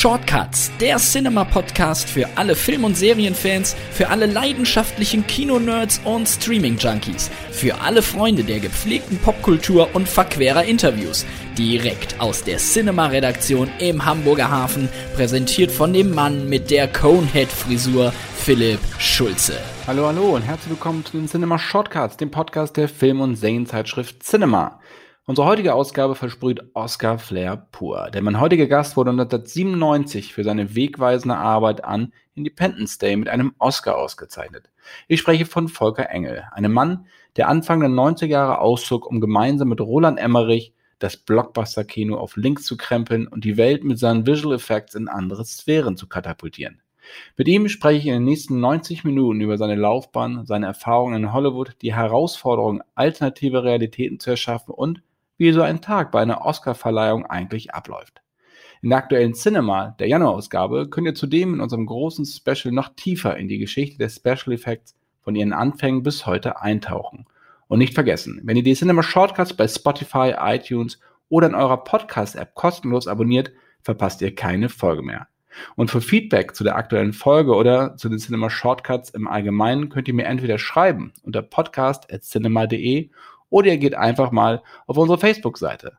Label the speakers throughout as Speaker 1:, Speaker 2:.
Speaker 1: Shortcuts, der Cinema-Podcast für alle Film- und Serienfans, für alle leidenschaftlichen Kino-Nerds und Streaming-Junkies, für alle Freunde der gepflegten Popkultur und verquerer Interviews. Direkt aus der Cinema-Redaktion im Hamburger Hafen, präsentiert von dem Mann mit der Conehead-Frisur, Philipp Schulze.
Speaker 2: Hallo, hallo und herzlich willkommen zu den Cinema Shortcuts, dem Podcast der Film- und Serienzeitschrift Cinema. Unsere heutige Ausgabe versprüht Oscar Flair pur. Denn mein heutiger Gast wurde 1997 für seine wegweisende Arbeit an Independence Day mit einem Oscar ausgezeichnet. Ich spreche von Volker Engel, einem Mann, der Anfang der 90er Jahre auszog, um gemeinsam mit Roland Emmerich das Blockbuster-Kino auf links zu krempeln und die Welt mit seinen Visual Effects in andere Sphären zu katapultieren. Mit ihm spreche ich in den nächsten 90 Minuten über seine Laufbahn, seine Erfahrungen in Hollywood, die Herausforderung, alternative Realitäten zu erschaffen und wie so ein Tag bei einer Oscarverleihung eigentlich abläuft. In der aktuellen Cinema, der Januarausgabe, könnt ihr zudem in unserem großen Special noch tiefer in die Geschichte der Special Effects von ihren Anfängen bis heute eintauchen. Und nicht vergessen, wenn ihr die Cinema Shortcuts bei Spotify, iTunes oder in eurer Podcast-App kostenlos abonniert, verpasst ihr keine Folge mehr. Und für Feedback zu der aktuellen Folge oder zu den Cinema Shortcuts im Allgemeinen könnt ihr mir entweder schreiben unter podcast.cinema.de oder ihr geht einfach mal auf unsere Facebook-Seite.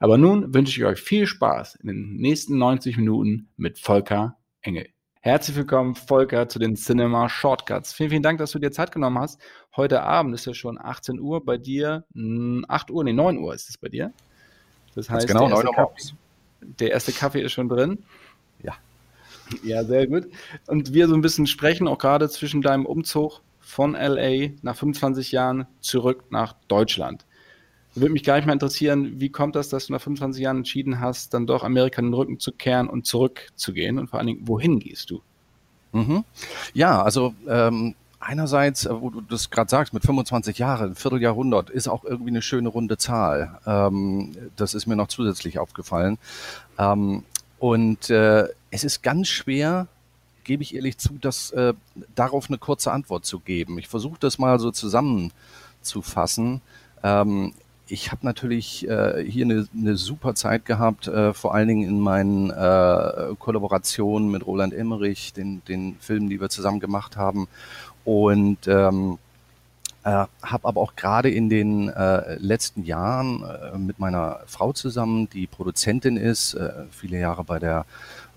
Speaker 2: Aber nun wünsche ich euch viel Spaß in den nächsten 90 Minuten mit Volker Engel. Herzlich willkommen, Volker, zu den Cinema Shortcuts. Vielen, vielen Dank, dass du dir Zeit genommen hast. Heute Abend ist ja schon 18 Uhr, bei dir 8 hm, Uhr, nee, 9 Uhr ist es bei dir. Das heißt, genau, der, erste Kaffee, der erste Kaffee ist schon drin. Ja. Ja, sehr gut. Und wir so ein bisschen sprechen, auch gerade zwischen deinem Umzug von LA nach 25 Jahren zurück nach Deutschland. Würde mich gar nicht mal interessieren, wie kommt das, dass du nach 25 Jahren entschieden hast, dann doch Amerika den Rücken zu kehren und zurückzugehen? Und vor allen Dingen, wohin gehst du?
Speaker 3: Mhm. Ja, also ähm, einerseits, äh, wo du das gerade sagst, mit 25 Jahren, Vierteljahrhundert, ist auch irgendwie eine schöne runde Zahl. Ähm, das ist mir noch zusätzlich aufgefallen. Ähm, und äh, es ist ganz schwer, gebe ich ehrlich zu, dass äh, darauf eine kurze Antwort zu geben. Ich versuche das mal so zusammenzufassen. Ähm, ich habe natürlich äh, hier eine, eine super Zeit gehabt, äh, vor allen Dingen in meinen äh, Kollaborationen mit Roland Emmerich, den, den Filmen, die wir zusammen gemacht haben. Und ähm, äh, habe aber auch gerade in den äh, letzten Jahren äh, mit meiner Frau zusammen, die Produzentin ist, äh, viele Jahre bei der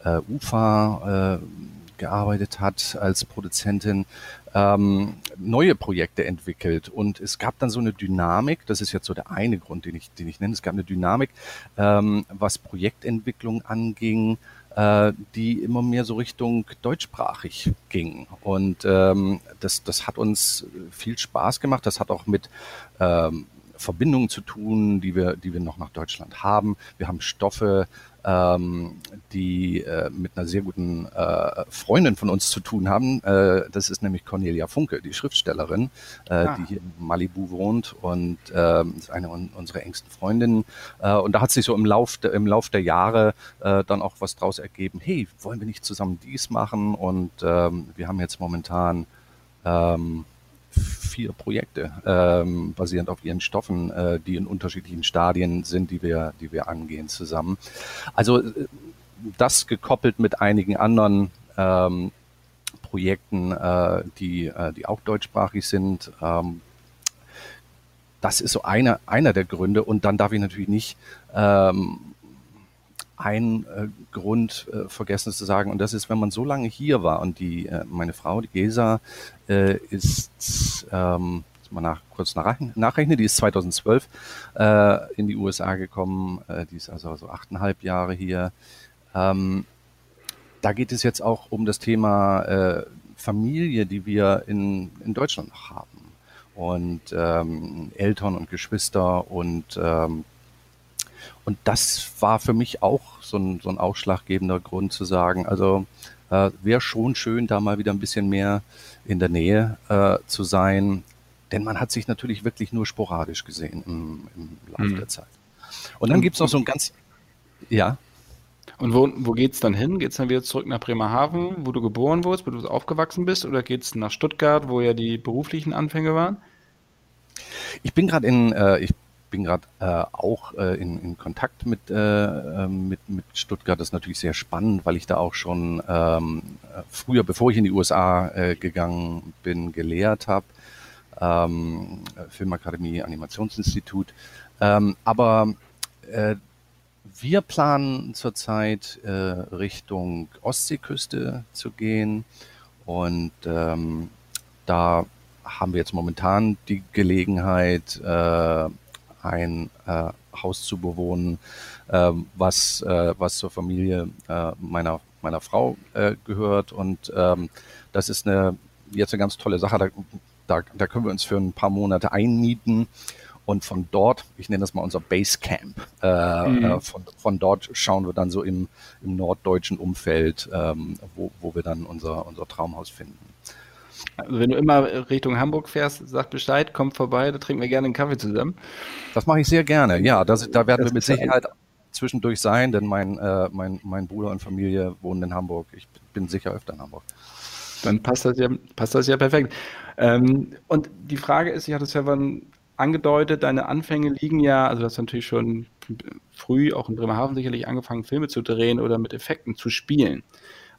Speaker 3: äh, UFA äh, gearbeitet hat als Produzentin, ähm, neue Projekte entwickelt. Und es gab dann so eine Dynamik, das ist jetzt so der eine Grund, den ich, den ich nenne, es gab eine Dynamik, ähm, was Projektentwicklung anging, äh, die immer mehr so Richtung deutschsprachig ging. Und ähm, das, das hat uns viel Spaß gemacht. Das hat auch mit ähm, Verbindungen zu tun, die wir, die wir noch nach Deutschland haben. Wir haben Stoffe, ähm, die äh, mit einer sehr guten äh, Freundin von uns zu tun haben. Äh, das ist nämlich Cornelia Funke, die Schriftstellerin, äh, ah. die hier in Malibu wohnt und äh, ist eine unserer engsten Freundinnen. Äh, und da hat sich so im Lauf, de, im Lauf der Jahre äh, dann auch was draus ergeben. Hey, wollen wir nicht zusammen dies machen? Und ähm, wir haben jetzt momentan ähm, vier Projekte ähm, basierend auf ihren Stoffen, äh, die in unterschiedlichen Stadien sind, die wir, die wir angehen zusammen. Also äh, das gekoppelt mit einigen anderen ähm, Projekten, äh, die, äh, die auch deutschsprachig sind. Ähm, das ist so einer, einer der Gründe. Und dann darf ich natürlich nicht ähm, ein äh, Grund äh, vergessen zu sagen, und das ist, wenn man so lange hier war und die, äh, meine Frau, die Gesa, ist, ähm, mal nach, kurz nachrechnen, nachrechnen, die ist 2012 äh, in die USA gekommen, die ist also so achteinhalb Jahre hier. Ähm, da geht es jetzt auch um das Thema Familie, die wir in, in Deutschland noch haben. Und ähm, Eltern und Geschwister und ähm, und das war für mich auch so ein, so ein ausschlaggebender Grund zu sagen, also äh, wäre schon schön, da mal wieder ein bisschen mehr in der Nähe äh, zu sein. Denn man hat sich natürlich wirklich nur sporadisch gesehen im, im Laufe mhm. der Zeit. Und dann gibt es noch so ein ganz, ja.
Speaker 2: Und wo, wo geht es dann hin? Geht es dann wieder zurück nach Bremerhaven, wo du geboren wurdest, wo du aufgewachsen bist? Oder geht es nach Stuttgart, wo ja die beruflichen Anfänge waren?
Speaker 3: Ich bin gerade in, äh, ich bin gerade äh, auch äh, in, in Kontakt mit, äh, ähm, mit, mit Stuttgart. Das ist natürlich sehr spannend, weil ich da auch schon ähm, früher, bevor ich in die USA äh, gegangen bin, gelehrt habe. Ähm, Filmakademie, Animationsinstitut. Ähm, aber äh, wir planen zurzeit äh, Richtung Ostseeküste zu gehen und ähm, da haben wir jetzt momentan die Gelegenheit, äh, ein äh, Haus zu bewohnen, äh, was, äh, was zur Familie äh, meiner, meiner Frau äh, gehört. Und ähm, das ist eine, jetzt eine ganz tolle Sache. Da, da, da können wir uns für ein paar Monate einmieten und von dort, ich nenne das mal unser Basecamp, äh, mhm. äh, von, von dort schauen wir dann so im, im norddeutschen Umfeld, ähm, wo, wo wir dann unser, unser Traumhaus finden.
Speaker 2: Also wenn du immer Richtung Hamburg fährst, sag Bescheid, komm vorbei, da trinken wir gerne einen Kaffee zusammen.
Speaker 3: Das mache ich sehr gerne, ja. Das, da werden das wir mit Sicherheit zwischendurch sein, denn mein, äh, mein, mein Bruder und Familie wohnen in Hamburg. Ich bin sicher öfter in Hamburg.
Speaker 2: Dann passt das ja, passt das ja perfekt. Ähm, und die Frage ist, ich hatte es ja von angedeutet, deine Anfänge liegen ja, also du hast natürlich schon früh auch in Bremerhaven sicherlich angefangen, Filme zu drehen oder mit Effekten zu spielen.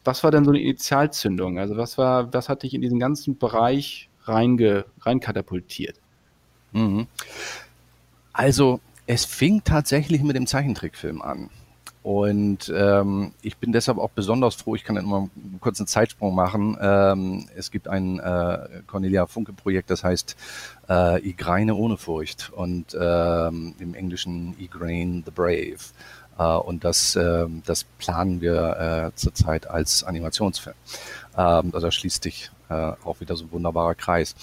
Speaker 2: Was war denn so eine Initialzündung? Also was war, was hat dich in diesen ganzen Bereich reinge, reinkatapultiert?
Speaker 3: Mhm. Also es fing tatsächlich mit dem Zeichentrickfilm an. Und ähm, ich bin deshalb auch besonders froh, ich kann immer einen kurzen Zeitsprung machen. Ähm, es gibt ein äh, Cornelia Funke-Projekt, das heißt äh, Igreine ohne Furcht und ähm, im Englischen Igraine the Brave. Äh, und das, äh, das planen wir äh, zurzeit als Animationsfilm. Ähm, also da schließt sich äh, auch wieder so ein wunderbarer Kreis.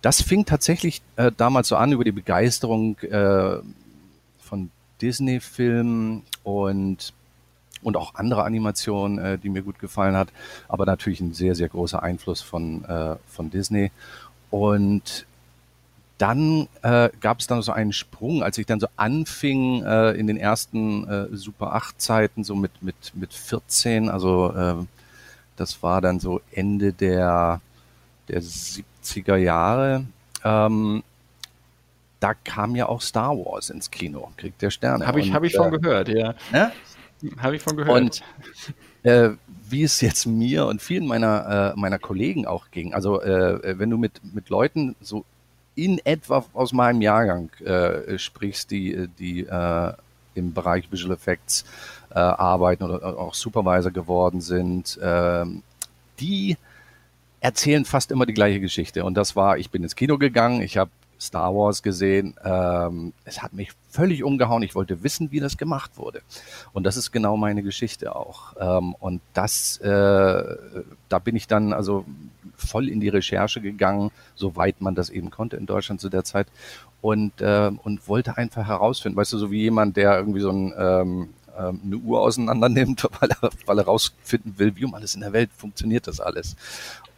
Speaker 3: Das fing tatsächlich äh, damals so an über die Begeisterung äh, von Disney-Filmen und und auch andere Animationen, äh, die mir gut gefallen hat, aber natürlich ein sehr, sehr großer Einfluss von, äh, von Disney. Und dann äh, gab es dann so einen Sprung, als ich dann so anfing äh, in den ersten äh, Super 8 Zeiten, so mit, mit, mit 14, also äh, das war dann so Ende der, der 70er Jahre. Ähm, da kam ja auch Star Wars ins Kino, Krieg der Sterne.
Speaker 2: Habe ich, hab ich von äh, gehört, ja. ja?
Speaker 3: Habe ich von gehört. Und äh, wie es jetzt mir und vielen meiner, äh, meiner Kollegen auch ging. Also äh, wenn du mit, mit Leuten so in etwa aus meinem Jahrgang äh, sprichst, die, die äh, im Bereich Visual Effects äh, arbeiten oder auch Supervisor geworden sind, äh, die erzählen fast immer die gleiche Geschichte. Und das war, ich bin ins Kino gegangen, ich habe Star Wars gesehen. Ähm, es hat mich völlig umgehauen. Ich wollte wissen, wie das gemacht wurde. Und das ist genau meine Geschichte auch. Ähm, und das, äh, da bin ich dann also voll in die Recherche gegangen, soweit man das eben konnte in Deutschland zu der Zeit. Und, äh, und wollte einfach herausfinden, weißt du, so wie jemand, der irgendwie so ein, ähm, ähm eine Uhr auseinander nimmt, weil er, weil er rausfinden will, wie um alles in der Welt funktioniert das alles.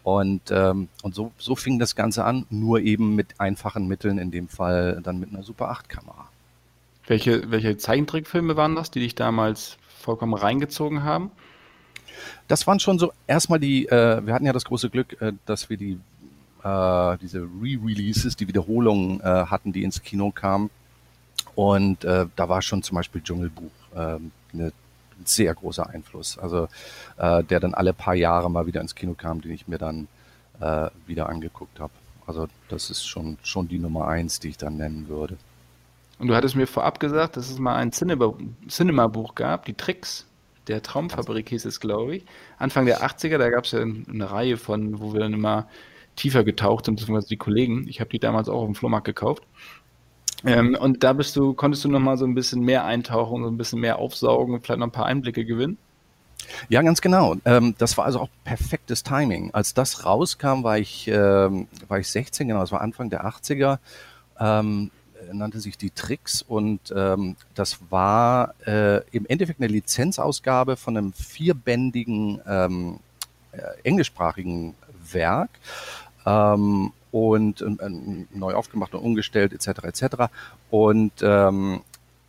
Speaker 3: Und, ähm, und so, so fing das Ganze an, nur eben mit einfachen Mitteln, in dem Fall dann mit einer Super 8-Kamera.
Speaker 2: Welche, welche Zeichentrickfilme waren das, die dich damals vollkommen reingezogen haben?
Speaker 3: Das waren schon so erstmal die, äh, wir hatten ja das große Glück, äh, dass wir die, äh, diese Re-Releases, die Wiederholungen äh, hatten, die ins Kino kamen. Und äh, da war schon zum Beispiel Dschungelbuch äh, eine sehr großer Einfluss. Also äh, der dann alle paar Jahre mal wieder ins Kino kam, den ich mir dann äh, wieder angeguckt habe. Also das ist schon, schon die Nummer eins, die ich dann nennen würde.
Speaker 2: Und du hattest mir vorab gesagt, dass es mal ein Cinema-Buch gab, die Tricks der Traumfabrik hieß es, glaube ich. Anfang der 80er, da gab es ja eine Reihe von, wo wir dann immer tiefer getaucht sind, beziehungsweise die Kollegen. Ich habe die damals auch auf dem Flohmarkt gekauft. Ähm, und da bist du, konntest du noch mal so ein bisschen mehr eintauchen, so ein bisschen mehr aufsaugen und vielleicht noch ein paar Einblicke gewinnen?
Speaker 3: Ja, ganz genau. Ähm, das war also auch perfektes Timing. Als das rauskam, war ich, ähm, war ich 16, genau, das war Anfang der 80er. Ähm, nannte sich die Tricks und ähm, das war äh, im Endeffekt eine Lizenzausgabe von einem vierbändigen ähm, äh, englischsprachigen Werk. Ähm, und äh, neu aufgemacht und umgestellt etc. etc. Und ähm,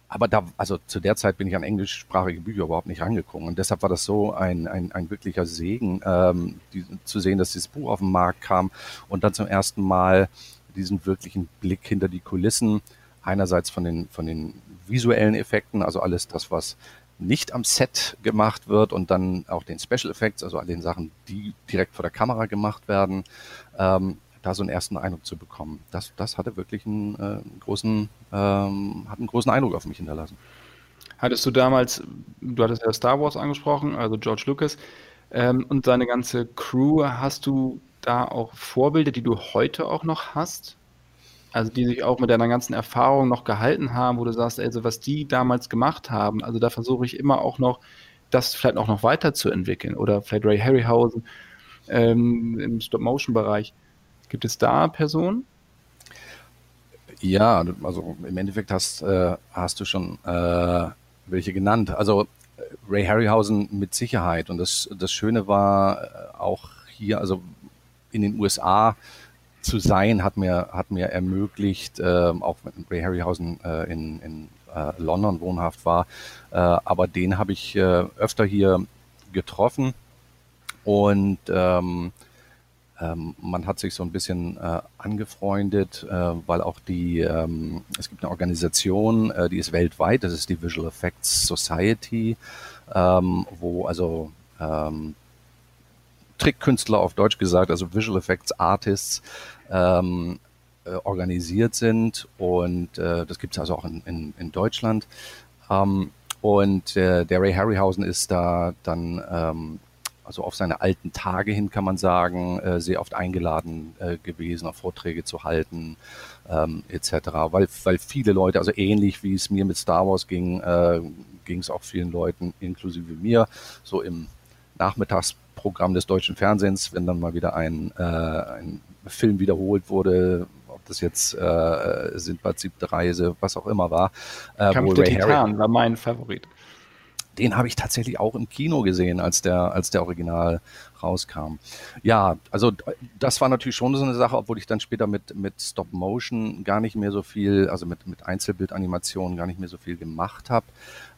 Speaker 3: aber da, also zu der Zeit bin ich an englischsprachige Bücher überhaupt nicht rangekommen. Und deshalb war das so ein, ein, ein wirklicher Segen, ähm, die, zu sehen, dass dieses Buch auf den Markt kam und dann zum ersten Mal diesen wirklichen Blick hinter die Kulissen einerseits von den, von den visuellen Effekten, also alles das, was nicht am Set gemacht wird und dann auch den Special Effects, also all den Sachen, die direkt vor der Kamera gemacht werden, ähm, da so einen ersten Eindruck zu bekommen. Das, das hatte wirklich einen, äh, großen, ähm, hat einen großen Eindruck auf mich hinterlassen.
Speaker 2: Hattest du damals, du hattest ja Star Wars angesprochen, also George Lucas, ähm, und seine ganze Crew, hast du da auch Vorbilder, die du heute auch noch hast? Also die sich auch mit deiner ganzen Erfahrung noch gehalten haben, wo du sagst, also was die damals gemacht haben, also da versuche ich immer auch noch, das vielleicht auch noch weiterzuentwickeln. Oder vielleicht Ray Harryhausen ähm, im Stop-Motion-Bereich. Gibt es da Personen?
Speaker 3: Ja, also im Endeffekt hast, äh, hast du schon äh, welche genannt. Also Ray Harryhausen mit Sicherheit. Und das, das Schöne war äh, auch hier, also in den USA zu sein, hat mir, hat mir ermöglicht, äh, auch wenn Ray Harryhausen äh, in, in äh, London wohnhaft war, äh, aber den habe ich äh, öfter hier getroffen und ähm, ähm, man hat sich so ein bisschen äh, angefreundet, äh, weil auch die, ähm, es gibt eine Organisation, äh, die ist weltweit, das ist die Visual Effects Society, ähm, wo also ähm, Trickkünstler auf Deutsch gesagt, also Visual Effects Artists, ähm, äh, organisiert sind und äh, das gibt es also auch in, in, in Deutschland. Ähm, und äh, der Ray Harryhausen ist da dann also auf seine alten Tage hin kann man sagen, äh, sehr oft eingeladen äh, gewesen, auch Vorträge zu halten, ähm, etc. Weil, weil viele Leute, also ähnlich wie es mir mit Star Wars ging, äh, ging es auch vielen Leuten, inklusive mir, so im Nachmittagsprogramm des deutschen Fernsehens, wenn dann mal wieder ein, äh, ein Film wiederholt wurde, ob das jetzt äh, Sindbad siebte Reise, was auch immer war.
Speaker 2: Äh, Kampf der Titan war mein Favorit
Speaker 3: den habe ich tatsächlich auch im Kino gesehen, als der, als der Original rauskam. Ja, also das war natürlich schon so eine Sache, obwohl ich dann später mit, mit Stop Motion gar nicht mehr so viel, also mit, mit Einzelbildanimationen gar nicht mehr so viel gemacht habe.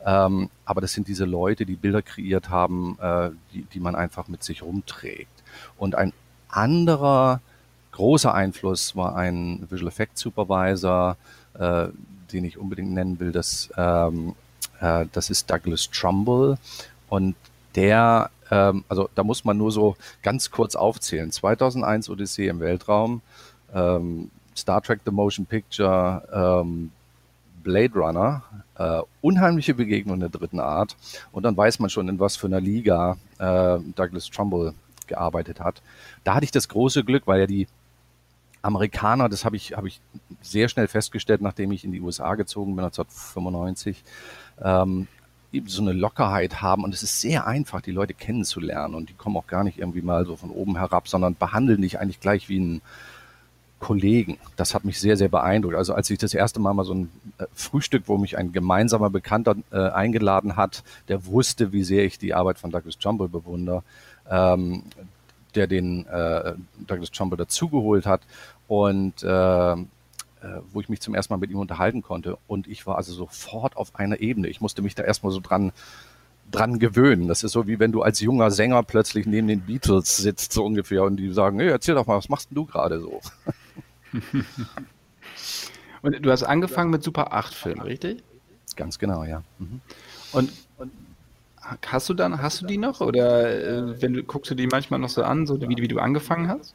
Speaker 3: Ähm, aber das sind diese Leute, die Bilder kreiert haben, äh, die, die man einfach mit sich rumträgt. Und ein anderer großer Einfluss war ein Visual Effect Supervisor, äh, den ich unbedingt nennen will, das ähm, äh, das ist Douglas Trumbull und der, ähm, also da muss man nur so ganz kurz aufzählen. 2001 Odyssee im Weltraum, ähm, Star Trek The Motion Picture, ähm, Blade Runner, äh, unheimliche Begegnung der dritten Art. Und dann weiß man schon, in was für einer Liga äh, Douglas Trumbull gearbeitet hat. Da hatte ich das große Glück, weil ja die Amerikaner, das habe ich, hab ich sehr schnell festgestellt, nachdem ich in die USA gezogen bin, 1995, ähm, so eine Lockerheit haben und es ist sehr einfach, die Leute kennenzulernen und die kommen auch gar nicht irgendwie mal so von oben herab, sondern behandeln dich eigentlich gleich wie einen Kollegen. Das hat mich sehr, sehr beeindruckt. Also als ich das erste Mal mal so ein äh, Frühstück, wo mich ein gemeinsamer Bekannter äh, eingeladen hat, der wusste, wie sehr ich die Arbeit von Douglas Trumbull bewundere, ähm, der den äh, Douglas Trumbull dazugeholt hat und äh, wo ich mich zum ersten Mal mit ihm unterhalten konnte. Und ich war also sofort auf einer Ebene. Ich musste mich da erstmal so dran dran gewöhnen. Das ist so wie wenn du als junger Sänger plötzlich neben den Beatles sitzt, so ungefähr, und die sagen, hey, erzähl doch mal, was machst denn du gerade so?
Speaker 2: und du hast angefangen mit Super 8 Filmen, richtig?
Speaker 3: Ganz genau, ja.
Speaker 2: Mhm. Und, und, hast du dann, hast du die noch? Oder äh, wenn du guckst du die manchmal noch so an, so wie, wie du angefangen hast?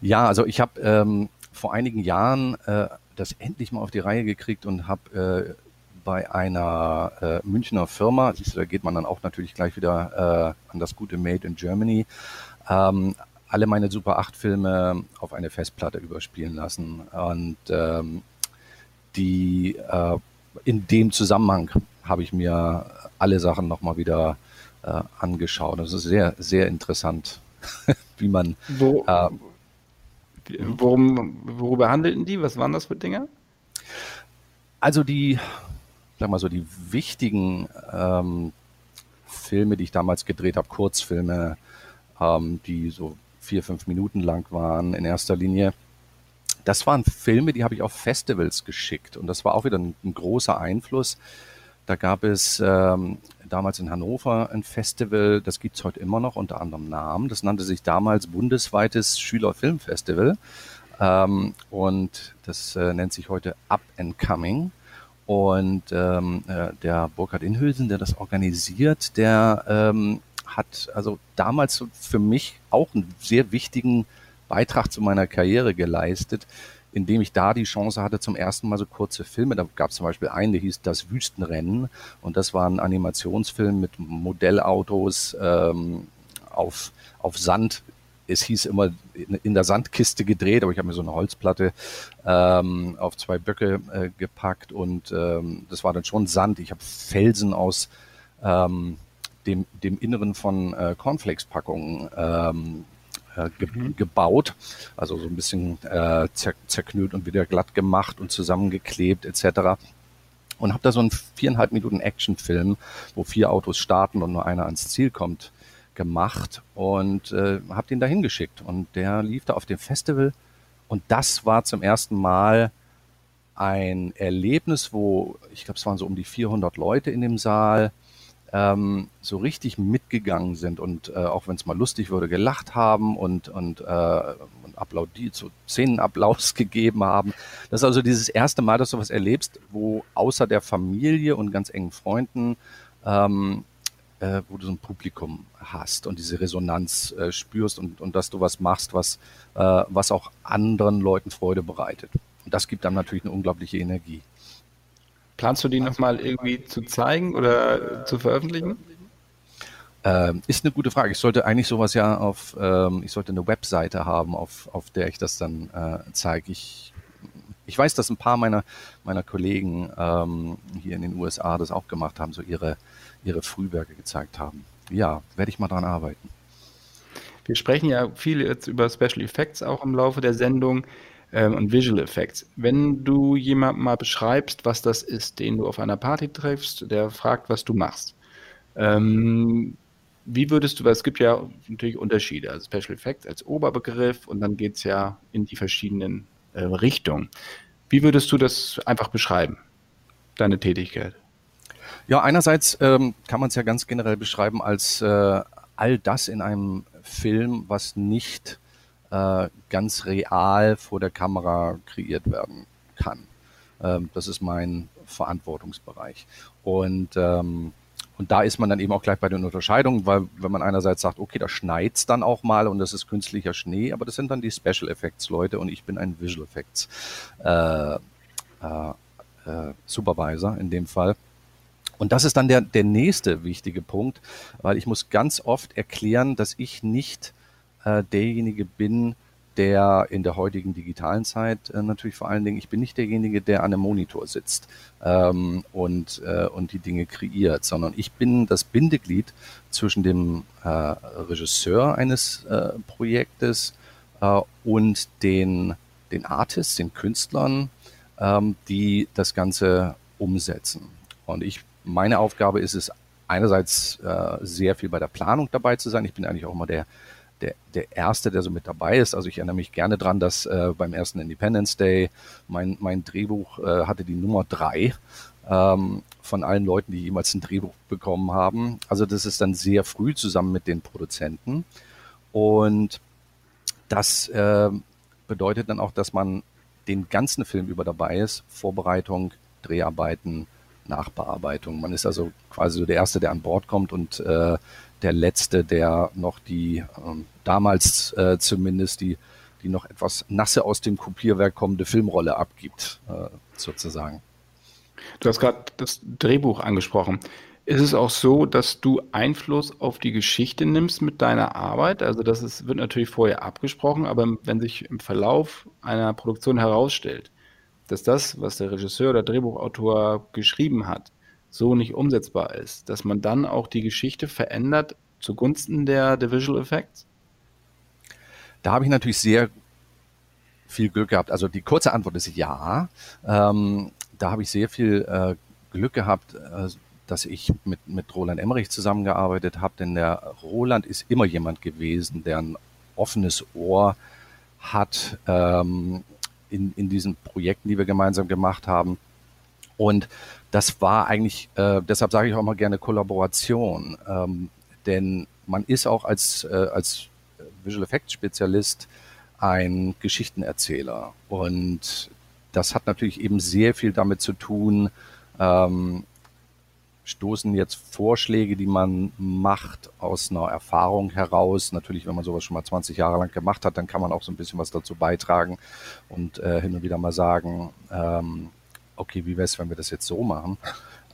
Speaker 3: Ja, also ich habe ähm, vor einigen Jahren äh, das endlich mal auf die Reihe gekriegt und habe äh, bei einer äh, Münchner Firma, siehst du, da geht man dann auch natürlich gleich wieder äh, an das gute Made in Germany, ähm, alle meine Super 8 Filme auf eine Festplatte überspielen lassen. Und ähm, die äh, in dem Zusammenhang habe ich mir alle Sachen nochmal wieder äh, angeschaut. Das ist sehr, sehr interessant, wie man
Speaker 2: Wo, äh, Worum, worüber handelten die? Was waren das für Dinge?
Speaker 3: Also die, sag mal so, die wichtigen ähm, Filme, die ich damals gedreht habe, Kurzfilme, ähm, die so vier, fünf Minuten lang waren in erster Linie. Das waren Filme, die habe ich auf Festivals geschickt und das war auch wieder ein, ein großer Einfluss. Da gab es ähm, damals in Hannover ein Festival, das gibt's heute immer noch unter anderem Namen. Das nannte sich damals bundesweites Schülerfilmfestival. Ähm, und das äh, nennt sich heute Up and Coming. Und ähm, äh, der Burkhard Inhülsen, der das organisiert, der ähm, hat also damals für mich auch einen sehr wichtigen Beitrag zu meiner Karriere geleistet, indem ich da die Chance hatte, zum ersten Mal so kurze Filme. Da gab es zum Beispiel einen, der hieß Das Wüstenrennen. Und das war ein Animationsfilm mit Modellautos ähm, auf, auf Sand. Es hieß immer in der Sandkiste gedreht, aber ich habe mir so eine Holzplatte ähm, auf zwei Böcke äh, gepackt und ähm, das war dann schon Sand. Ich habe Felsen aus ähm, dem, dem Inneren von äh, Cornflakes-Packungen ähm, äh, ge mhm. gebaut, also so ein bisschen äh, zer zerknüllt und wieder glatt gemacht und zusammengeklebt etc. Und habe da so einen viereinhalb Minuten Actionfilm, wo vier Autos starten und nur einer ans Ziel kommt, gemacht und äh, habe den da hingeschickt. Und der lief da auf dem Festival und das war zum ersten Mal ein Erlebnis, wo ich glaube, es waren so um die 400 Leute in dem Saal ähm, so richtig mitgegangen sind und äh, auch wenn es mal lustig wurde, gelacht haben und, und, äh, und applaudiert, so Szenenapplaus gegeben haben. Das ist also dieses erste Mal, dass du was erlebst, wo außer der Familie und ganz engen Freunden ähm, äh, wo du so ein Publikum hast und diese Resonanz äh, spürst und, und dass du was machst, was, äh, was auch anderen Leuten Freude bereitet. Und das gibt dann natürlich eine unglaubliche Energie.
Speaker 2: Planst du die nochmal irgendwie zu zeigen oder zu veröffentlichen?
Speaker 3: Ähm, ist eine gute Frage. Ich sollte eigentlich sowas ja auf, ähm, ich sollte eine Webseite haben, auf, auf der ich das dann äh, zeige. Ich, ich weiß, dass ein paar meiner, meiner Kollegen ähm, hier in den USA das auch gemacht haben, so ihre, ihre Frühwerke gezeigt haben. Ja, werde ich mal dran arbeiten.
Speaker 2: Wir sprechen ja viel jetzt über Special Effects auch im Laufe der Sendung ähm, und Visual Effects. Wenn du jemandem mal beschreibst, was das ist, den du auf einer Party triffst, der fragt, was du machst, ähm, wie würdest du, weil es gibt ja natürlich Unterschiede, also Special Effects als Oberbegriff und dann geht es ja in die verschiedenen äh, Richtungen. Wie würdest du das einfach beschreiben, deine Tätigkeit?
Speaker 3: Ja, einerseits ähm, kann man es ja ganz generell beschreiben als äh, all das in einem Film, was nicht äh, ganz real vor der Kamera kreiert werden kann. Ähm, das ist mein Verantwortungsbereich. Und, ähm, und da ist man dann eben auch gleich bei den Unterscheidungen, weil wenn man einerseits sagt, okay, da schneit's dann auch mal und das ist künstlicher Schnee, aber das sind dann die Special Effects Leute und ich bin ein Visual Effects äh, äh, äh, Supervisor in dem Fall. Und das ist dann der, der nächste wichtige Punkt, weil ich muss ganz oft erklären, dass ich nicht äh, derjenige bin, der in der heutigen digitalen Zeit äh, natürlich vor allen Dingen, ich bin nicht derjenige, der an einem Monitor sitzt ähm, und, äh, und die Dinge kreiert, sondern ich bin das Bindeglied zwischen dem äh, Regisseur eines äh, Projektes äh, und den, den Artists, den Künstlern, ähm, die das Ganze umsetzen. Und ich, meine Aufgabe ist es, einerseits äh, sehr viel bei der Planung dabei zu sein. Ich bin eigentlich auch immer der der, der Erste, der so mit dabei ist. Also ich erinnere mich gerne dran, dass äh, beim ersten Independence Day mein, mein Drehbuch äh, hatte die Nummer drei ähm, von allen Leuten, die jemals ein Drehbuch bekommen haben. Also das ist dann sehr früh zusammen mit den Produzenten. Und das äh, bedeutet dann auch, dass man den ganzen Film über dabei ist. Vorbereitung, Dreharbeiten, Nachbearbeitung. Man ist also quasi so der Erste, der an Bord kommt und äh, der letzte, der noch die, ähm, damals äh, zumindest die, die noch etwas nasse aus dem Kopierwerk kommende Filmrolle abgibt, äh, sozusagen.
Speaker 2: Du hast gerade das Drehbuch angesprochen. Ist es auch so, dass du Einfluss auf die Geschichte nimmst mit deiner Arbeit? Also das ist, wird natürlich vorher abgesprochen, aber wenn sich im Verlauf einer Produktion herausstellt, dass das, was der Regisseur oder Drehbuchautor geschrieben hat, so nicht umsetzbar ist, dass man dann auch die Geschichte verändert zugunsten der, der Visual Effects?
Speaker 3: Da habe ich natürlich sehr viel Glück gehabt. Also die kurze Antwort ist ja. Ähm, da habe ich sehr viel äh, Glück gehabt, äh, dass ich mit, mit Roland Emmerich zusammengearbeitet habe, denn der Roland ist immer jemand gewesen, der ein offenes Ohr hat ähm, in, in diesen Projekten, die wir gemeinsam gemacht haben. Und das war eigentlich, äh, deshalb sage ich auch mal gerne Kollaboration, ähm, denn man ist auch als, äh, als Visual Effects Spezialist ein Geschichtenerzähler. Und das hat natürlich eben sehr viel damit zu tun, ähm, stoßen jetzt Vorschläge, die man macht aus einer Erfahrung heraus. Natürlich, wenn man sowas schon mal 20 Jahre lang gemacht hat, dann kann man auch so ein bisschen was dazu beitragen und äh, hin und wieder mal sagen, ähm, okay, wie wäre es, wenn wir das jetzt so machen,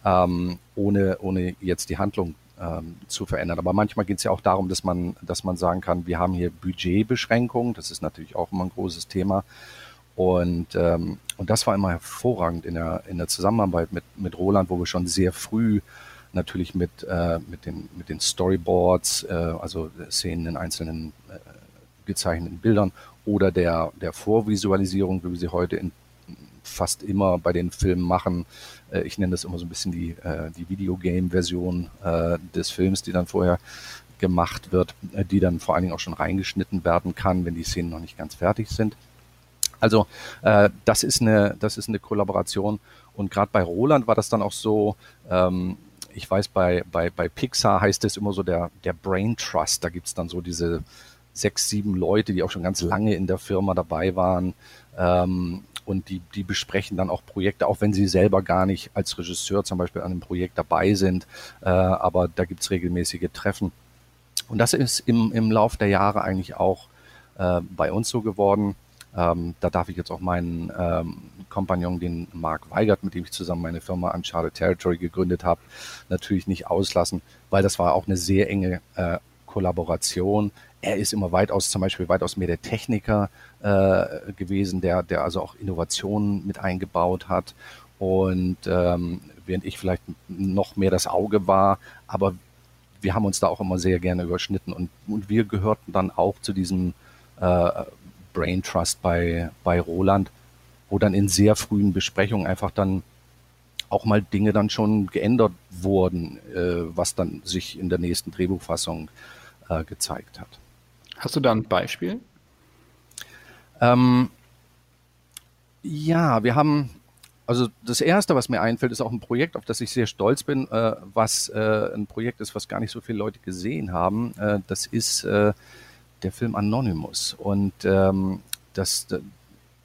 Speaker 3: ähm, ohne, ohne jetzt die Handlung ähm, zu verändern. Aber manchmal geht es ja auch darum, dass man, dass man sagen kann, wir haben hier Budgetbeschränkungen, das ist natürlich auch immer ein großes Thema. Und, ähm, und das war immer hervorragend in der, in der Zusammenarbeit mit, mit Roland, wo wir schon sehr früh natürlich mit, äh, mit, den, mit den Storyboards, äh, also Szenen in einzelnen äh, gezeichneten Bildern oder der, der Vorvisualisierung, wie wir sie heute in, fast immer bei den Filmen machen. Äh, ich nenne das immer so ein bisschen die, äh, die Videogame-Version äh, des Films, die dann vorher gemacht wird, äh, die dann vor allen Dingen auch schon reingeschnitten werden kann, wenn die Szenen noch nicht ganz fertig sind. Also äh, das ist eine, das ist eine Kollaboration. Und gerade bei Roland war das dann auch so, ähm, ich weiß, bei, bei, bei Pixar heißt es immer so der, der Brain Trust. Da gibt's dann so diese sechs, sieben Leute, die auch schon ganz lange in der Firma dabei waren. Ähm, und die, die besprechen dann auch Projekte, auch wenn sie selber gar nicht als Regisseur zum Beispiel an einem Projekt dabei sind. Äh, aber da gibt's regelmäßige Treffen. Und das ist im, im Lauf der Jahre eigentlich auch äh, bei uns so geworden. Ähm, da darf ich jetzt auch meinen ähm, Kompagnon, den Marc Weigert, mit dem ich zusammen meine Firma Uncharted Territory gegründet habe, natürlich nicht auslassen, weil das war auch eine sehr enge äh, Kollaboration. Er ist immer weitaus, zum Beispiel weitaus mehr der Techniker äh, gewesen, der, der also auch Innovationen mit eingebaut hat. Und ähm, während ich vielleicht noch mehr das Auge war, aber wir haben uns da auch immer sehr gerne überschnitten und, und wir gehörten dann auch zu diesem äh, Brain Trust bei, bei Roland, wo dann in sehr frühen Besprechungen einfach dann auch mal Dinge dann schon geändert wurden, äh, was dann sich in der nächsten Drehbuchfassung äh, gezeigt hat.
Speaker 2: Hast du da ein Beispiel?
Speaker 3: Ähm, ja, wir haben, also das Erste, was mir einfällt, ist auch ein Projekt, auf das ich sehr stolz bin, äh, was äh, ein Projekt ist, was gar nicht so viele Leute gesehen haben. Äh, das ist äh, der Film Anonymous. Und ähm, das,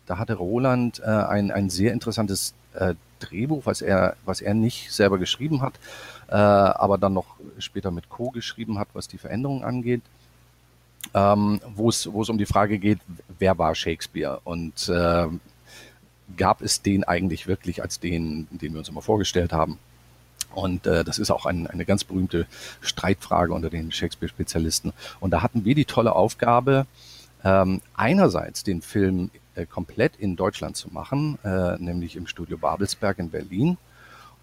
Speaker 3: da hatte Roland äh, ein, ein sehr interessantes äh, Drehbuch, was er, was er nicht selber geschrieben hat, aber dann noch später mit Co. geschrieben hat, was die Veränderungen angeht. Ähm, wo es um die Frage geht, wer war Shakespeare und äh, gab es den eigentlich wirklich als den, den wir uns immer vorgestellt haben? Und äh, das ist auch ein, eine ganz berühmte Streitfrage unter den Shakespeare-Spezialisten. Und da hatten wir die tolle Aufgabe, ähm, einerseits den Film äh, komplett in Deutschland zu machen, äh, nämlich im Studio Babelsberg in Berlin.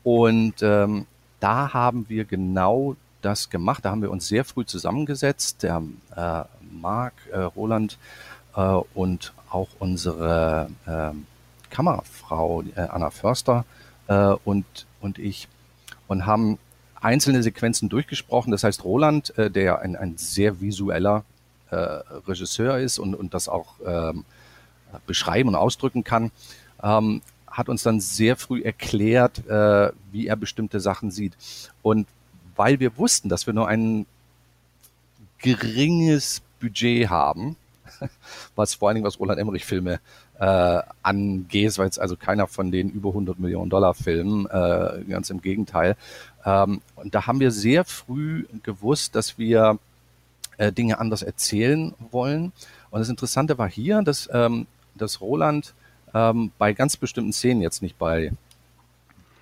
Speaker 3: Und ähm, da haben wir genau das gemacht. Da haben wir uns sehr früh zusammengesetzt. Der äh, Marc, äh, Roland äh, und auch unsere äh, Kamerafrau äh, Anna Förster äh, und, und ich und haben einzelne Sequenzen durchgesprochen. Das heißt, Roland, äh, der ein, ein sehr visueller Regisseur ist und, und das auch ähm, beschreiben und ausdrücken kann, ähm, hat uns dann sehr früh erklärt, äh, wie er bestimmte Sachen sieht. Und weil wir wussten, dass wir nur ein geringes Budget haben, was vor allen Dingen was Roland Emmerich Filme äh, angeht, weil es also keiner von den über 100 Millionen Dollar Filmen, äh, ganz im Gegenteil. Ähm, und da haben wir sehr früh gewusst, dass wir äh, Dinge anders erzählen wollen. Und das Interessante war hier, dass, ähm, dass Roland ähm, bei ganz bestimmten Szenen, jetzt nicht bei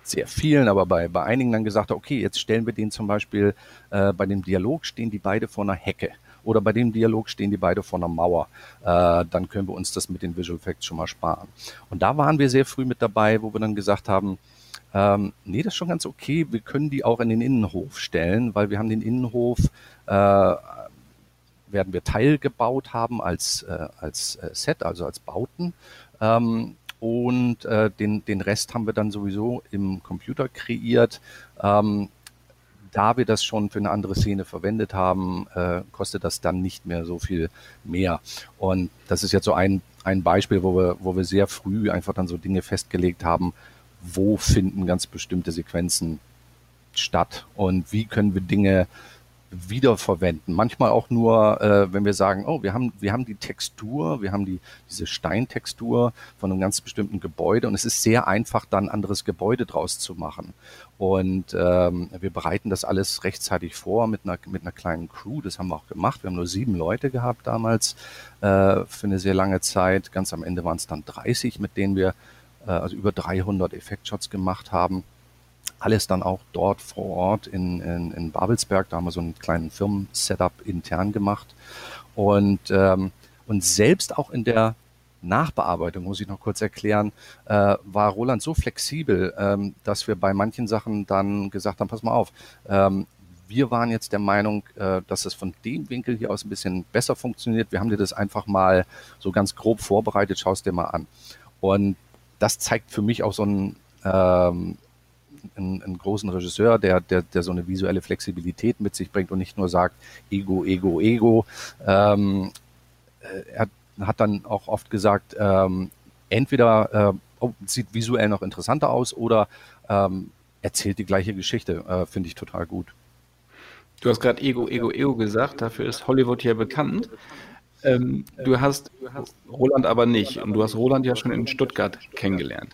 Speaker 3: sehr vielen, aber bei, bei einigen dann gesagt okay, jetzt stellen wir den zum Beispiel, äh, bei dem Dialog stehen die beide vor einer Hecke oder bei dem Dialog stehen die beide vor einer Mauer. Äh, dann können wir uns das mit den Visual Effects schon mal sparen. Und da waren wir sehr früh mit dabei, wo wir dann gesagt haben, ähm, nee, das ist schon ganz okay. Wir können die auch in den Innenhof stellen, weil wir haben den Innenhof, äh, werden wir teilgebaut haben als, äh, als äh, Set, also als Bauten. Ähm, und äh, den, den Rest haben wir dann sowieso im Computer kreiert. Ähm, da wir das schon für eine andere Szene verwendet haben, äh, kostet das dann nicht mehr so viel mehr. Und das ist jetzt so ein, ein Beispiel, wo wir, wo wir sehr früh einfach dann so Dinge festgelegt haben, wo finden ganz bestimmte Sequenzen statt und wie können wir Dinge wiederverwenden. Manchmal auch nur, äh, wenn wir sagen, oh, wir haben, wir haben die Textur, wir haben die, diese Steintextur von einem ganz bestimmten Gebäude und es ist sehr einfach, dann anderes Gebäude draus zu machen. Und ähm, wir bereiten das alles rechtzeitig vor mit einer, mit einer kleinen Crew. Das haben wir auch gemacht. Wir haben nur sieben Leute gehabt damals äh, für eine sehr lange Zeit. Ganz am Ende waren es dann 30, mit denen wir äh, also über 300 Effektshots gemacht haben alles dann auch dort vor Ort in, in, in Babelsberg. Da haben wir so einen kleinen Firmen-Setup intern gemacht. Und, ähm, und selbst auch in der Nachbearbeitung, muss ich noch kurz erklären, äh, war Roland so flexibel, ähm, dass wir bei manchen Sachen dann gesagt haben, pass mal auf, ähm, wir waren jetzt der Meinung, äh, dass es von dem Winkel hier aus ein bisschen besser funktioniert. Wir haben dir das einfach mal so ganz grob vorbereitet, schaust dir mal an. Und das zeigt für mich auch so ein, ähm, einen, einen großen Regisseur, der, der, der so eine visuelle Flexibilität mit sich bringt und nicht nur sagt, Ego, Ego, Ego. Ähm, äh, er hat dann auch oft gesagt, ähm, entweder äh, oh, sieht visuell noch interessanter aus oder ähm, erzählt die gleiche Geschichte. Äh, Finde ich total gut.
Speaker 2: Du hast gerade Ego, Ego, Ego gesagt. Dafür ist Hollywood ja bekannt. Ähm, du, hast, du hast Roland aber nicht. Und du hast Roland ja schon in Stuttgart kennengelernt.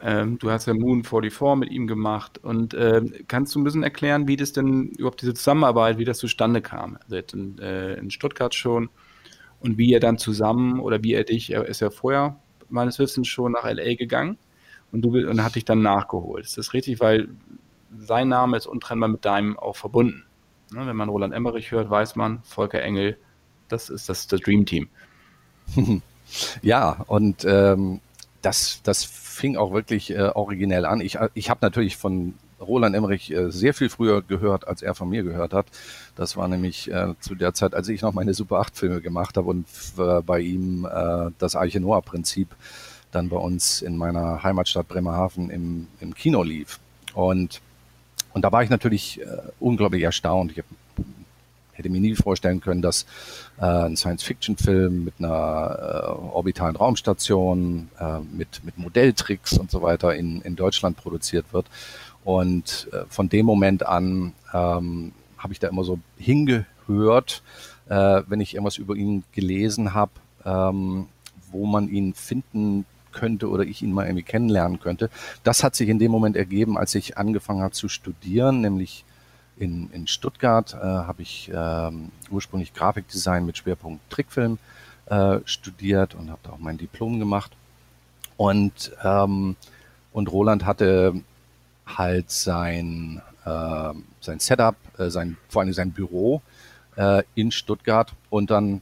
Speaker 2: Ähm, du hast ja Moon 44 mit ihm gemacht. Und äh, kannst du ein bisschen erklären, wie das denn überhaupt diese Zusammenarbeit, wie das zustande kam? Also jetzt in, äh, in Stuttgart schon und wie ihr dann zusammen oder wie er dich, er ist ja vorher meines Wissens schon nach LA gegangen und du und hat dich dann nachgeholt. Ist das richtig? Weil sein Name ist untrennbar mit deinem auch verbunden. Ne? Wenn man Roland Emmerich hört, weiß man, Volker Engel, das ist das, das Dream Team.
Speaker 3: ja, und ähm, das, das fing auch wirklich äh, originell an. Ich, ich habe natürlich von Roland Emmerich äh, sehr viel früher gehört, als er von mir gehört hat. Das war nämlich äh, zu der Zeit, als ich noch meine Super 8 Filme gemacht habe und äh, bei ihm äh, das Arche Noah Prinzip dann bei uns in meiner Heimatstadt Bremerhaven im, im Kino lief. Und, und da war ich natürlich äh, unglaublich erstaunt. Ich habe hätte mir nie vorstellen können, dass äh, ein Science-Fiction-Film mit einer äh, orbitalen Raumstation, äh, mit, mit Modelltricks und so weiter in, in Deutschland produziert wird. Und äh, von dem Moment an ähm, habe ich da immer so hingehört, äh, wenn ich irgendwas über ihn gelesen habe, ähm, wo man ihn finden könnte oder ich ihn mal irgendwie kennenlernen könnte. Das hat sich in dem Moment ergeben, als ich angefangen habe zu studieren, nämlich in, in Stuttgart äh, habe ich ähm, ursprünglich Grafikdesign mit Schwerpunkt Trickfilm äh, studiert und habe da auch mein Diplom gemacht. Und, ähm, und Roland hatte halt sein, äh, sein Setup, äh, sein, vor allem sein Büro äh, in Stuttgart. Und dann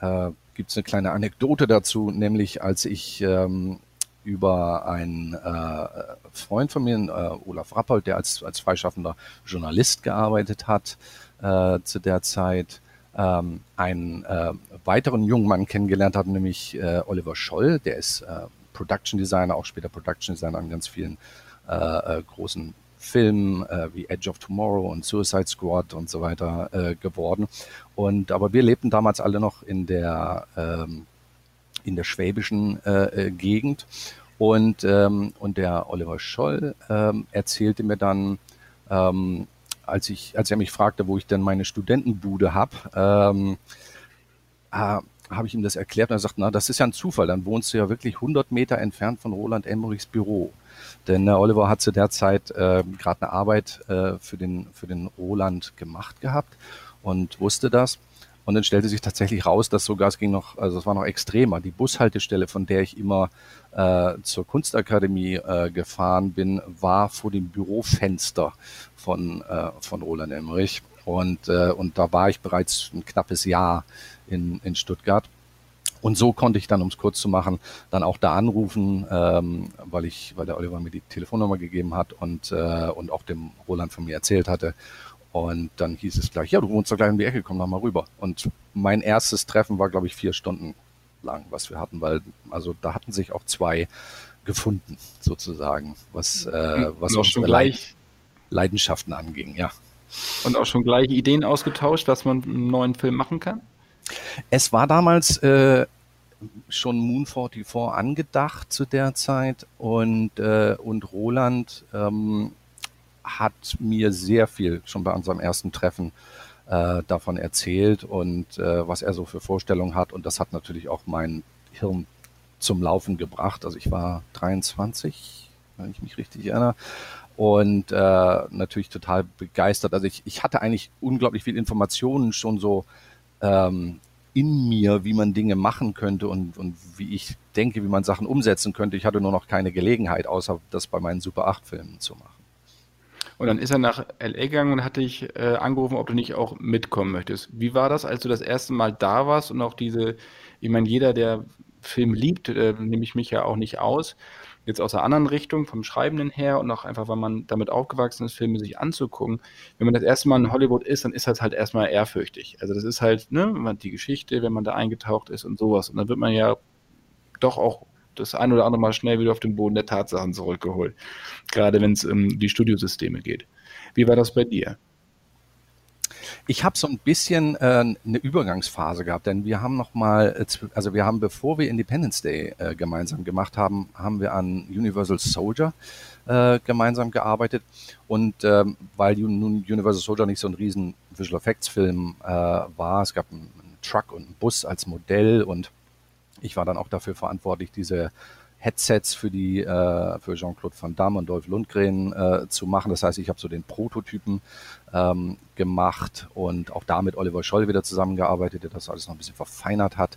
Speaker 3: äh, gibt es eine kleine Anekdote dazu, nämlich als ich ähm, über einen äh, Freund von mir, äh, Olaf Rappold, der als, als freischaffender Journalist gearbeitet hat äh, zu der Zeit, ähm, einen äh, weiteren jungen Mann kennengelernt habe, nämlich äh, Oliver Scholl, der ist äh, Production Designer, auch später Production Designer an ganz vielen großen Filmen wie Edge of Tomorrow und Suicide Squad und so weiter geworden. Und aber wir lebten damals alle noch in der ähm, in der schwäbischen äh, äh, Gegend. Und, ähm, und der Oliver Scholl ähm, erzählte mir dann, ähm, als, ich, als er mich fragte, wo ich denn meine Studentenbude habe, ähm, äh, habe ich ihm das erklärt und er sagt, na, das ist ja ein Zufall, dann wohnst du ja wirklich 100 Meter entfernt von Roland Emmerichs Büro. Denn äh, Oliver hat zu der Zeit äh, gerade eine Arbeit äh, für, den, für den Roland gemacht gehabt und wusste das. Und dann stellte sich tatsächlich raus, dass sogar es ging noch, also es war noch extremer. Die Bushaltestelle, von der ich immer äh, zur Kunstakademie äh, gefahren bin, war vor dem Bürofenster von, äh, von Roland Emmerich. Und, äh, und da war ich bereits ein knappes Jahr in, in Stuttgart. Und so konnte ich dann, um es kurz zu machen, dann auch da anrufen, ähm, weil ich, weil der Oliver mir die Telefonnummer gegeben hat und, äh, und auch dem Roland von mir erzählt hatte. Und dann hieß es gleich, ja, du wohnst doch gleich um die Ecke, komm doch mal rüber. Und mein erstes Treffen war, glaube ich, vier Stunden lang, was wir hatten, weil also da hatten sich auch zwei gefunden, sozusagen, was, äh, was
Speaker 2: auch schon gleich
Speaker 3: Leidenschaften anging, ja.
Speaker 2: Und auch schon gleich Ideen ausgetauscht, was man einen neuen Film machen kann?
Speaker 3: Es war damals äh, schon Moon 44 angedacht zu der Zeit und, äh, und Roland ähm, hat mir sehr viel schon bei unserem ersten Treffen äh, davon erzählt und äh, was er so für Vorstellungen hat. Und das hat natürlich auch mein Hirn zum Laufen gebracht. Also ich war 23, wenn ich mich richtig erinnere. Und äh, natürlich total begeistert. Also ich, ich hatte eigentlich unglaublich viel Informationen schon so ähm, in mir, wie man Dinge machen könnte und, und wie ich denke, wie man Sachen umsetzen könnte. Ich hatte nur noch keine Gelegenheit, außer das bei meinen Super 8-Filmen zu machen.
Speaker 2: Und dann ist er nach LA gegangen und hatte dich äh, angerufen, ob du nicht auch mitkommen möchtest. Wie war das, als du das erste Mal da warst und auch diese, ich meine, jeder, der Film liebt, äh, nehme ich mich ja auch nicht aus, jetzt aus einer anderen Richtung, vom Schreibenden her und auch einfach, weil man damit aufgewachsen ist, Filme sich anzugucken. Wenn man das erste Mal in Hollywood ist, dann ist das halt erstmal ehrfürchtig. Also das ist halt, ne, die Geschichte, wenn man da eingetaucht ist und sowas. Und dann wird man ja doch auch das ein oder andere Mal schnell wieder auf den Boden der Tatsachen zurückgeholt. Gerade wenn es um die Studiosysteme geht. Wie war das bei dir?
Speaker 3: Ich habe so ein bisschen äh, eine Übergangsphase gehabt, denn wir haben noch mal, äh, also wir haben, bevor wir Independence Day äh, gemeinsam gemacht haben, haben wir an Universal Soldier äh, gemeinsam gearbeitet. Und ähm, weil nun Universal Soldier nicht so ein riesen Visual Effects Film äh, war, es gab einen, einen Truck und einen Bus als Modell und ich war dann auch dafür verantwortlich, diese Headsets für die äh, für Jean-Claude Van Damme und Dolph Lundgren äh, zu machen. Das heißt, ich habe so den Prototypen ähm, gemacht und auch da mit Oliver Scholl wieder zusammengearbeitet, der das alles noch ein bisschen verfeinert hat.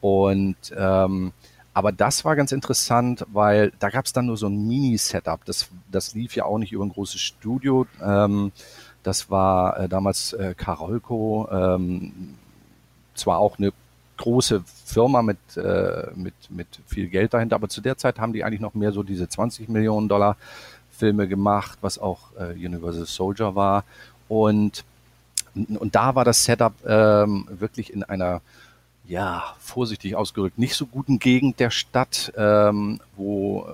Speaker 3: Und ähm, aber das war ganz interessant, weil da gab es dann nur so ein Mini-Setup. Das, das lief ja auch nicht über ein großes Studio. Ähm, das war äh, damals äh, Karolko, ähm, zwar auch eine große Firma mit, äh, mit, mit viel Geld dahinter, aber zu der Zeit haben die eigentlich noch mehr so diese 20 Millionen Dollar Filme gemacht, was auch äh, Universal Soldier war. Und, und da war das Setup ähm, wirklich in einer, ja, vorsichtig ausgerückt, nicht so guten Gegend der Stadt, ähm, wo,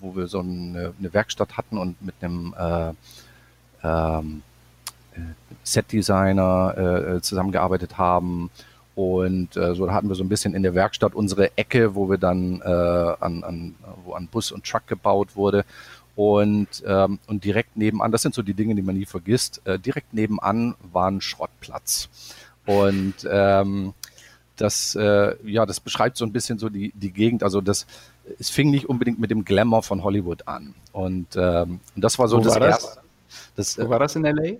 Speaker 3: wo wir so eine, eine Werkstatt hatten und mit einem äh, ähm, äh, Setdesigner äh, zusammengearbeitet haben und äh, so hatten wir so ein bisschen in der Werkstatt unsere Ecke, wo wir dann äh, an, an, wo an Bus und Truck gebaut wurde. Und, ähm, und direkt nebenan, das sind so die Dinge, die man nie vergisst, äh, direkt nebenan war ein Schrottplatz. Und ähm, das, äh, ja, das beschreibt so ein bisschen so die, die Gegend. Also das, es fing nicht unbedingt mit dem Glamour von Hollywood an. Und, ähm, und das war so
Speaker 2: Wo
Speaker 3: das
Speaker 2: war das?
Speaker 3: erste. Das,
Speaker 2: Wo war das in LA?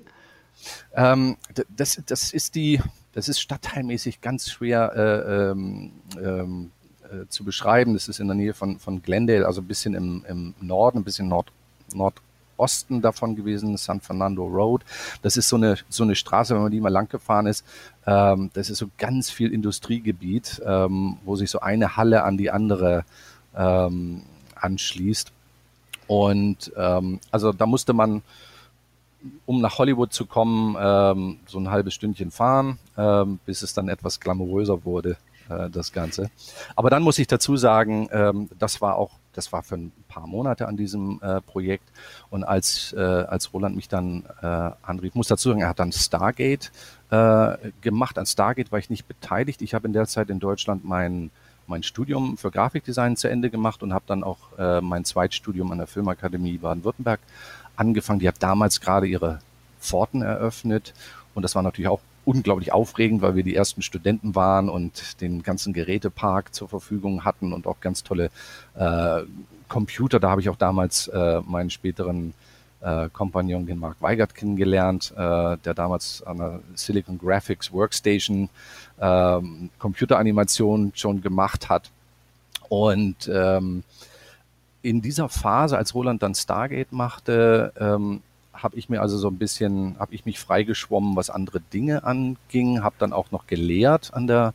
Speaker 3: Ähm, das, das ist die, das ist stadtteilmäßig ganz schwer äh, ähm, ähm, äh, zu beschreiben. Das ist in der Nähe von, von Glendale, also ein bisschen im, im Norden, ein bisschen Nord, Nordosten davon gewesen, San Fernando Road. Das ist so eine, so eine Straße, wenn man die mal lang gefahren ist. Ähm, das ist so ganz viel Industriegebiet, ähm, wo sich so eine Halle an die andere ähm, anschließt. Und ähm, also da musste man um nach Hollywood zu kommen, ähm, so ein halbes Stündchen fahren, ähm, bis es dann etwas glamouröser wurde, äh, das Ganze. Aber dann muss ich dazu sagen, ähm, das war auch, das war für ein paar Monate an diesem äh, Projekt. Und als, äh, als Roland mich dann äh, anrief, muss dazu sagen, er hat dann Stargate äh, gemacht. An Stargate war ich nicht beteiligt. Ich habe in der Zeit in Deutschland mein mein Studium für Grafikdesign zu Ende gemacht und habe dann auch äh, mein Zweitstudium an der Filmakademie Baden-Württemberg angefangen. Die hat damals gerade ihre Pforten eröffnet und das war natürlich auch unglaublich aufregend, weil wir die ersten Studenten waren und den ganzen Gerätepark zur Verfügung hatten und auch ganz tolle äh, Computer. Da habe ich auch damals äh, meinen späteren äh, Kompagnon, den Mark Weigert, kennengelernt, äh, der damals an der Silicon Graphics Workstation äh, Computeranimation schon gemacht hat. Und ähm, in dieser Phase, als Roland dann Stargate machte, ähm, habe ich mir also so ein bisschen, habe ich mich freigeschwommen, was andere Dinge anging, habe dann auch noch gelehrt an der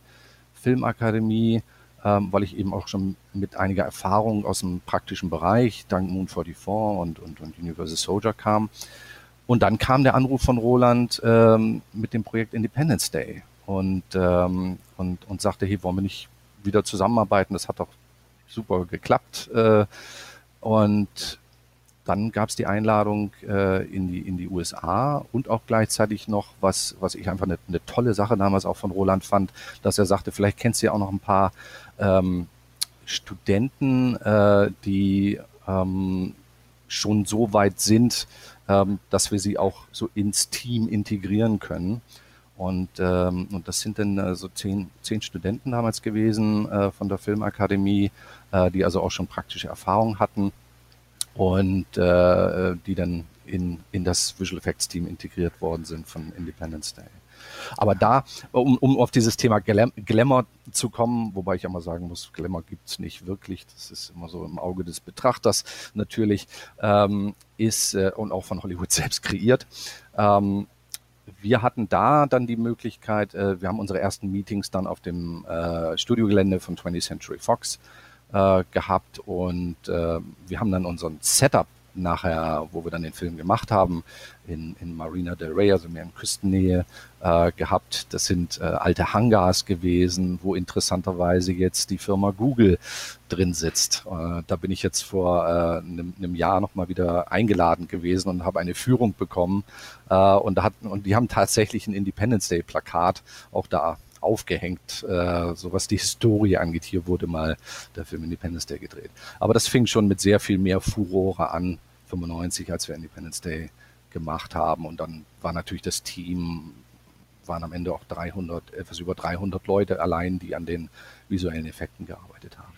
Speaker 3: Filmakademie, ähm, weil ich eben auch schon mit einiger Erfahrung aus dem praktischen Bereich, dank Moon 44 und, und, und Universal Soldier kam. Und dann kam der Anruf von Roland ähm, mit dem Projekt Independence Day und, ähm, und, und sagte, hey, wollen wir nicht wieder zusammenarbeiten? Das hat doch super geklappt. Äh, und dann gab es die Einladung äh, in, die, in die USA und auch gleichzeitig noch, was, was ich einfach eine, eine tolle Sache damals auch von Roland fand, dass er sagte, vielleicht kennst du ja auch noch ein paar ähm, Studenten, äh, die ähm, schon so weit sind, ähm, dass wir sie auch so ins Team integrieren können. Und, ähm, und das sind dann äh, so zehn, zehn Studenten damals gewesen von der Filmakademie, äh, die also auch schon praktische Erfahrung hatten und äh, die dann in, in das Visual Effects Team integriert worden sind von Independence Day. Aber da, um, um auf dieses Thema Glam Glamour zu kommen, wobei ich immer sagen muss, Glamour gibt's nicht wirklich, das ist immer so im Auge des Betrachters natürlich, ähm, ist äh, und auch von Hollywood selbst kreiert. Ähm, wir hatten da dann die Möglichkeit, äh, wir haben unsere ersten Meetings dann auf dem äh, Studiogelände von 20th Century Fox äh, gehabt und äh, wir haben dann unseren Setup nachher, wo wir dann den Film gemacht haben, in, in Marina del Rey, also mehr in Küstennähe, äh, gehabt. Das sind äh, alte Hangars gewesen, wo interessanterweise jetzt die Firma Google drin sitzt. Äh, da bin ich jetzt vor äh, einem, einem Jahr nochmal wieder eingeladen gewesen und habe eine Führung bekommen. Äh, und, da hatten, und die haben tatsächlich ein Independence Day Plakat auch da aufgehängt, äh, so was die Historie angeht. Hier wurde mal der Film Independence Day gedreht. Aber das fing schon mit sehr viel mehr Furore an, 95, als wir Independence Day gemacht haben. Und dann war natürlich das Team, waren am Ende auch 300, etwas über 300 Leute allein, die an den visuellen Effekten gearbeitet haben.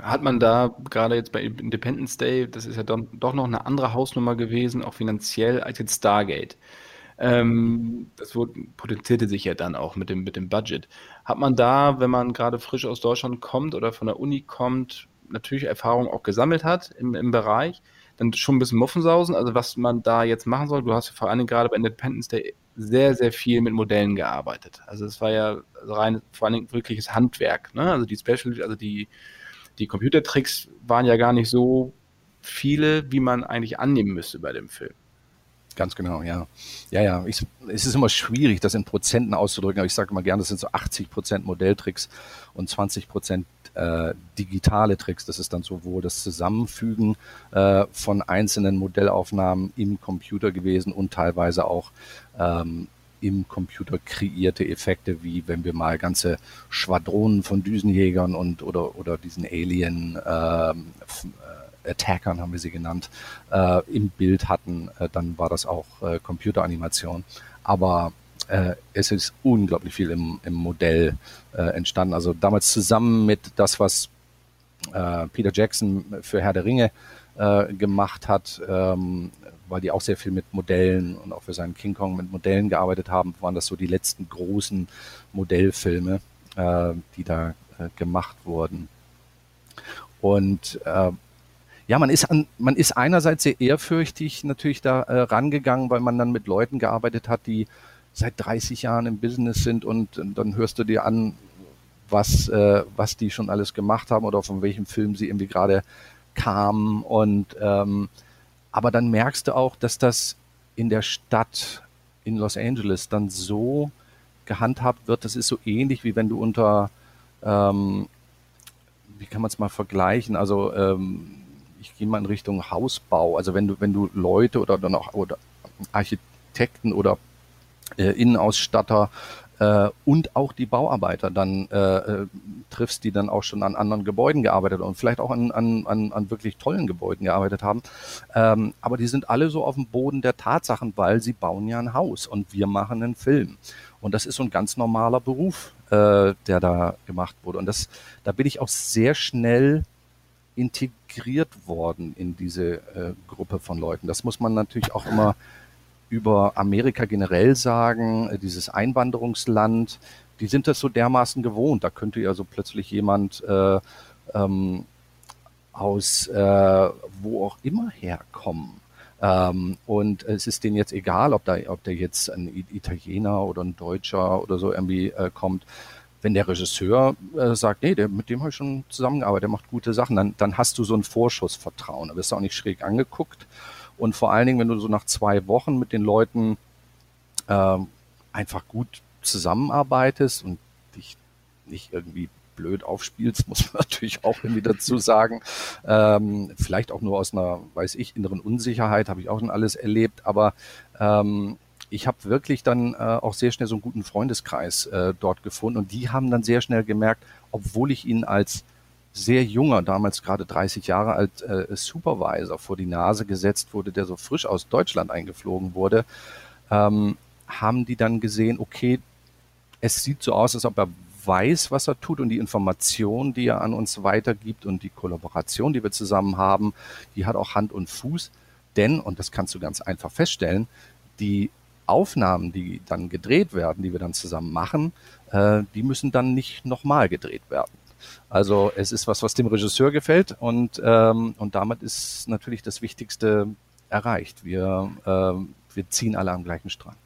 Speaker 2: Hat man da gerade jetzt bei Independence Day, das ist ja doch, doch noch eine andere Hausnummer gewesen, auch finanziell, als jetzt Stargate. Ähm, das wurde, potenzierte sich ja dann auch mit dem, mit dem Budget. Hat man da, wenn man gerade frisch aus Deutschland kommt oder von der Uni kommt, natürlich Erfahrung auch gesammelt hat im, im Bereich, dann schon ein bisschen Muffensausen, also was man da jetzt machen soll. Du hast ja vor allem gerade bei Independence Day sehr, sehr viel mit Modellen gearbeitet. Also es war ja rein, vor allem wirkliches Handwerk. Ne? Also die Special, also die, die Computertricks waren ja gar nicht so viele, wie man eigentlich annehmen müsste bei dem Film.
Speaker 3: Ganz genau, ja. Ja, ja. Ich, es ist immer schwierig, das in Prozenten auszudrücken, aber ich sage immer gerne, das sind so 80 Prozent Modelltricks und 20 Prozent äh, digitale Tricks. Das ist dann sowohl das Zusammenfügen äh, von einzelnen Modellaufnahmen im Computer gewesen und teilweise auch ähm, im Computer kreierte Effekte, wie wenn wir mal ganze Schwadronen von Düsenjägern und oder oder diesen Alien ähm, Attackern haben wir sie genannt, äh, im Bild hatten, äh, dann war das auch äh, Computeranimation. Aber äh, es ist unglaublich viel im, im Modell äh, entstanden. Also damals zusammen mit das, was äh, Peter Jackson für Herr der Ringe gemacht hat, ähm, weil die auch sehr viel mit Modellen und auch für seinen King Kong mit Modellen gearbeitet haben, waren das so die letzten großen Modellfilme, die da gemacht wurden. Und ja, man ist an, man ist einerseits sehr ehrfürchtig natürlich da äh, rangegangen, weil man dann mit Leuten gearbeitet hat, die seit 30 Jahren im Business sind und, und dann hörst du dir an, was, äh, was die schon alles gemacht haben oder von welchem Film sie irgendwie gerade kamen und ähm, aber dann merkst du auch, dass das in der Stadt in Los Angeles dann so gehandhabt wird, das ist so ähnlich wie wenn du unter ähm, wie kann man es mal vergleichen? Also ähm, ich gehe mal in Richtung Hausbau. Also wenn du, wenn du Leute oder dann auch oder Architekten oder äh, Innenausstatter äh, und auch die Bauarbeiter dann äh, äh, triffst, die dann auch schon an anderen Gebäuden gearbeitet und vielleicht auch an, an, an, an wirklich tollen Gebäuden gearbeitet haben. Ähm, aber die sind alle so auf dem Boden der Tatsachen, weil sie bauen ja ein Haus und wir machen einen Film. Und das ist so ein ganz normaler Beruf, äh, der da gemacht wurde. Und das, da bin ich auch sehr schnell integriert worden in diese äh, Gruppe von Leuten. Das muss man natürlich auch immer über Amerika generell sagen, äh, dieses Einwanderungsland, die sind das so dermaßen gewohnt. Da könnte ja so plötzlich jemand äh, ähm, aus äh, wo auch immer herkommen. Ähm, und es ist denen jetzt egal, ob da, ob der jetzt ein Italiener oder ein Deutscher oder so irgendwie äh, kommt wenn der Regisseur äh, sagt, nee, der, mit dem habe ich schon zusammengearbeitet, der macht gute Sachen, dann, dann hast du so ein Vorschussvertrauen. Da wirst du auch nicht schräg angeguckt. Und vor allen Dingen, wenn du so nach zwei Wochen mit den Leuten äh, einfach gut zusammenarbeitest und dich nicht irgendwie blöd aufspielst, muss man natürlich auch irgendwie dazu sagen. Ähm, vielleicht auch nur aus einer, weiß ich, inneren Unsicherheit, habe ich auch schon alles erlebt, aber ähm, ich habe wirklich dann äh, auch sehr schnell so einen guten Freundeskreis äh, dort gefunden und die haben dann sehr schnell gemerkt, obwohl ich ihnen als sehr junger, damals gerade 30 Jahre alt, äh, Supervisor vor die Nase gesetzt wurde, der so frisch aus Deutschland eingeflogen wurde, ähm, haben die dann gesehen, okay, es sieht so aus, als ob er weiß, was er tut und die Information, die er an uns weitergibt und die Kollaboration, die wir zusammen haben, die hat auch Hand und Fuß. Denn, und das kannst du ganz einfach feststellen, die Aufnahmen, die dann gedreht werden, die wir dann zusammen machen, äh, die müssen dann nicht nochmal gedreht werden. Also es ist was, was dem Regisseur gefällt und, ähm, und damit ist natürlich das Wichtigste erreicht. Wir, ähm, wir ziehen alle am gleichen Strang.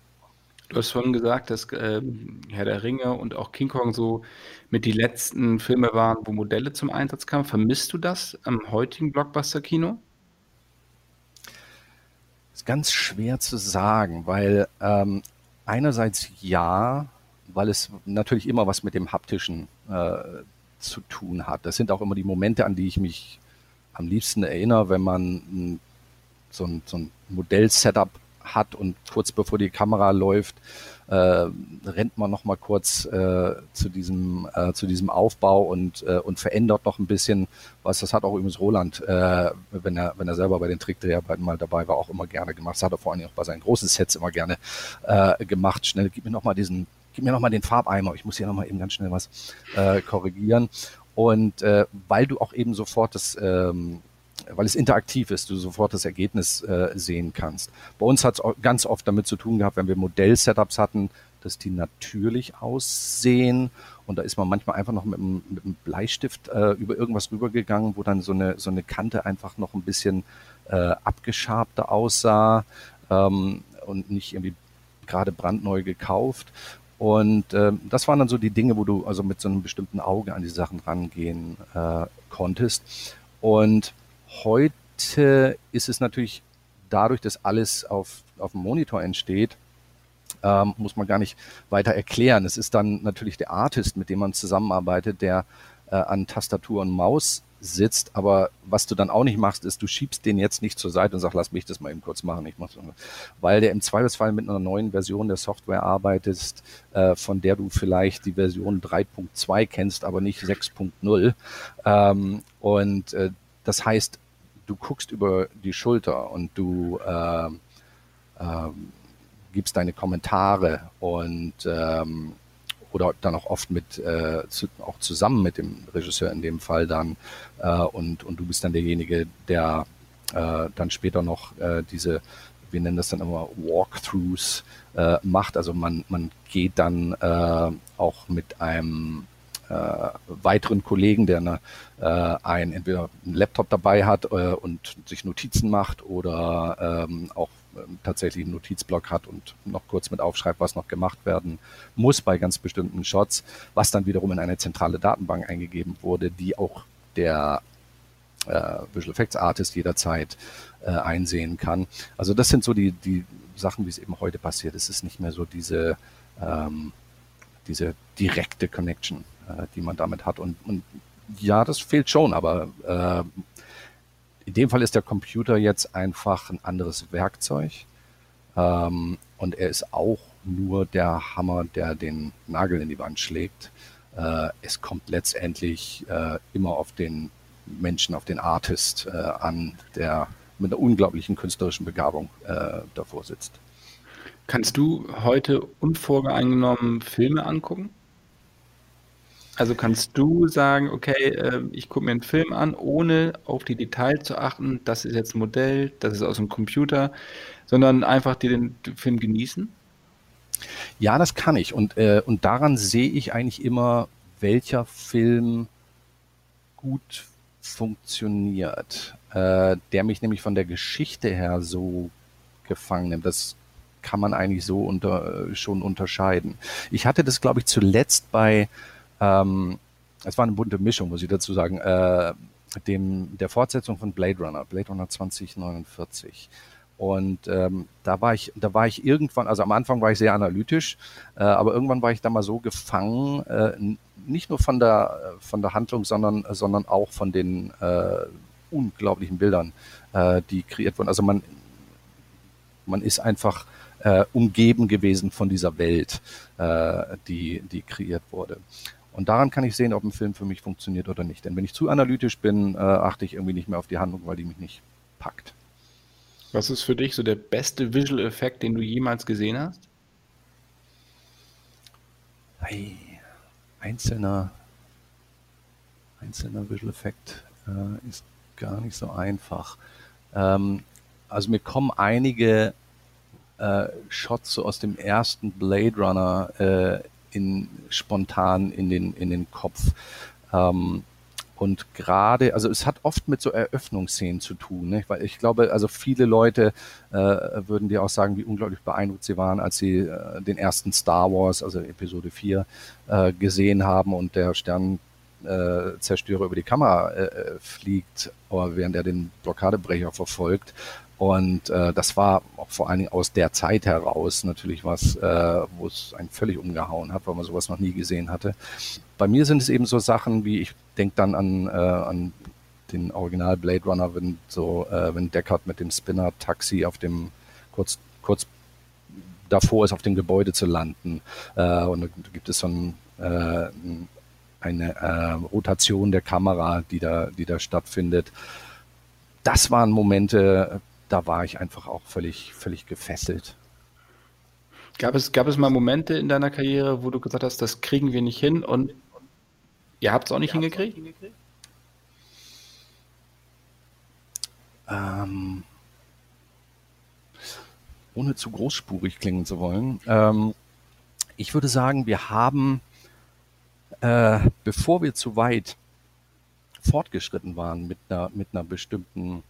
Speaker 2: Du hast vorhin gesagt, dass äh, Herr der Ringe und auch King Kong so mit die letzten Filme waren, wo Modelle zum Einsatz kamen. Vermisst du das am heutigen Blockbuster-Kino?
Speaker 3: Ist ganz schwer zu sagen, weil ähm, einerseits ja, weil es natürlich immer was mit dem haptischen äh, zu tun hat. Das sind auch immer die Momente, an die ich mich am liebsten erinnere, wenn man so ein, so ein Modell-Setup hat und kurz bevor die Kamera läuft, äh, rennt man noch mal kurz äh, zu diesem äh, zu diesem Aufbau und äh, und verändert noch ein bisschen was. Das hat auch übrigens Roland, äh, wenn er wenn er selber bei den Trickdreharbeiten mal dabei war, auch immer gerne gemacht. Das hat er vor allem auch bei seinen großen Sets immer gerne äh, gemacht. Schnell, gib mir noch mal diesen gib mir noch mal den Farbeimer, ich muss hier noch mal eben ganz schnell was äh, korrigieren. Und äh, weil du auch eben sofort das, ähm, weil es interaktiv ist, du sofort das Ergebnis äh, sehen kannst. Bei uns hat es ganz oft damit zu tun gehabt, wenn wir Modell-Setups hatten, dass die natürlich aussehen. Und da ist man manchmal einfach noch mit einem, mit einem Bleistift äh, über irgendwas rübergegangen, wo dann so eine, so eine Kante einfach noch ein bisschen äh, abgeschabter aussah ähm, und nicht irgendwie gerade brandneu gekauft. Und äh, das waren dann so die Dinge, wo du also mit so einem bestimmten Auge an die Sachen rangehen äh, konntest. Und heute ist es natürlich dadurch, dass alles auf, auf dem Monitor entsteht, ähm, muss man gar nicht weiter erklären. Es ist dann natürlich der Artist, mit dem man zusammenarbeitet, der äh, an Tastatur und Maus sitzt, aber was du dann auch nicht machst, ist, du schiebst den jetzt nicht zur Seite und sagst, lass mich das mal eben kurz machen. Ich mach's, weil der im Zweifelsfall mit einer neuen Version der Software arbeitet, äh, von der du vielleicht die Version 3.2 kennst, aber nicht 6.0. Ähm, und äh, das heißt, du guckst über die Schulter und du äh, äh, gibst deine Kommentare und ähm, oder dann auch oft mit äh, zu, auch zusammen mit dem Regisseur in dem Fall dann äh, und und du bist dann derjenige, der äh, dann später noch äh, diese wir nennen das dann immer Walkthroughs macht. Also man man geht dann auch mit einem weiteren Kollegen, der eine, äh, ein entweder einen Laptop dabei hat äh, und sich Notizen macht oder ähm, auch ähm, tatsächlich einen Notizblock hat und noch kurz mit aufschreibt, was noch gemacht werden muss bei ganz bestimmten Shots, was dann wiederum in eine zentrale Datenbank eingegeben wurde, die auch der äh, Visual Effects Artist jederzeit äh, einsehen kann. Also das sind so die, die Sachen, wie es eben heute passiert. Es ist nicht mehr so diese, ähm, diese direkte Connection, äh, die man damit hat. Und, und ja, das fehlt schon, aber äh, in dem Fall ist der Computer jetzt einfach ein anderes Werkzeug ähm, und er ist auch nur der Hammer, der den Nagel in die Wand schlägt. Äh, es kommt letztendlich äh, immer auf den Menschen, auf den Artist äh, an, der mit einer unglaublichen künstlerischen Begabung äh, davor sitzt.
Speaker 2: Kannst du heute unvorgeeingenommen Filme angucken? Also kannst du sagen, okay, äh, ich gucke mir einen Film an, ohne auf die Details zu achten, das ist jetzt ein Modell, das ist aus dem Computer, sondern einfach den Film genießen?
Speaker 3: Ja, das kann ich. Und, äh, und daran sehe ich eigentlich immer, welcher Film gut funktioniert, äh, der mich nämlich von der Geschichte her so gefangen nimmt. Das kann man eigentlich so unter, schon unterscheiden. Ich hatte das, glaube ich, zuletzt bei ähm, es war eine bunte Mischung, muss ich dazu sagen, äh, dem, der Fortsetzung von Blade Runner, Blade Runner 2049. Und ähm, da war ich, da war ich irgendwann, also am Anfang war ich sehr analytisch, äh, aber irgendwann war ich da mal so gefangen, äh, nicht nur von der von der Handlung, sondern sondern auch von den äh, unglaublichen Bildern, äh, die kreiert wurden. Also man man ist einfach äh, umgeben gewesen von dieser Welt, äh, die die kreiert wurde. Und daran kann ich sehen, ob ein Film für mich funktioniert oder nicht. Denn wenn ich zu analytisch bin, äh, achte ich irgendwie nicht mehr auf die Handlung, weil die mich nicht packt.
Speaker 2: Was ist für dich so der beste Visual Effekt, den du jemals gesehen hast?
Speaker 3: Hey, einzelner, einzelner Visual Effekt äh, ist gar nicht so einfach. Ähm, also mir kommen einige äh, Shots so aus dem ersten Blade Runner äh, in, spontan in den, in den Kopf. Ähm, und gerade, also es hat oft mit so Eröffnungsszenen zu tun, ne? weil ich glaube, also viele Leute äh, würden dir auch sagen, wie unglaublich beeindruckt sie waren, als sie äh, den ersten Star Wars, also Episode 4, äh, gesehen haben und der Sternzerstörer über die Kamera äh, äh, fliegt, während er den Blockadebrecher verfolgt. Und äh, das war auch vor allen Dingen aus der Zeit heraus natürlich was, äh, wo es einen völlig umgehauen hat, weil man sowas noch nie gesehen hatte. Bei mir sind es eben so Sachen wie, ich denke dann an, äh, an den Original Blade Runner, wenn so, äh, wenn Deckard mit dem Spinner-Taxi auf dem kurz, kurz davor ist, auf dem Gebäude zu landen. Äh, und da gibt es so ein, äh, eine äh, Rotation der Kamera, die da, die da stattfindet. Das waren Momente, da war ich einfach auch völlig, völlig gefesselt.
Speaker 2: Gab es, gab es mal Momente in deiner Karriere, wo du gesagt hast, das kriegen wir nicht hin und ihr habt es auch nicht hingekriegt? Hingekriegt?
Speaker 3: Ähm, ohne zu großspurig klingen zu wollen. Ähm, ich würde sagen, wir haben, äh, bevor wir zu weit fortgeschritten waren mit einer, mit einer bestimmten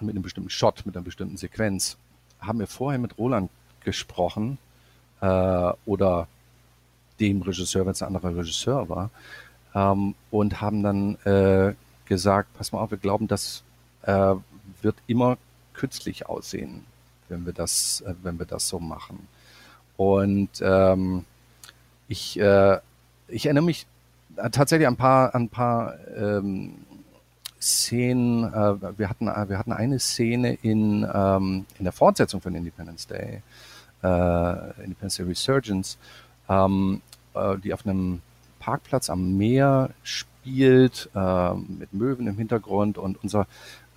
Speaker 3: mit einem bestimmten Shot, mit einer bestimmten Sequenz, haben wir vorher mit Roland gesprochen äh, oder dem Regisseur, wenn es ein anderer Regisseur war, ähm, und haben dann äh, gesagt, pass mal auf, wir glauben, das äh, wird immer künstlich aussehen, wenn wir das, äh, wenn wir das so machen. Und ähm, ich, äh, ich erinnere mich tatsächlich an ein paar, an paar ähm, Szenen, äh, wir, hatten, wir hatten eine Szene in, ähm, in der Fortsetzung von Independence Day, äh, Independence Day Resurgence, ähm, äh, die auf einem Parkplatz am Meer spielt, äh, mit Möwen im Hintergrund und unser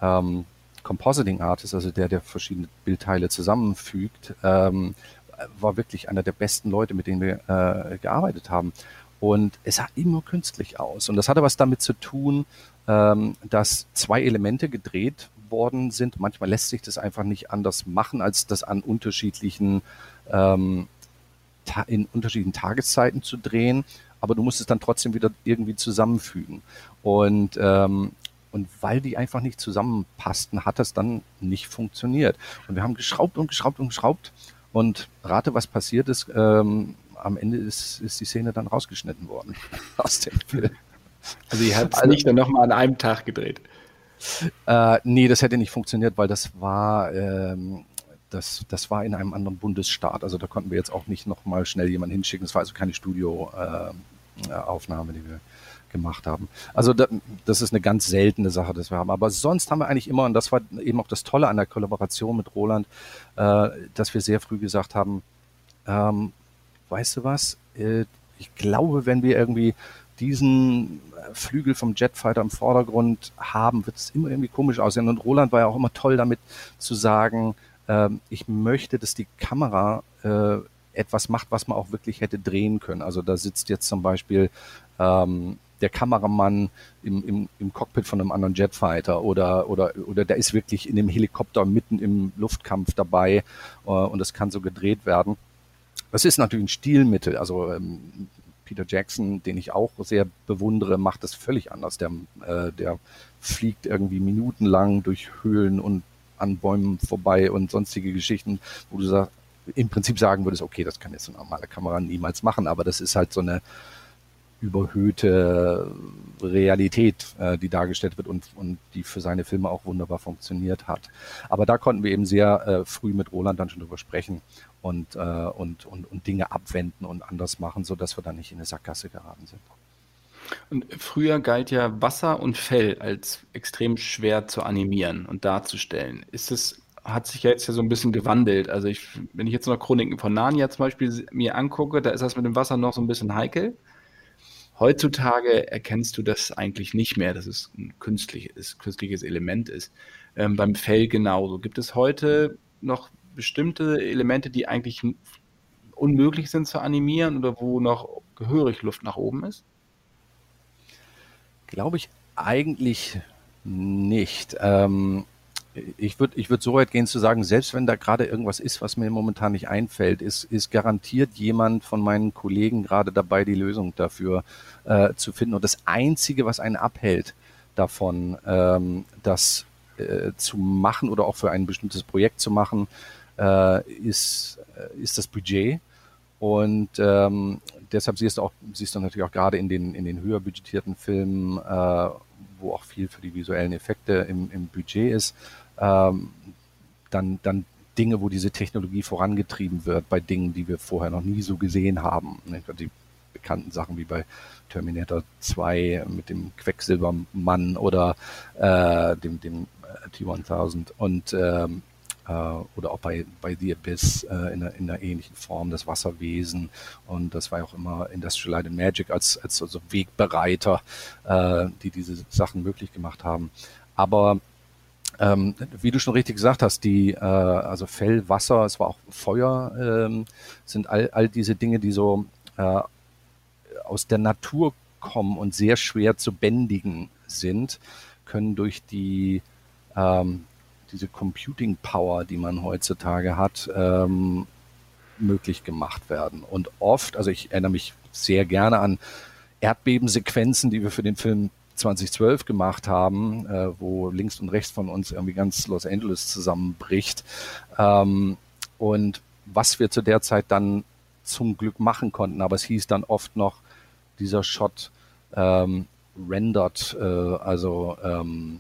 Speaker 3: ähm, Compositing Artist, also der, der verschiedene Bildteile zusammenfügt, ähm, war wirklich einer der besten Leute, mit denen wir äh, gearbeitet haben. Und es sah immer künstlich aus. Und das hatte was damit zu tun, ähm, dass zwei Elemente gedreht worden sind. Manchmal lässt sich das einfach nicht anders machen, als das an unterschiedlichen ähm, in unterschiedlichen Tageszeiten zu drehen, aber du musst es dann trotzdem wieder irgendwie zusammenfügen. Und ähm, und weil die einfach nicht zusammenpassten, hat das dann nicht funktioniert. Und wir haben geschraubt und geschraubt und geschraubt. Und rate, was passiert ist. Ähm, am Ende ist, ist die Szene dann rausgeschnitten worden aus dem Film.
Speaker 2: Also ihr habt es also, nicht dann nochmal an einem Tag gedreht?
Speaker 3: Äh, nee, das hätte nicht funktioniert, weil das war, ähm, das, das war in einem anderen Bundesstaat. Also da konnten wir jetzt auch nicht nochmal schnell jemanden hinschicken. Es war also keine Studioaufnahme, äh, die wir gemacht haben. Also da, das ist eine ganz seltene Sache, dass wir haben. Aber sonst haben wir eigentlich immer, und das war eben auch das Tolle an der Kollaboration mit Roland, äh, dass wir sehr früh gesagt haben, ähm, weißt du was, äh, ich glaube, wenn wir irgendwie diesen Flügel vom Jetfighter im Vordergrund haben, wird es immer irgendwie komisch aussehen. Und Roland war ja auch immer toll damit zu sagen, äh, ich möchte, dass die Kamera äh, etwas macht, was man auch wirklich hätte drehen können. Also da sitzt jetzt zum Beispiel ähm, der Kameramann im, im, im Cockpit von einem anderen Jetfighter oder, oder, oder der ist wirklich in dem Helikopter mitten im Luftkampf dabei äh, und das kann so gedreht werden. Das ist natürlich ein Stilmittel. Also ähm, Peter Jackson, den ich auch sehr bewundere, macht das völlig anders. Der, äh, der fliegt irgendwie minutenlang durch Höhlen und an Bäumen vorbei und sonstige Geschichten, wo du sag, im Prinzip sagen würdest, okay, das kann jetzt eine normale Kamera niemals machen, aber das ist halt so eine überhöhte Realität, äh, die dargestellt wird und, und die für seine Filme auch wunderbar funktioniert hat. Aber da konnten wir eben sehr äh, früh mit Roland dann schon drüber sprechen und, äh, und, und, und Dinge abwenden und anders machen, sodass wir dann nicht in eine Sackgasse geraten sind.
Speaker 2: Und früher galt ja Wasser und Fell als extrem schwer zu animieren und darzustellen. Ist es, hat sich jetzt ja so ein bisschen gewandelt. Also ich, wenn ich jetzt noch Chroniken von Narnia zum Beispiel mir angucke, da ist das mit dem Wasser noch so ein bisschen heikel. Heutzutage erkennst du das eigentlich nicht mehr, dass es ein künstliches, künstliches Element ist. Ähm, beim Fell genauso. Gibt es heute noch bestimmte Elemente, die eigentlich unmöglich sind zu animieren oder wo noch gehörig Luft nach oben ist?
Speaker 3: Glaube ich eigentlich nicht. Ähm, ich würde ich würd so weit gehen zu sagen, selbst wenn da gerade irgendwas ist, was mir momentan nicht einfällt, ist, ist garantiert jemand von meinen Kollegen gerade dabei, die Lösung dafür äh, zu finden. Und das Einzige, was einen abhält davon, ähm, das äh, zu machen oder auch für ein bestimmtes Projekt zu machen, ist, äh, ist das Budget. Und ähm, deshalb siehst du auch, siehst du natürlich auch gerade in den, in den höher budgetierten Filmen, äh, wo auch viel für die visuellen Effekte im, im Budget ist, ähm, dann, dann Dinge, wo diese Technologie vorangetrieben wird, bei Dingen, die wir vorher noch nie so gesehen haben. Die bekannten Sachen wie bei Terminator 2 mit dem Quecksilbermann oder äh, dem, dem äh, T-1000 und ähm, äh, oder auch bei, bei The Abyss äh, in, einer, in einer ähnlichen Form, das Wasserwesen. Und das war ja auch immer Industrial Light and Magic als, als also Wegbereiter, äh, die diese Sachen möglich gemacht haben. Aber ähm, wie du schon richtig gesagt hast, die, äh, also Fell, Wasser, es war auch Feuer, ähm, sind all, all diese Dinge, die so äh, aus der Natur kommen und sehr schwer zu bändigen sind, können durch die ähm, diese Computing Power, die man heutzutage hat, ähm, möglich gemacht werden. Und oft, also ich erinnere mich sehr gerne an Erdbebensequenzen, die wir für den Film 2012 gemacht haben, äh, wo links und rechts von uns irgendwie ganz Los Angeles zusammenbricht. Ähm, und was wir zu der Zeit dann zum Glück machen konnten, aber es hieß dann oft noch, dieser Shot ähm, rendert, äh, also ähm,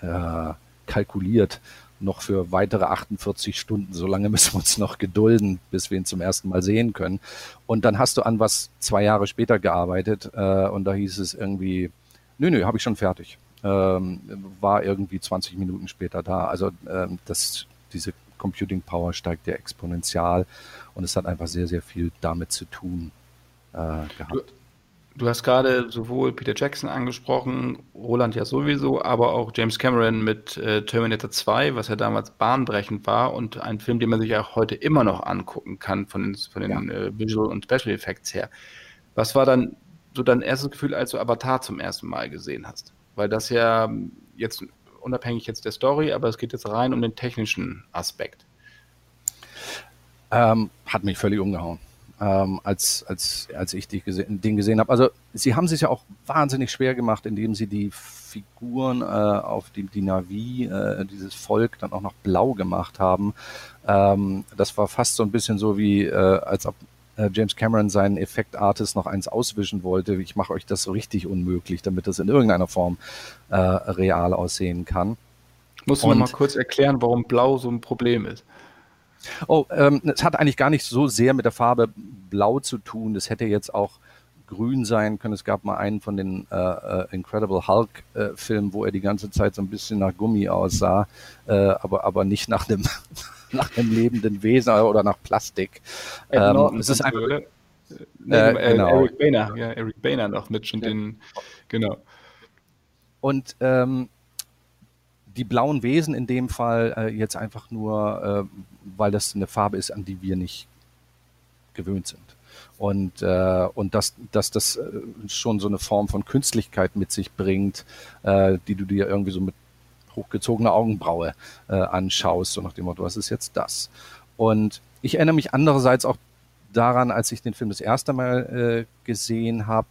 Speaker 3: äh, kalkuliert noch für weitere 48 Stunden. So lange müssen wir uns noch gedulden, bis wir ihn zum ersten Mal sehen können. Und dann hast du an was zwei Jahre später gearbeitet äh, und da hieß es irgendwie, nö, nö, habe ich schon fertig. Ähm, war irgendwie 20 Minuten später da. Also ähm, das, diese Computing Power steigt ja exponentiell und es hat einfach sehr, sehr viel damit zu tun äh, gehabt.
Speaker 2: Du hast gerade sowohl Peter Jackson angesprochen, Roland ja sowieso, aber auch James Cameron mit äh, Terminator 2, was ja damals bahnbrechend war und ein Film, den man sich auch heute immer noch angucken kann von den, von den ja. äh, Visual und Special Effects her. Was war dann so dein erstes Gefühl, als du Avatar zum ersten Mal gesehen hast? Weil das ja jetzt unabhängig jetzt der Story, aber es geht jetzt rein um den technischen Aspekt.
Speaker 3: Ähm, hat mich völlig umgehauen ähm, als, als, als ich die gese den gesehen habe. Also sie haben sich ja auch wahnsinnig schwer gemacht, indem sie die Figuren äh, auf die, die Navi, äh, dieses Volk, dann auch noch blau gemacht haben. Ähm, das war fast so ein bisschen so wie, äh, als ob äh, James Cameron seinen Effektartist noch eins auswischen wollte. Ich mache euch das so richtig unmöglich, damit das in irgendeiner Form äh, real aussehen kann.
Speaker 2: Du noch mal kurz erklären, warum Blau so ein Problem ist?
Speaker 3: Oh, ähm, es hat eigentlich gar nicht so sehr mit der Farbe Blau zu tun. Das hätte jetzt auch grün sein können. Es gab mal einen von den äh, äh, Incredible Hulk-Filmen, äh, wo er die ganze Zeit so ein bisschen nach Gummi aussah, äh, aber, aber nicht nach einem, nach einem lebenden Wesen oder nach Plastik.
Speaker 2: Ähm, es ist einfach. Nee, äh, genau. Eric Boehner, ja, Eric Boehner noch mit schon ja. den, genau.
Speaker 3: Und ähm, die blauen Wesen in dem Fall äh, jetzt einfach nur, äh, weil das eine Farbe ist, an die wir nicht gewöhnt sind. Und, äh, und dass, dass das äh, schon so eine Form von Künstlichkeit mit sich bringt, äh, die du dir irgendwie so mit hochgezogener Augenbraue äh, anschaust, so nach dem Motto, was ist jetzt das? Und ich erinnere mich andererseits auch daran, als ich den Film das erste Mal gesehen habe,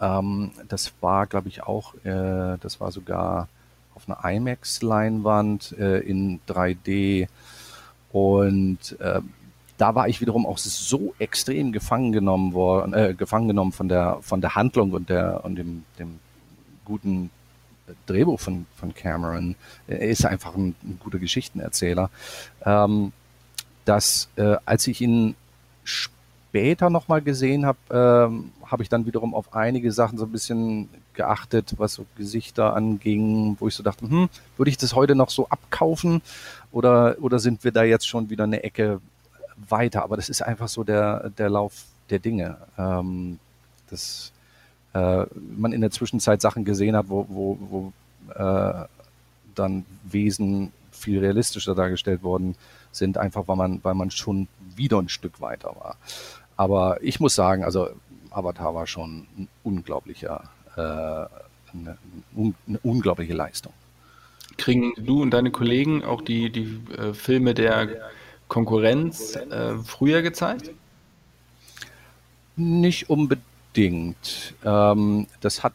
Speaker 3: ähm, das war, glaube ich, auch, das war sogar auf einer IMAX-Leinwand äh, in 3D. Und äh, da war ich wiederum auch so extrem gefangen genommen worden, äh, gefangen genommen von der von der Handlung und der und dem, dem guten Drehbuch von, von Cameron. Er ist einfach ein, ein guter Geschichtenerzähler. Ähm, dass äh, als ich ihn später nochmal gesehen habe, ähm, habe ich dann wiederum auf einige Sachen so ein bisschen geachtet, was so Gesichter anging, wo ich so dachte, hm, würde ich das heute noch so abkaufen oder, oder sind wir da jetzt schon wieder eine Ecke weiter? Aber das ist einfach so der, der Lauf der Dinge. Ähm, das, äh, man in der Zwischenzeit Sachen gesehen hat, wo, wo, wo äh, dann Wesen viel realistischer dargestellt worden sind, einfach weil man, weil man schon wieder ein Stück weiter war. Aber ich muss sagen, also Avatar war schon ein unglaublicher, äh, eine, eine unglaubliche Leistung.
Speaker 2: Kriegen du und deine Kollegen auch die, die äh, Filme der Konkurrenz äh, früher gezeigt?
Speaker 3: Nicht unbedingt. Ähm, das hat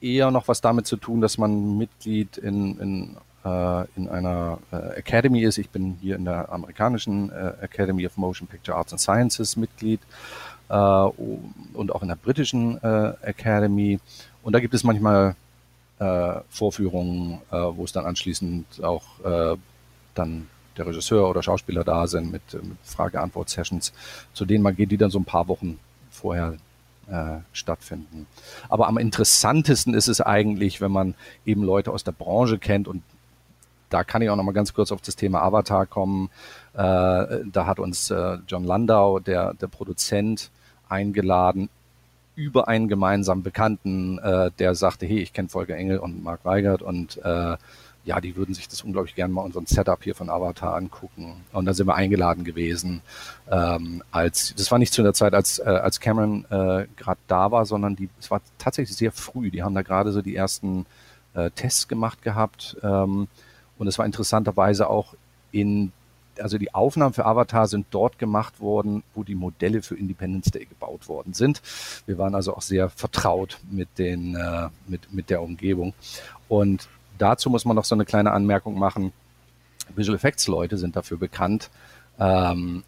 Speaker 3: eher noch was damit zu tun, dass man Mitglied in, in, äh, in einer äh, Academy ist. Ich bin hier in der amerikanischen äh, Academy of Motion Picture Arts and Sciences Mitglied äh, und auch in der britischen äh, Academy. Und da gibt es manchmal äh, Vorführungen, wo es dann anschließend auch dann der Regisseur oder Schauspieler da sind mit, mit Frage-Antwort-Sessions, zu denen man geht, die dann so ein paar Wochen vorher äh, stattfinden. Aber am interessantesten ist es eigentlich, wenn man eben Leute aus der Branche kennt und da kann ich auch noch mal ganz kurz auf das Thema Avatar kommen. Äh, da hat uns äh, John Landau, der, der Produzent, eingeladen über einen gemeinsamen Bekannten, äh, der sagte, hey, ich kenne Volker Engel und Mark Weigert und äh, ja, die würden sich das unglaublich gerne mal unseren Setup hier von Avatar angucken. Und da sind wir eingeladen gewesen. Ähm, als das war nicht zu der Zeit, als äh, als Cameron äh, gerade da war, sondern die es war tatsächlich sehr früh. Die haben da gerade so die ersten äh, Tests gemacht gehabt. Ähm, und es war interessanterweise auch in also die Aufnahmen für Avatar sind dort gemacht worden, wo die Modelle für Independence Day gebaut worden sind. Wir waren also auch sehr vertraut mit den äh, mit mit der Umgebung und dazu muss man noch so eine kleine Anmerkung machen. Visual Effects Leute sind dafür bekannt, ähm,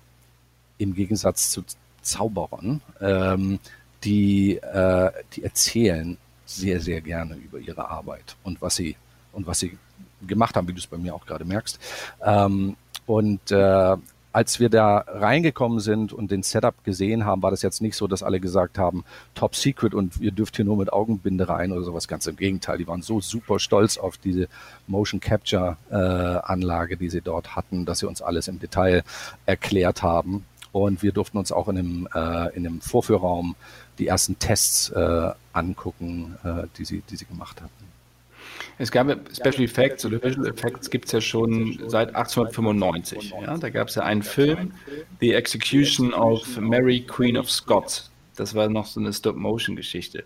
Speaker 3: im Gegensatz zu Zauberern, ähm, die, äh, die erzählen sehr, sehr gerne über ihre Arbeit und was sie und was sie gemacht haben, wie du es bei mir auch gerade merkst. Ähm, und äh, als wir da reingekommen sind und den Setup gesehen haben, war das jetzt nicht so, dass alle gesagt haben, top secret und ihr dürft hier nur mit Augenbinde rein oder sowas. Ganz im Gegenteil. Die waren so super stolz auf diese Motion Capture äh, Anlage, die sie dort hatten, dass sie uns alles im Detail erklärt haben. Und wir durften uns auch in einem, äh, in einem Vorführraum die ersten Tests äh, angucken, äh, die, sie, die sie gemacht hatten.
Speaker 2: Es gab Special Effects oder Visual Effects gibt es ja schon seit 1895. Ja? Da gab es ja einen Film, The Execution of Mary Queen of Scots. Das war noch so eine Stop-Motion-Geschichte.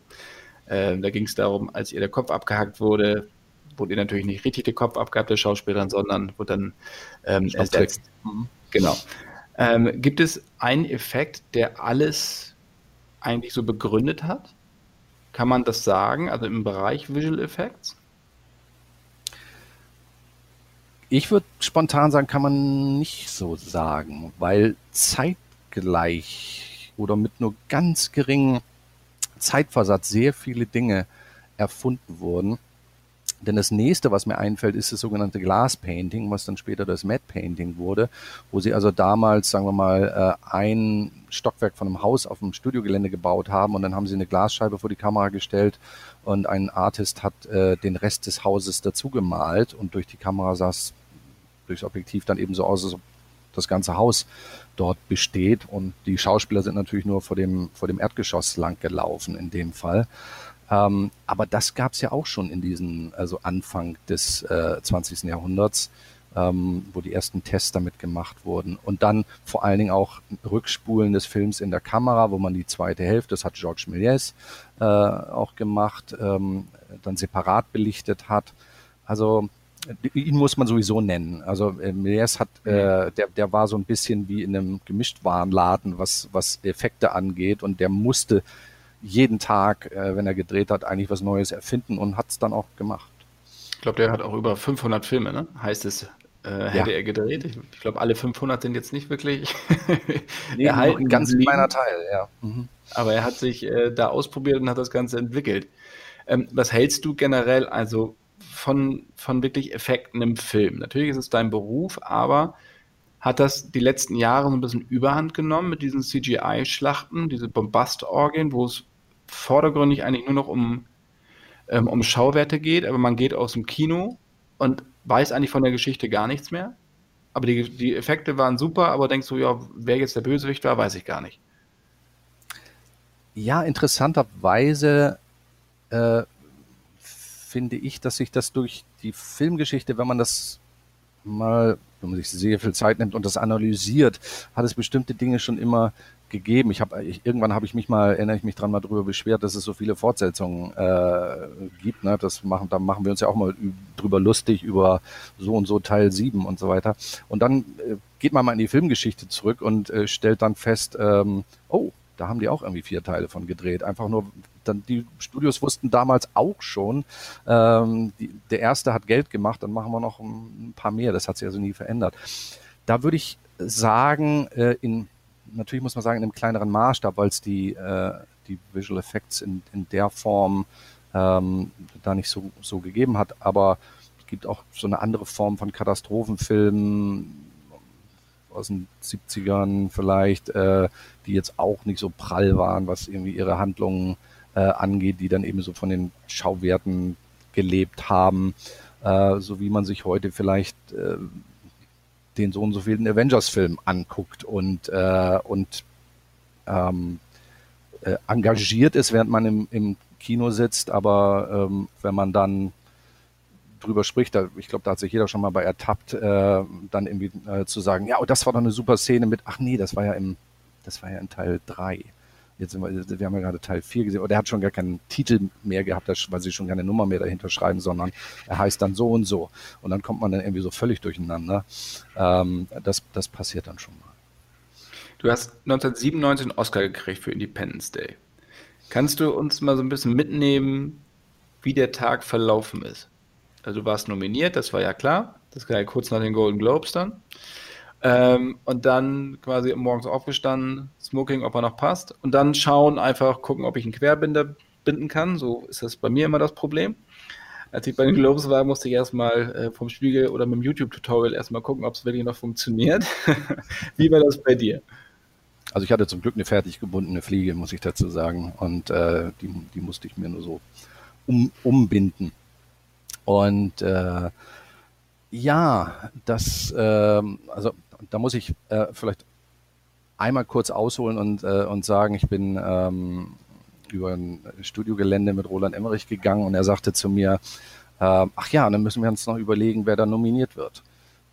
Speaker 2: Ähm, da ging es darum, als ihr der Kopf abgehackt wurde, wurde ihr natürlich nicht richtig der Kopf abgehackt, der Schauspielerin, sondern wurde dann ähm, ersetzt. Mhm. Genau. Ähm, gibt es einen Effekt, der alles eigentlich so begründet hat? Kann man das sagen, also im Bereich Visual Effects?
Speaker 3: Ich würde spontan sagen, kann man nicht so sagen, weil zeitgleich oder mit nur ganz geringem Zeitversatz sehr viele Dinge erfunden wurden. Denn das nächste, was mir einfällt, ist das sogenannte Glass Painting, was dann später das Matte Painting wurde, wo sie also damals, sagen wir mal, äh, ein Stockwerk von einem Haus auf dem Studiogelände gebaut haben und dann haben sie eine Glasscheibe vor die Kamera gestellt und ein Artist hat äh, den Rest des Hauses dazu gemalt und durch die Kamera sah es durchs Objektiv dann eben so aus, als ob das ganze Haus dort besteht und die Schauspieler sind natürlich nur vor dem, vor dem Erdgeschoss lang gelaufen in dem Fall. Ähm, aber das gab es ja auch schon in diesem, also Anfang des äh, 20. Jahrhunderts, ähm, wo die ersten Tests damit gemacht wurden. Und dann vor allen Dingen auch Rückspulen des Films in der Kamera, wo man die zweite Hälfte, das hat Georges Méliès äh, auch gemacht, ähm, dann separat belichtet hat. Also ihn muss man sowieso nennen. Also äh, Méliès hat, äh, der, der war so ein bisschen wie in einem Gemischtwarenladen, was, was Effekte angeht und der musste jeden Tag, äh, wenn er gedreht hat, eigentlich was Neues erfinden und hat es dann auch gemacht.
Speaker 2: Ich glaube, der hat auch über 500 Filme, ne? heißt es, äh, hätte ja. er gedreht. Ich, ich glaube, alle 500 sind jetzt nicht wirklich.
Speaker 3: nee, ein ganz kleiner Teil, ja.
Speaker 2: Mhm. Aber er hat sich äh, da ausprobiert und hat das Ganze entwickelt. Ähm, was hältst du generell also von, von wirklich Effekten im Film? Natürlich ist es dein Beruf, aber hat das die letzten Jahre so ein bisschen Überhand genommen mit diesen CGI-Schlachten, diese Bombast-Orgien, wo es vordergründig eigentlich nur noch um, ähm, um Schauwerte geht, aber man geht aus dem Kino und weiß eigentlich von der Geschichte gar nichts mehr. Aber die, die Effekte waren super, aber denkst du, ja, wer jetzt der Bösewicht war, weiß ich gar nicht.
Speaker 3: Ja, interessanterweise äh, finde ich, dass sich das durch die Filmgeschichte, wenn man das mal, wenn man sich sehr viel Zeit nimmt und das analysiert, hat es bestimmte Dinge schon immer gegeben. Ich habe irgendwann habe ich mich mal erinnere ich mich dran mal darüber beschwert, dass es so viele Fortsetzungen äh, gibt. Ne? Das machen, da machen wir uns ja auch mal drüber lustig über so und so Teil 7 und so weiter. Und dann äh, geht man mal in die Filmgeschichte zurück und äh, stellt dann fest, ähm, oh, da haben die auch irgendwie vier Teile von gedreht. Einfach nur, dann die Studios wussten damals auch schon, ähm, die, der erste hat Geld gemacht, dann machen wir noch ein, paar mehr. Das hat sich also nie verändert. Da würde ich sagen, äh, in natürlich muss man sagen, in einem kleineren Maßstab, weil es die, äh, die Visual Effects in, in der Form ähm, da nicht so, so gegeben hat. Aber es gibt auch so eine andere Form von Katastrophenfilmen aus den 70ern vielleicht, äh, die jetzt auch nicht so prall waren, was irgendwie ihre Handlungen äh, angeht, die dann eben so von den Schauwerten gelebt haben, äh, so wie man sich heute vielleicht äh, den so und so vielen Avengers-Film anguckt und, äh, und ähm, äh, engagiert ist, während man im, im Kino sitzt, aber ähm, wenn man dann drüber spricht, da, ich glaube, da hat sich jeder schon mal bei ertappt, äh, dann irgendwie äh, zu sagen, ja, oh, das war doch eine super Szene mit, ach nee, das war ja im, das war ja in Teil drei Jetzt sind wir, wir haben ja gerade Teil 4 gesehen, oder er hat schon gar keinen Titel mehr gehabt, weil sie schon keine Nummer mehr dahinter schreiben, sondern er heißt dann so und so. Und dann kommt man dann irgendwie so völlig durcheinander. Ähm, das, das passiert dann schon mal.
Speaker 2: Du hast 1997 einen Oscar gekriegt für Independence Day. Kannst du uns mal so ein bisschen mitnehmen, wie der Tag verlaufen ist? Also du warst nominiert, das war ja klar. Das war ja kurz nach den Golden Globes dann. Ähm, und dann quasi morgens aufgestanden, Smoking, ob er noch passt. Und dann schauen, einfach gucken, ob ich einen Querbinder binden kann. So ist das bei mir immer das Problem. Als ich bei den Globes war, musste ich erstmal äh, vom Spiegel oder mit dem YouTube-Tutorial erstmal gucken, ob es wirklich noch funktioniert. Wie war das bei dir?
Speaker 3: Also ich hatte zum Glück eine fertig gebundene Fliege, muss ich dazu sagen. Und äh, die, die musste ich mir nur so um, umbinden. Und äh, ja, das, äh, also da muss ich äh, vielleicht einmal kurz ausholen und, äh, und sagen, ich bin ähm, über ein Studiogelände mit Roland Emmerich gegangen und er sagte zu mir, äh, ach ja, dann müssen wir uns noch überlegen, wer da nominiert wird.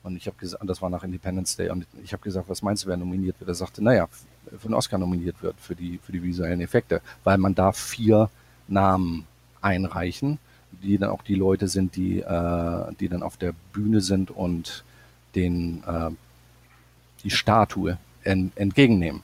Speaker 3: Und ich habe gesagt, das war nach Independence Day, und ich habe gesagt, was meinst du, wer nominiert wird? Er sagte, naja, für den Oscar nominiert wird, für die, für die visuellen Effekte, weil man darf vier Namen einreichen, die dann auch die Leute sind, die, äh, die dann auf der Bühne sind und den äh, die Statue en, entgegennehmen.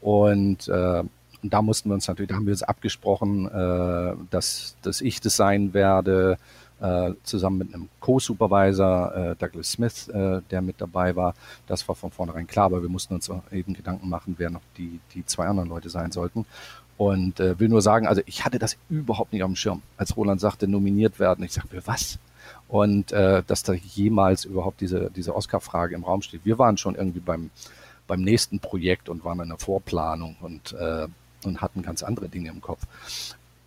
Speaker 3: Und äh, da mussten wir uns natürlich, da haben wir uns abgesprochen, äh, dass, dass ich das sein werde, äh, zusammen mit einem Co-Supervisor, äh, Douglas Smith, äh, der mit dabei war. Das war von vornherein klar, aber wir mussten uns eben Gedanken machen, wer noch die, die zwei anderen Leute sein sollten. Und äh, will nur sagen, also ich hatte das überhaupt nicht auf dem Schirm, als Roland sagte, nominiert werden. Ich sagte, was? und äh, dass da jemals überhaupt diese, diese Oscar-Frage im Raum steht. Wir waren schon irgendwie beim, beim nächsten Projekt und waren in der Vorplanung und, äh, und hatten ganz andere Dinge im Kopf.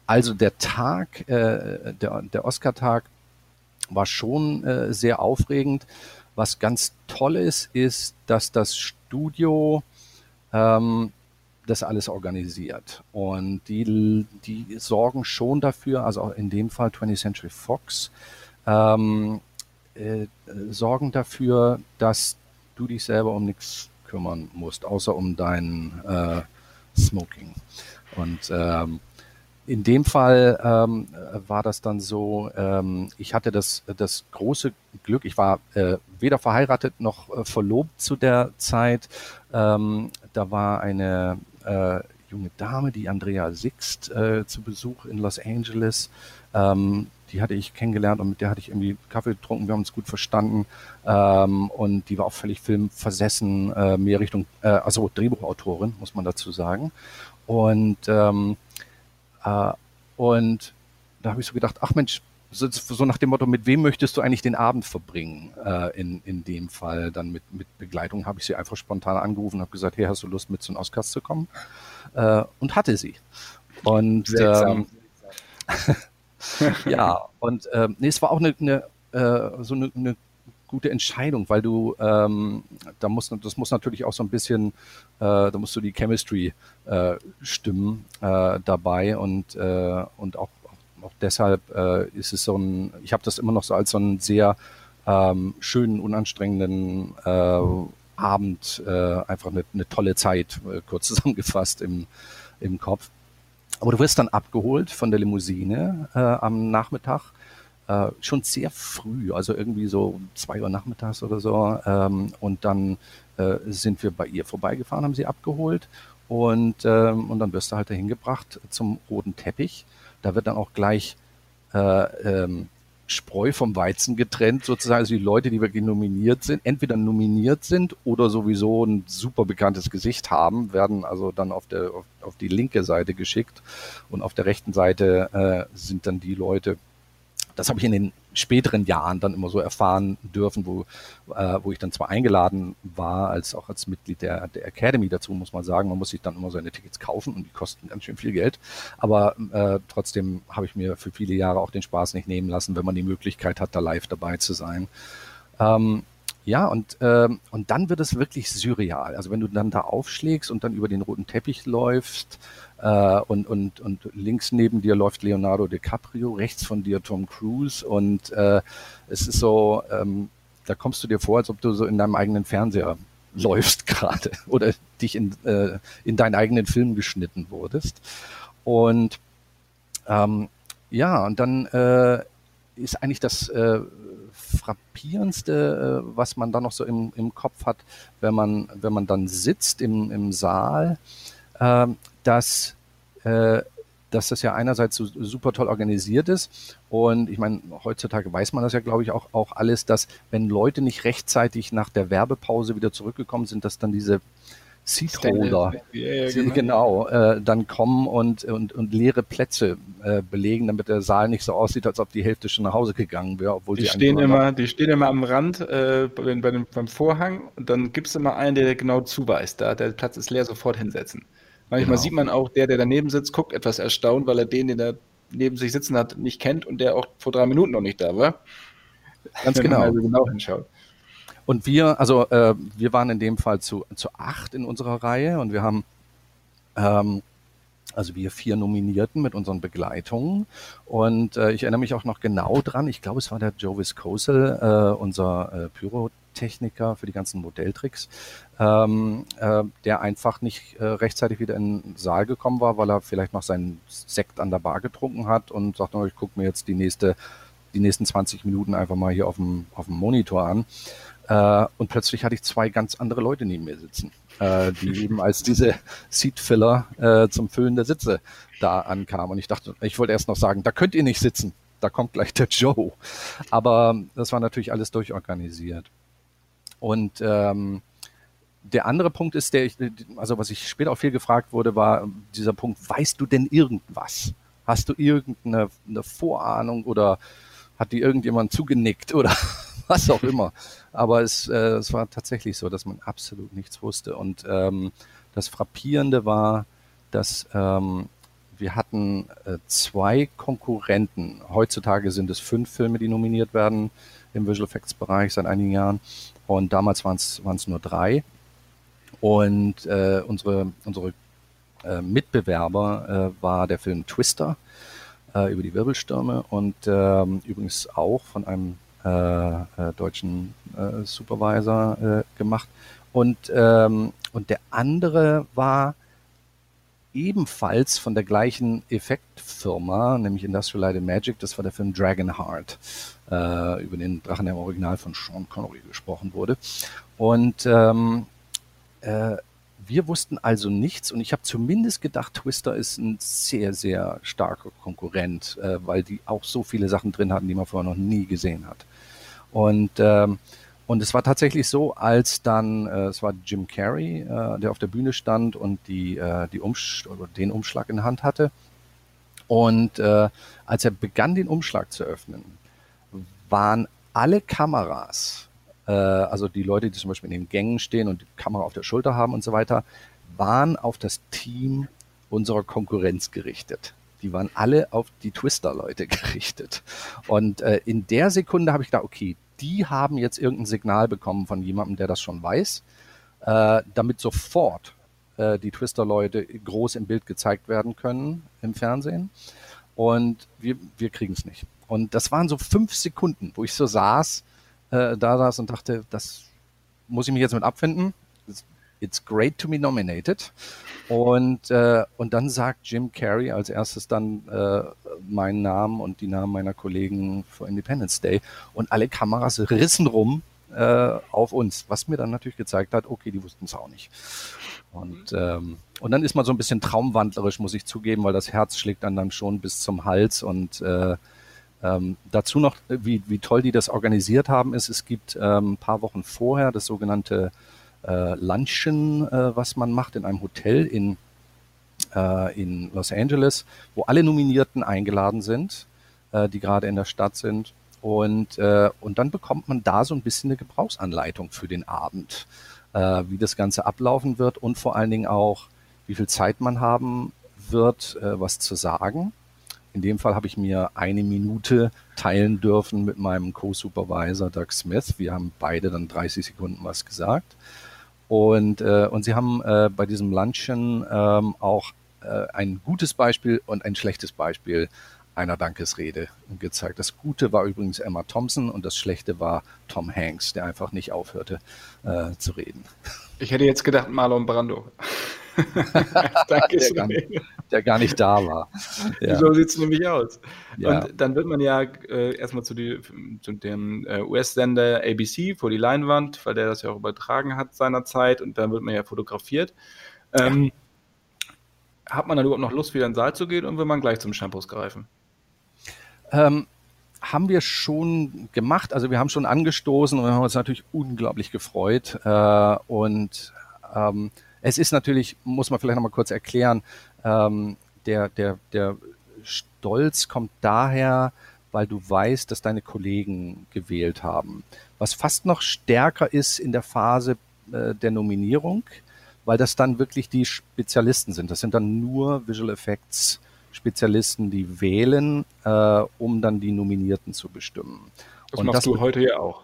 Speaker 3: Also der Tag, äh, der, der Oscar-Tag war schon äh, sehr aufregend. Was ganz toll ist, ist, dass das Studio ähm, das alles organisiert. Und die, die sorgen schon dafür, also in dem Fall 20th Century Fox, ähm, äh, sorgen dafür, dass du dich selber um nichts kümmern musst, außer um dein äh, Smoking. Und ähm, in dem Fall ähm, war das dann so, ähm, ich hatte das, das große Glück, ich war äh, weder verheiratet noch äh, verlobt zu der Zeit. Ähm, da war eine junge Dame, die Andrea Sixt, äh, zu Besuch in Los Angeles. Ähm, die hatte ich kennengelernt und mit der hatte ich irgendwie Kaffee getrunken, wir haben uns gut verstanden ähm, und die war auch völlig filmversessen, äh, mehr Richtung, äh, also Drehbuchautorin, muss man dazu sagen. Und, ähm, äh, und da habe ich so gedacht, ach Mensch, so, so, nach dem Motto, mit wem möchtest du eigentlich den Abend verbringen? Äh, in, in dem Fall dann mit, mit Begleitung habe ich sie einfach spontan angerufen und habe gesagt, hey, hast du Lust mit zu den Oscars zu kommen? Äh, und hatte sie. Und ähm, ja, und ähm, nee, es war auch eine, eine äh, so eine, eine gute Entscheidung, weil du ähm, da muss das muss natürlich auch so ein bisschen, äh, da musst du die Chemistry äh, stimmen äh, dabei und äh, und auch auch deshalb äh, ist es so ein, ich habe das immer noch so als so einen sehr ähm, schönen, unanstrengenden äh, Abend, äh, einfach eine, eine tolle Zeit, äh, kurz zusammengefasst im, im Kopf. Aber du wirst dann abgeholt von der Limousine äh, am Nachmittag, äh, schon sehr früh, also irgendwie so zwei Uhr nachmittags oder so. Ähm, und dann äh, sind wir bei ihr vorbeigefahren, haben sie abgeholt und, ähm, und dann wirst du halt dahin gebracht zum roten Teppich. Da wird dann auch gleich äh, ähm, Spreu vom Weizen getrennt, sozusagen. Also die Leute, die wirklich nominiert sind, entweder nominiert sind oder sowieso ein super bekanntes Gesicht haben, werden also dann auf, der, auf, auf die linke Seite geschickt und auf der rechten Seite äh, sind dann die Leute, das habe ich in den späteren Jahren dann immer so erfahren dürfen, wo, äh, wo ich dann zwar eingeladen war, als auch als Mitglied der, der Academy dazu, muss man sagen, man muss sich dann immer seine Tickets kaufen und die kosten ganz schön viel Geld. Aber äh, trotzdem habe ich mir für viele Jahre auch den Spaß nicht nehmen lassen, wenn man die Möglichkeit hat, da live dabei zu sein. Ähm, ja, und, ähm, und dann wird es wirklich surreal. Also wenn du dann da aufschlägst und dann über den roten Teppich läufst, äh, und, und, und links neben dir läuft Leonardo DiCaprio, rechts von dir Tom Cruise und äh, es ist so, ähm, da kommst du dir vor, als ob du so in deinem eigenen Fernseher läufst gerade oder dich in, äh, in deinen eigenen Film geschnitten wurdest. Und ähm, ja, und dann äh, ist eigentlich das äh, frappierendste, äh, was man da noch so im, im Kopf hat, wenn man, wenn man dann sitzt im, im Saal, äh, dass, äh, dass das ja einerseits so super toll organisiert ist. Und ich meine, heutzutage weiß man das ja, glaube ich, auch, auch alles, dass wenn Leute nicht rechtzeitig nach der Werbepause wieder zurückgekommen sind, dass dann diese Seatholder, ja, genau, genau äh, dann kommen und, und, und leere Plätze äh, belegen, damit der Saal nicht so aussieht, als ob die Hälfte schon nach Hause gegangen wäre, obwohl
Speaker 2: die stehen immer, die stehen immer am Rand äh, bei, bei dem, beim Vorhang und dann gibt es immer einen, der genau zuweist. Da der Platz ist leer, sofort hinsetzen. Manchmal genau. sieht man auch, der, der daneben sitzt, guckt etwas erstaunt, weil er den, den er neben sich sitzen hat, nicht kennt und der auch vor drei Minuten noch nicht da war.
Speaker 3: Ganz genau. Man also genau hinschaut. Und wir, also äh, wir waren in dem Fall zu, zu acht in unserer Reihe und wir haben ähm, also wir vier Nominierten mit unseren Begleitungen. Und äh, ich erinnere mich auch noch genau dran, ich glaube, es war der Joe Viscosel, äh, unser äh, Pyrotechniker für die ganzen Modelltricks, ähm, äh, der einfach nicht äh, rechtzeitig wieder in den Saal gekommen war, weil er vielleicht noch seinen Sekt an der Bar getrunken hat und sagt, oh, ich gucke mir jetzt die nächste die nächsten 20 Minuten einfach mal hier auf dem, auf dem Monitor an. Äh, und plötzlich hatte ich zwei ganz andere Leute neben mir sitzen, äh, die eben als diese Seatfiller äh, zum Füllen der Sitze da ankamen. Und ich dachte, ich wollte erst noch sagen, da könnt ihr nicht sitzen, da kommt gleich der Joe. Aber das war natürlich alles durchorganisiert. Und ähm, der andere Punkt ist, der ich, also was ich später auch viel gefragt wurde, war dieser Punkt, weißt du denn irgendwas? Hast du irgendeine Vorahnung oder hat dir irgendjemand zugenickt oder was auch immer. Aber es, äh, es war tatsächlich so, dass man absolut nichts wusste. Und ähm, das Frappierende war, dass ähm, wir hatten äh, zwei Konkurrenten. Heutzutage sind es fünf Filme, die nominiert werden im Visual Effects Bereich seit einigen Jahren. Und damals waren es nur drei. Und äh, unsere, unsere äh, Mitbewerber äh, war der Film Twister äh, über die Wirbelstürme und ähm, übrigens auch von einem äh, äh, deutschen Supervisor gemacht. Und, ähm, und der andere war ebenfalls von der gleichen Effektfirma, nämlich Industrial Light and Magic, das war der Film Dragonheart, äh, über den Drachen, im Original von Sean Connery gesprochen wurde. Und ähm, äh, wir wussten also nichts und ich habe zumindest gedacht, Twister ist ein sehr, sehr starker Konkurrent, äh, weil die auch so viele Sachen drin hatten, die man vorher noch nie gesehen hat. Und, ähm, und es war tatsächlich so, als dann, äh, es war Jim Carrey, äh, der auf der Bühne stand und die, äh, die Umsch den Umschlag in der Hand hatte. Und äh, als er begann, den Umschlag zu öffnen, waren alle Kameras, äh, also die Leute, die zum Beispiel in den Gängen stehen und die Kamera auf der Schulter haben und so weiter, waren auf das Team unserer Konkurrenz gerichtet die waren alle auf die Twister-Leute gerichtet. Und äh, in der Sekunde habe ich gedacht, okay, die haben jetzt irgendein Signal bekommen von jemandem, der das schon weiß, äh, damit sofort äh, die Twister-Leute groß im Bild gezeigt werden können im Fernsehen. und wir, wir kriegen es nicht. Und das waren so fünf Sekunden, wo ich so saß, äh, da saß und dachte, das muss ich mich jetzt mit abfinden. It's great to be nominated. Und, äh, und dann sagt Jim Carrey als erstes dann äh, meinen Namen und die Namen meiner Kollegen für Independence Day. Und alle Kameras rissen rum äh, auf uns, was mir dann natürlich gezeigt hat, okay, die wussten es auch nicht. Und, ähm, und dann ist man so ein bisschen traumwandlerisch, muss ich zugeben, weil das Herz schlägt dann, dann schon bis zum Hals. Und äh, ähm, dazu noch, wie, wie toll die das organisiert haben, ist, es gibt ähm, ein paar Wochen vorher das sogenannte äh, Lunchen, äh, was man macht in einem Hotel in, äh, in Los Angeles, wo alle Nominierten eingeladen sind, äh, die gerade in der Stadt sind. Und, äh, und dann bekommt man da so ein bisschen eine Gebrauchsanleitung für den Abend, äh, wie das Ganze ablaufen wird und vor allen Dingen auch, wie viel Zeit man haben wird, äh, was zu sagen. In dem Fall habe ich mir eine Minute teilen dürfen mit meinem Co-Supervisor Doug Smith. Wir haben beide dann 30 Sekunden was gesagt. Und, äh, und sie haben äh, bei diesem Lunchen ähm, auch äh, ein gutes Beispiel und ein schlechtes Beispiel einer Dankesrede gezeigt. Das Gute war übrigens Emma Thompson und das Schlechte war Tom Hanks, der einfach nicht aufhörte äh, zu reden.
Speaker 2: Ich hätte jetzt gedacht Marlon Brando.
Speaker 3: der, gar nicht, der, gar nicht, da war.
Speaker 2: Ja. So sieht es nämlich aus. Ja. Und dann wird man ja äh, erstmal zu, die, zu dem äh, US-Sender ABC vor die Leinwand, weil der das ja auch übertragen hat seinerzeit und dann wird man ja fotografiert. Ähm, ja. Hat man dann überhaupt noch Lust, wieder in den Saal zu gehen und will man gleich zum Shampoos greifen?
Speaker 3: Ähm, haben wir schon gemacht. Also wir haben schon angestoßen und haben uns natürlich unglaublich gefreut. Äh, und ähm, es ist natürlich, muss man vielleicht nochmal kurz erklären, ähm, der, der, der Stolz kommt daher, weil du weißt, dass deine Kollegen gewählt haben. Was fast noch stärker ist in der Phase äh, der Nominierung, weil das dann wirklich die Spezialisten sind. Das sind dann nur Visual Effects Spezialisten, die wählen, äh, um dann die Nominierten zu bestimmen.
Speaker 2: Das Und machst das, du heute ja auch.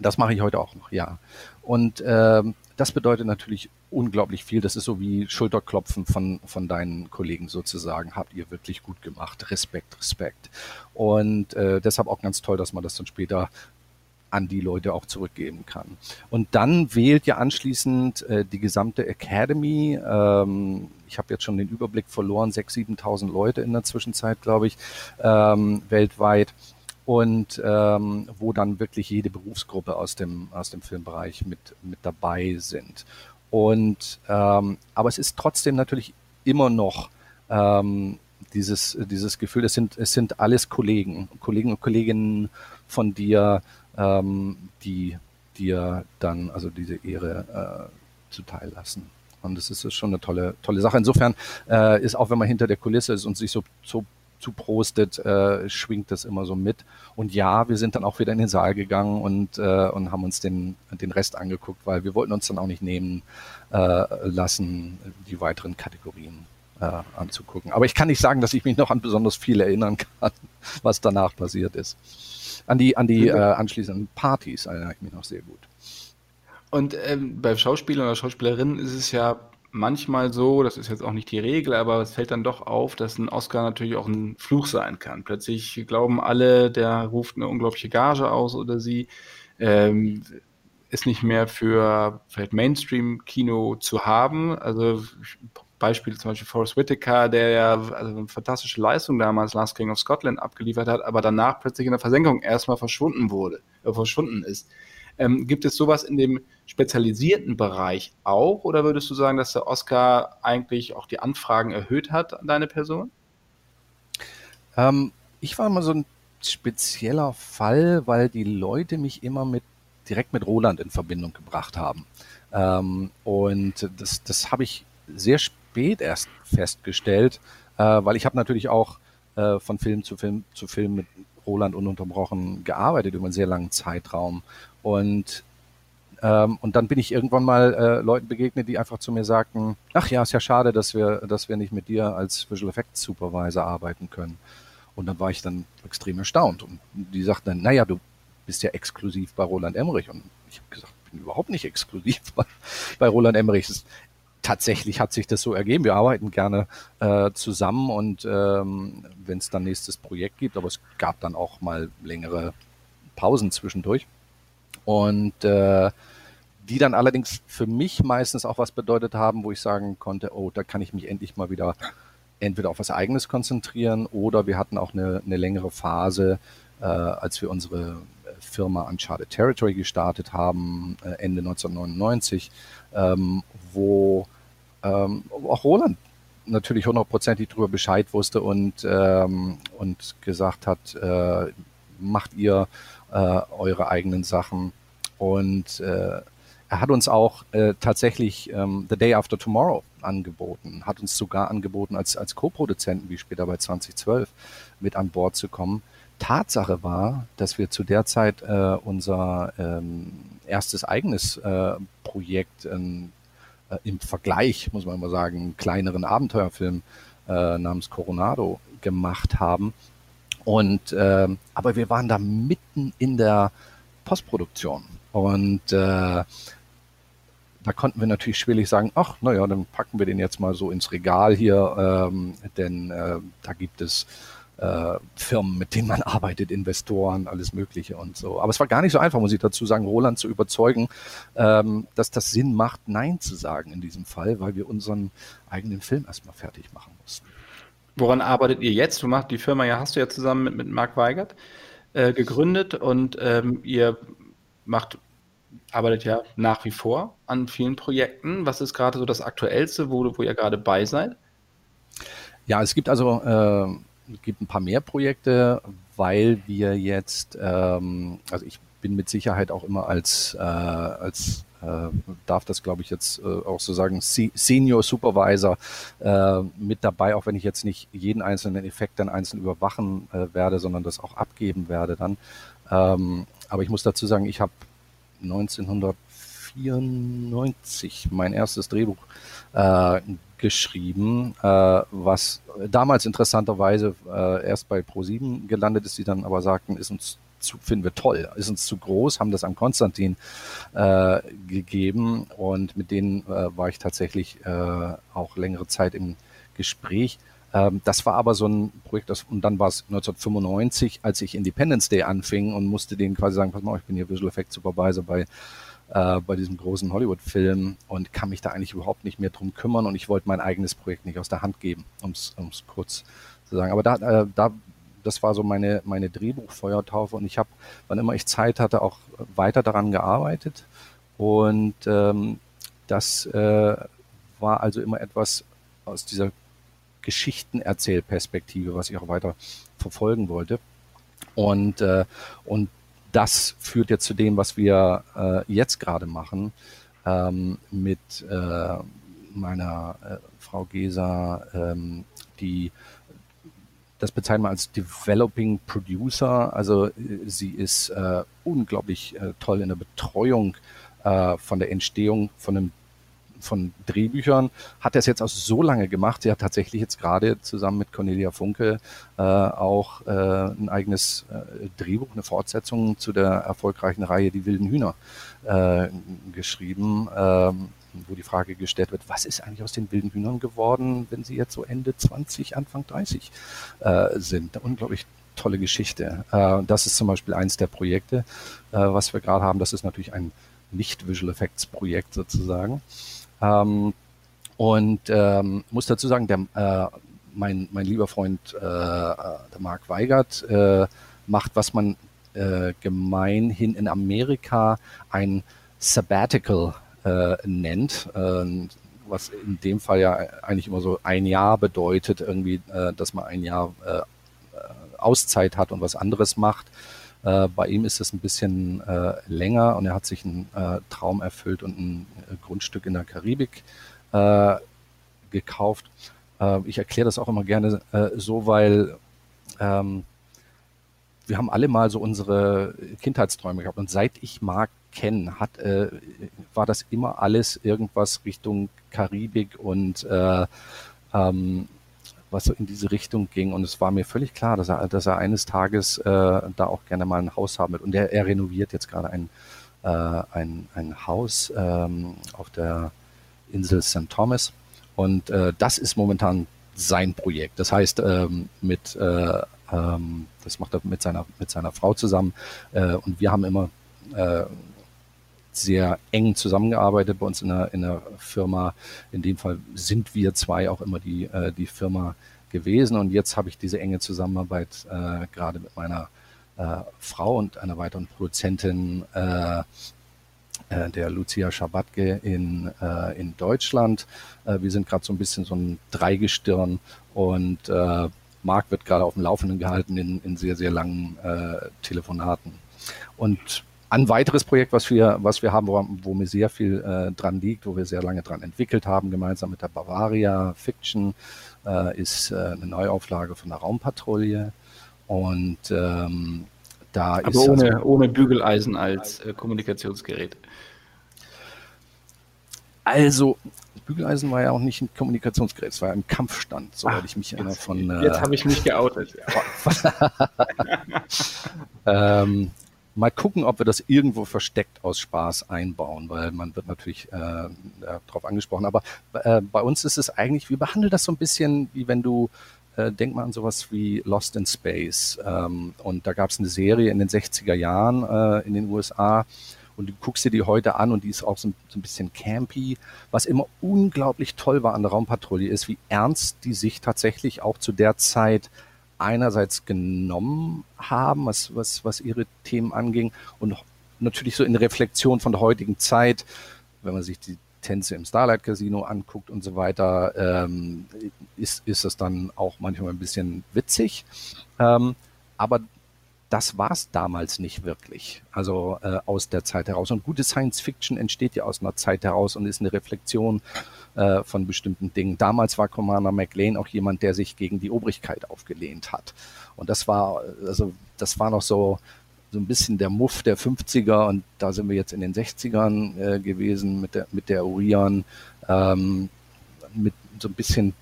Speaker 3: Das mache ich heute auch noch, ja. Und ähm, das bedeutet natürlich unglaublich viel. Das ist so wie Schulterklopfen von, von deinen Kollegen sozusagen. Habt ihr wirklich gut gemacht. Respekt, Respekt. Und äh, deshalb auch ganz toll, dass man das dann später an die Leute auch zurückgeben kann. Und dann wählt ja anschließend äh, die gesamte Academy. Ähm, ich habe jetzt schon den Überblick verloren, 6.000, 7.000 Leute in der Zwischenzeit, glaube ich, ähm, weltweit und ähm, wo dann wirklich jede Berufsgruppe aus dem, aus dem Filmbereich mit, mit dabei sind. Und ähm, aber es ist trotzdem natürlich immer noch ähm, dieses, dieses Gefühl, es sind, es sind alles Kollegen, Kollegen und Kolleginnen von dir, ähm, die dir dann also diese Ehre äh, zuteil lassen. Und das ist schon eine tolle, tolle Sache. Insofern äh, ist auch, wenn man hinter der Kulisse ist und sich so, so zuprostet, äh, schwingt das immer so mit. Und ja, wir sind dann auch wieder in den Saal gegangen und, äh, und haben uns den, den Rest angeguckt, weil wir wollten uns dann auch nicht nehmen äh, lassen, die weiteren Kategorien äh, anzugucken. Aber ich kann nicht sagen, dass ich mich noch an besonders viel erinnern kann, was danach passiert ist. An die, an die äh, anschließenden Partys erinnere ich mich noch sehr gut.
Speaker 2: Und ähm, bei Schauspielern oder Schauspielerinnen ist es ja manchmal so, das ist jetzt auch nicht die Regel, aber es fällt dann doch auf, dass ein Oscar natürlich auch ein Fluch sein kann. Plötzlich glauben alle, der ruft eine unglaubliche Gage aus oder sie ähm, ist nicht mehr für vielleicht Mainstream-Kino zu haben. Also Beispiel zum Beispiel Forrest Whitaker, der ja also eine fantastische Leistung damals Last King of Scotland abgeliefert hat, aber danach plötzlich in der Versenkung erstmal verschwunden wurde, äh, verschwunden ist. Ähm, gibt es sowas in dem spezialisierten Bereich auch oder würdest du sagen, dass der Oscar eigentlich auch die Anfragen erhöht hat an deine Person?
Speaker 3: Ähm, ich war immer so ein spezieller Fall, weil die Leute mich immer mit direkt mit Roland in Verbindung gebracht haben. Ähm, und das, das habe ich sehr spät erst festgestellt, äh, weil ich habe natürlich auch äh, von Film zu Film zu Film mit Roland ununterbrochen gearbeitet über einen sehr langen Zeitraum. Und, ähm, und dann bin ich irgendwann mal äh, Leuten begegnet, die einfach zu mir sagten, ach ja, ist ja schade, dass wir, dass wir nicht mit dir als Visual Effects Supervisor arbeiten können. Und dann war ich dann extrem erstaunt. Und die sagten dann, naja, du bist ja exklusiv bei Roland Emmerich. Und ich habe gesagt, ich bin überhaupt nicht exklusiv bei, bei Roland Emmerich tatsächlich hat sich das so ergeben. Wir arbeiten gerne äh, zusammen und ähm, wenn es dann nächstes Projekt gibt, aber es gab dann auch mal längere Pausen zwischendurch. Und äh, die dann allerdings für mich meistens auch was bedeutet haben, wo ich sagen konnte, oh, da kann ich mich endlich mal wieder entweder auf was Eigenes konzentrieren oder wir hatten auch eine, eine längere Phase, äh, als wir unsere Firma Uncharted Territory gestartet haben, äh, Ende 1999, ähm, wo ähm, auch Roland natürlich hundertprozentig darüber Bescheid wusste und, ähm, und gesagt hat, äh, macht ihr äh, eure eigenen Sachen. Und äh, er hat uns auch äh, tatsächlich ähm, The Day After Tomorrow angeboten, hat uns sogar angeboten, als, als Co-Produzenten, wie später bei 2012, mit an Bord zu kommen. Tatsache war, dass wir zu der Zeit äh, unser ähm, erstes eigenes äh, Projekt ähm, äh, im Vergleich, muss man mal sagen, kleineren Abenteuerfilm äh, namens Coronado gemacht haben. Und äh, aber wir waren da mitten in der Postproduktion und äh, da konnten wir natürlich schwierig sagen, ach, naja, dann packen wir den jetzt mal so ins Regal hier, ähm, denn äh, da gibt es äh, Firmen, mit denen man arbeitet, Investoren, alles Mögliche und so. Aber es war gar nicht so einfach, muss ich dazu sagen, Roland zu überzeugen, ähm, dass das Sinn macht, Nein zu sagen in diesem Fall, weil wir unseren eigenen Film erstmal fertig machen mussten.
Speaker 2: Woran arbeitet ihr jetzt? Du machst die Firma ja, hast du ja zusammen mit, mit Marc Weigert äh, gegründet und ähm, ihr macht, arbeitet ja nach wie vor an vielen Projekten. Was ist gerade so das Aktuellste, wo, wo ihr gerade bei seid?
Speaker 3: Ja, es gibt also äh, gibt ein paar mehr Projekte, weil wir jetzt, ähm, also ich bin mit Sicherheit auch immer als, äh, als darf das glaube ich jetzt äh, auch so sagen, Senior Supervisor äh, mit dabei, auch wenn ich jetzt nicht jeden einzelnen Effekt dann einzeln überwachen äh, werde, sondern das auch abgeben werde dann. Ähm, aber ich muss dazu sagen, ich habe 1994 mein erstes Drehbuch äh, geschrieben, äh, was damals interessanterweise äh, erst bei Pro7 gelandet ist, die dann aber sagten, ist uns zu, finden wir toll, ist uns zu groß, haben das an Konstantin äh, gegeben und mit denen äh, war ich tatsächlich äh, auch längere Zeit im Gespräch. Ähm, das war aber so ein Projekt, das, und dann war es 1995, als ich Independence Day anfing und musste denen quasi sagen, pass mal, ich bin hier Visual Effects Supervisor bei äh, bei diesem großen Hollywood-Film und kann mich da eigentlich überhaupt nicht mehr drum kümmern und ich wollte mein eigenes Projekt nicht aus der Hand geben, um es kurz zu sagen. Aber da, äh, da das war so meine, meine Drehbuchfeuertaufe und ich habe, wann immer ich Zeit hatte, auch weiter daran gearbeitet. Und ähm, das äh, war also immer etwas aus dieser Geschichtenerzählperspektive, was ich auch weiter verfolgen wollte. Und, äh, und das führt jetzt zu dem, was wir äh, jetzt gerade machen ähm, mit äh, meiner äh, Frau Gesa, ähm, die das bezeichnen wir als Developing Producer. Also äh, sie ist äh, unglaublich äh, toll in der Betreuung äh, von der Entstehung von einem von Drehbüchern, hat er es jetzt auch so lange gemacht. Sie hat tatsächlich jetzt gerade zusammen mit Cornelia Funke äh, auch äh, ein eigenes äh, Drehbuch, eine Fortsetzung zu der erfolgreichen Reihe Die wilden Hühner äh, geschrieben, ähm, wo die Frage gestellt wird, was ist eigentlich aus den wilden Hühnern geworden, wenn sie jetzt so Ende 20, Anfang 30 äh, sind. Eine unglaublich tolle Geschichte. Äh, das ist zum Beispiel eins der Projekte, äh, was wir gerade haben. Das ist natürlich ein nicht-Visual Effects Projekt sozusagen. Ähm, und ähm, muss dazu sagen, der, äh, mein, mein lieber Freund, äh, der Marc Weigert, äh, macht, was man äh, gemeinhin in Amerika ein Sabbatical äh, nennt, äh, was in dem Fall ja eigentlich immer so ein Jahr bedeutet, irgendwie, äh, dass man ein Jahr äh, Auszeit hat und was anderes macht. Äh, bei ihm ist es ein bisschen äh, länger und er hat sich einen äh, Traum erfüllt und ein äh, Grundstück in der Karibik äh, gekauft. Äh, ich erkläre das auch immer gerne so, weil ähm, wir haben alle mal so unsere Kindheitsträume gehabt und seit ich Marc kenne, hat, war das immer alles irgendwas Richtung Karibik und ähm, was so in diese Richtung ging. Und es war mir völlig klar, dass er, dass er eines Tages äh, da auch gerne mal ein Haus haben wird. Und er, er renoviert jetzt gerade ein, äh, ein, ein Haus ähm, auf der Insel St. Thomas. Und äh, das ist momentan sein Projekt. Das heißt, ähm, mit, äh, ähm, das macht er mit seiner, mit seiner Frau zusammen. Äh, und wir haben immer äh, sehr eng zusammengearbeitet bei uns in der, in der Firma. In dem Fall sind wir zwei auch immer die, äh, die Firma gewesen. Und jetzt habe ich diese enge Zusammenarbeit äh, gerade mit meiner äh, Frau und einer weiteren Produzentin, äh, äh, der Lucia Schabatke in, äh, in Deutschland. Äh, wir sind gerade so ein bisschen so ein Dreigestirn und äh, Marc wird gerade auf dem Laufenden gehalten in, in sehr, sehr langen äh, Telefonaten. Und ein weiteres Projekt, was wir, was wir haben, wo, wo mir sehr viel äh, dran liegt, wo wir sehr lange dran entwickelt haben, gemeinsam mit der Bavaria Fiction, äh, ist äh, eine Neuauflage von der Raumpatrouille. Und ähm, da
Speaker 2: Aber
Speaker 3: ist
Speaker 2: ohne,
Speaker 3: also,
Speaker 2: ohne Bügeleisen als äh, Kommunikationsgerät.
Speaker 3: also Bügeleisen war ja auch nicht ein Kommunikationsgerät, es war ja ein Kampfstand, soweit ich mich erinnere von. äh,
Speaker 2: Jetzt habe ich mich geoutet.
Speaker 3: Ähm, mal gucken, ob wir das irgendwo versteckt aus Spaß einbauen, weil man wird natürlich äh, darauf angesprochen. Aber äh, bei uns ist es eigentlich, wir behandeln das so ein bisschen, wie wenn du, äh, denk mal an sowas wie Lost in Space. Ähm, und da gab es eine Serie in den 60er Jahren äh, in den USA. Und du guckst dir die heute an und die ist auch so ein, so ein bisschen campy. Was immer unglaublich toll war an der Raumpatrouille ist, wie ernst die sich tatsächlich auch zu der Zeit einerseits genommen haben, was, was, was ihre Themen anging und natürlich so in Reflexion von der heutigen Zeit, wenn man sich die Tänze im Starlight Casino anguckt und so weiter, ähm, ist, ist das dann auch manchmal ein bisschen witzig. Ähm, aber das war es damals nicht wirklich, also äh, aus der Zeit heraus. Und gute Science Fiction entsteht ja aus einer Zeit heraus und ist eine Reflexion äh, von bestimmten Dingen. Damals war Commander McLean auch jemand, der sich gegen die Obrigkeit aufgelehnt hat. Und das war, also das war noch so, so ein bisschen der Muff der 50er und da sind wir jetzt in den 60ern äh, gewesen mit der, mit der Orion, ähm, mit so ein bisschen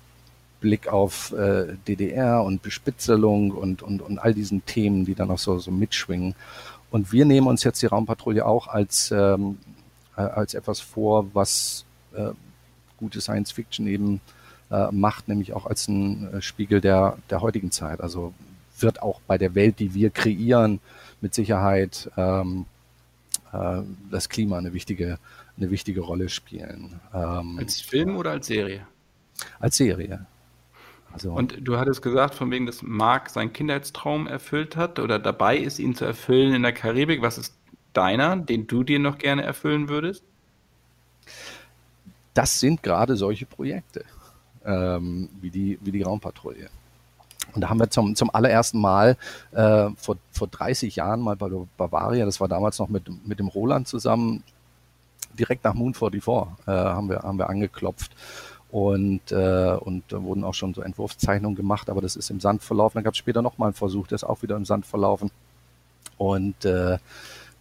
Speaker 3: Blick auf äh, DDR und Bespitzelung und, und, und all diesen Themen, die dann auch so, so mitschwingen. Und wir nehmen uns jetzt die Raumpatrouille auch als, ähm, äh, als etwas vor, was äh, gute Science Fiction eben äh, macht, nämlich auch als ein äh, Spiegel der, der heutigen Zeit. Also wird auch bei der Welt, die wir kreieren, mit Sicherheit ähm, äh, das Klima eine wichtige, eine wichtige Rolle spielen. Ähm,
Speaker 2: Als Film oder als Serie?
Speaker 3: als Serie. Also,
Speaker 2: Und du hattest gesagt, von wegen, dass Mark seinen Kindheitstraum erfüllt hat oder dabei ist, ihn zu erfüllen in der Karibik. Was ist deiner, den du dir noch gerne erfüllen würdest?
Speaker 3: das sind gerade solche Projekte, ähm, wie, die, wie die Raumpatrouille. Und da haben wir zum, zum allerersten Mal äh, vor, vor 30 Jahren mal bei Bavaria, das war damals noch mit, mit dem Roland zusammen, direkt nach Moon 44 äh, haben, wir, haben wir angeklopft und, äh, und da wurden auch schon so Entwurfszeichnungen gemacht, aber das ist im Sand verlaufen. Dann gab es später nochmal einen Versuch, der ist auch wieder im Sand verlaufen. Und äh,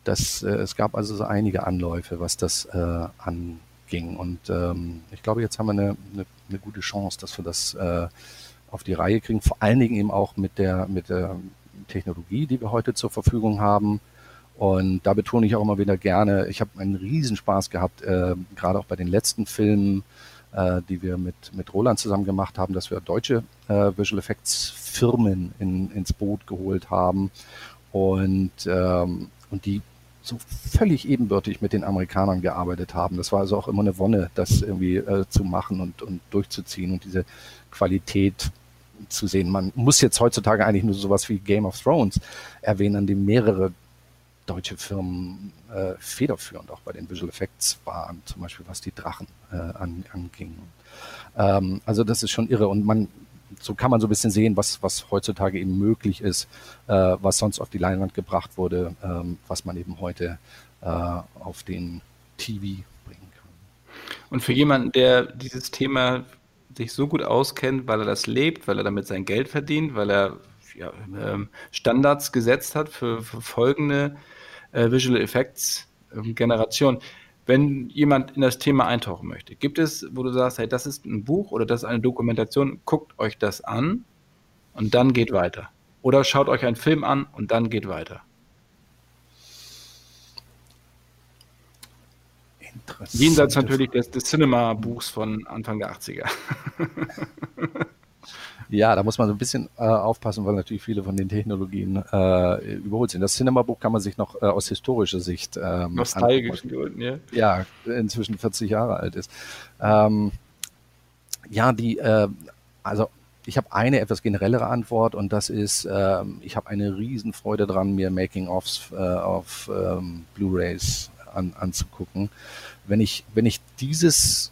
Speaker 3: das, äh, es gab also so einige Anläufe, was das äh, anging. Und ähm, ich glaube, jetzt haben wir eine, eine, eine gute Chance, dass wir das äh, auf die Reihe kriegen. Vor allen Dingen eben auch mit der, mit der Technologie, die wir heute zur Verfügung haben. Und da betone ich auch immer wieder gerne, ich habe einen Riesenspaß gehabt, äh, gerade auch bei den letzten Filmen, die wir mit, mit Roland zusammen gemacht haben, dass wir deutsche äh, Visual Effects Firmen in, ins Boot geholt haben und, ähm, und die so völlig ebenbürtig mit den Amerikanern gearbeitet haben. Das war also auch immer eine Wonne, das irgendwie äh, zu machen und, und durchzuziehen und diese Qualität zu sehen. Man muss jetzt heutzutage eigentlich nur sowas wie Game of Thrones erwähnen, an dem mehrere deutsche Firmen äh, federführend auch bei den Visual Effects waren, zum Beispiel was die Drachen äh, an, anging. Ähm, also das ist schon irre und man so kann man so ein bisschen sehen, was, was heutzutage eben möglich ist, äh, was sonst auf die Leinwand gebracht wurde, ähm, was man eben heute äh, auf den TV bringen kann.
Speaker 2: Und für jemanden, der dieses Thema sich so gut auskennt, weil er das lebt, weil er damit sein Geld verdient, weil er ja, ähm, Standards gesetzt hat für, für folgende äh, Visual Effects ähm, Generation. Wenn jemand in das Thema eintauchen möchte, gibt es, wo du sagst, hey, das ist ein Buch oder das ist eine Dokumentation, guckt euch das an und dann geht weiter. Oder schaut euch einen Film an und dann geht weiter. Jenseits natürlich des, des Cinema-Buchs von Anfang der 80er.
Speaker 3: Ja, da muss man so ein bisschen äh, aufpassen, weil natürlich viele von den Technologien äh, überholt sind. Das Cinema-Buch kann man sich noch äh, aus historischer Sicht ähm,
Speaker 2: nostalgisch Gründen,
Speaker 3: ja. Ja, inzwischen 40 Jahre alt ist. Ähm, ja, die, äh, also ich habe eine etwas generellere Antwort und das ist, ähm, ich habe eine Riesenfreude dran, mir Making-ofs äh, auf ähm, Blu-rays an, anzugucken. Wenn ich, wenn ich dieses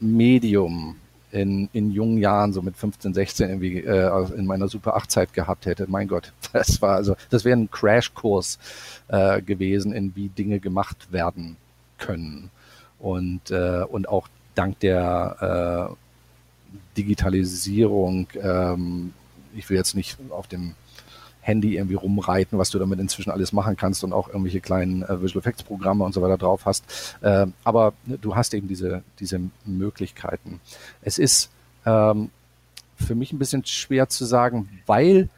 Speaker 3: Medium in, in jungen Jahren, so mit 15, 16 irgendwie äh, in meiner Super 8 Zeit gehabt hätte, mein Gott, das war also, das wäre ein Crashkurs äh, gewesen, in wie Dinge gemacht werden können. Und, äh, und auch dank der äh, Digitalisierung, ähm, ich will jetzt nicht auf dem Handy irgendwie rumreiten, was du damit inzwischen alles machen kannst und auch irgendwelche kleinen äh, Visual Effects Programme und so weiter drauf hast. Äh, aber du hast eben diese, diese Möglichkeiten. Es ist ähm, für mich ein bisschen schwer zu sagen, weil,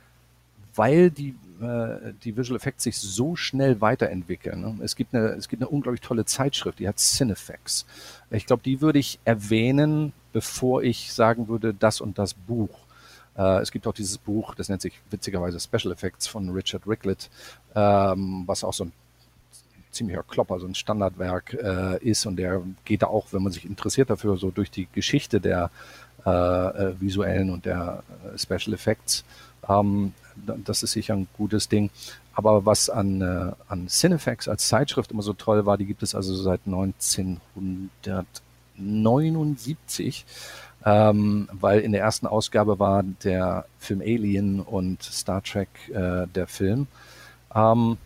Speaker 3: weil die, äh, die Visual Effects sich so schnell weiterentwickeln. Ne? Es, gibt eine, es gibt eine unglaublich tolle Zeitschrift, die hat Cinefex. Ich glaube, die würde ich erwähnen, bevor ich sagen würde, das und das Buch. Äh, es gibt auch dieses Buch, das nennt sich witzigerweise Special Effects von Richard Ricklett, ähm, was auch so ein ziemlicher Klopper, so ein Standardwerk äh, ist und der geht da auch, wenn man sich interessiert dafür, so durch die Geschichte der äh, äh visuellen und der äh, Special Effects. Ähm, das ist sicher ein gutes Ding. Aber was an, äh, an Cinefax als Zeitschrift immer so toll war, die gibt es also seit 1979 ähm, weil in der ersten Ausgabe war der Film Alien und Star Trek äh, der Film. Ähm,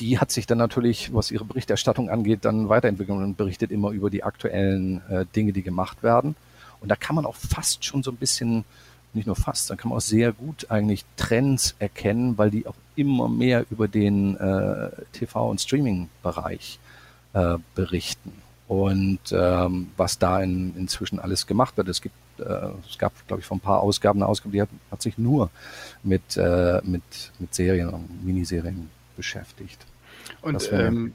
Speaker 3: die hat sich dann natürlich, was ihre Berichterstattung angeht, dann weiterentwickelt und berichtet immer über die aktuellen äh, Dinge, die gemacht werden. Und da kann man auch fast schon so ein bisschen, nicht nur fast, da kann man auch sehr gut eigentlich Trends erkennen, weil die auch immer mehr über den äh, TV- und Streaming-Bereich äh, berichten und ähm, was da in, inzwischen alles gemacht wird. Es gibt, äh, es gab, glaube ich, vor ein paar Ausgaben eine Ausgabe, die hat, hat sich nur mit, äh, mit, mit Serien und Miniserien beschäftigt.
Speaker 2: Und ähm,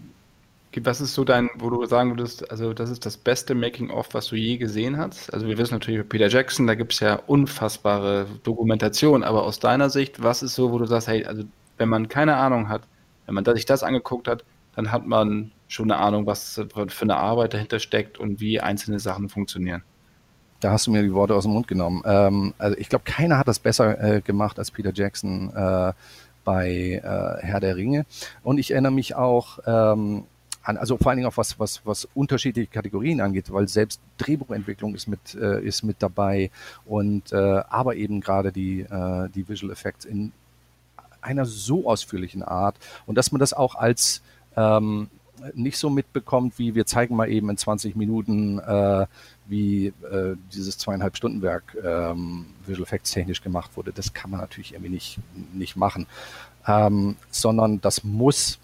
Speaker 2: was ist so dein, wo du sagen würdest, also das ist das beste Making-of, was du je gesehen hast? Also wir wissen natürlich Peter Jackson, da gibt es ja unfassbare Dokumentation, aber aus deiner Sicht, was ist so, wo du sagst, hey, also wenn man keine Ahnung hat, wenn man sich das angeguckt hat, dann hat man schon eine Ahnung, was für eine Arbeit dahinter steckt und wie einzelne Sachen funktionieren.
Speaker 3: Da hast du mir die Worte aus dem Mund genommen. Ähm, also ich glaube, keiner hat das besser äh, gemacht als Peter Jackson äh, bei äh, Herr der Ringe. Und ich erinnere mich auch ähm, an, also vor allen Dingen auch was, was, was unterschiedliche Kategorien angeht, weil selbst Drehbuchentwicklung ist mit, äh, ist mit dabei und äh, aber eben gerade die, äh, die Visual Effects in einer so ausführlichen Art und dass man das auch als ähm, nicht so mitbekommt, wie wir zeigen mal eben in 20 Minuten, äh, wie äh, dieses zweieinhalb Stunden Werk ähm, Visual Effects technisch gemacht wurde. Das kann man natürlich irgendwie nicht, nicht machen, ähm, sondern das muss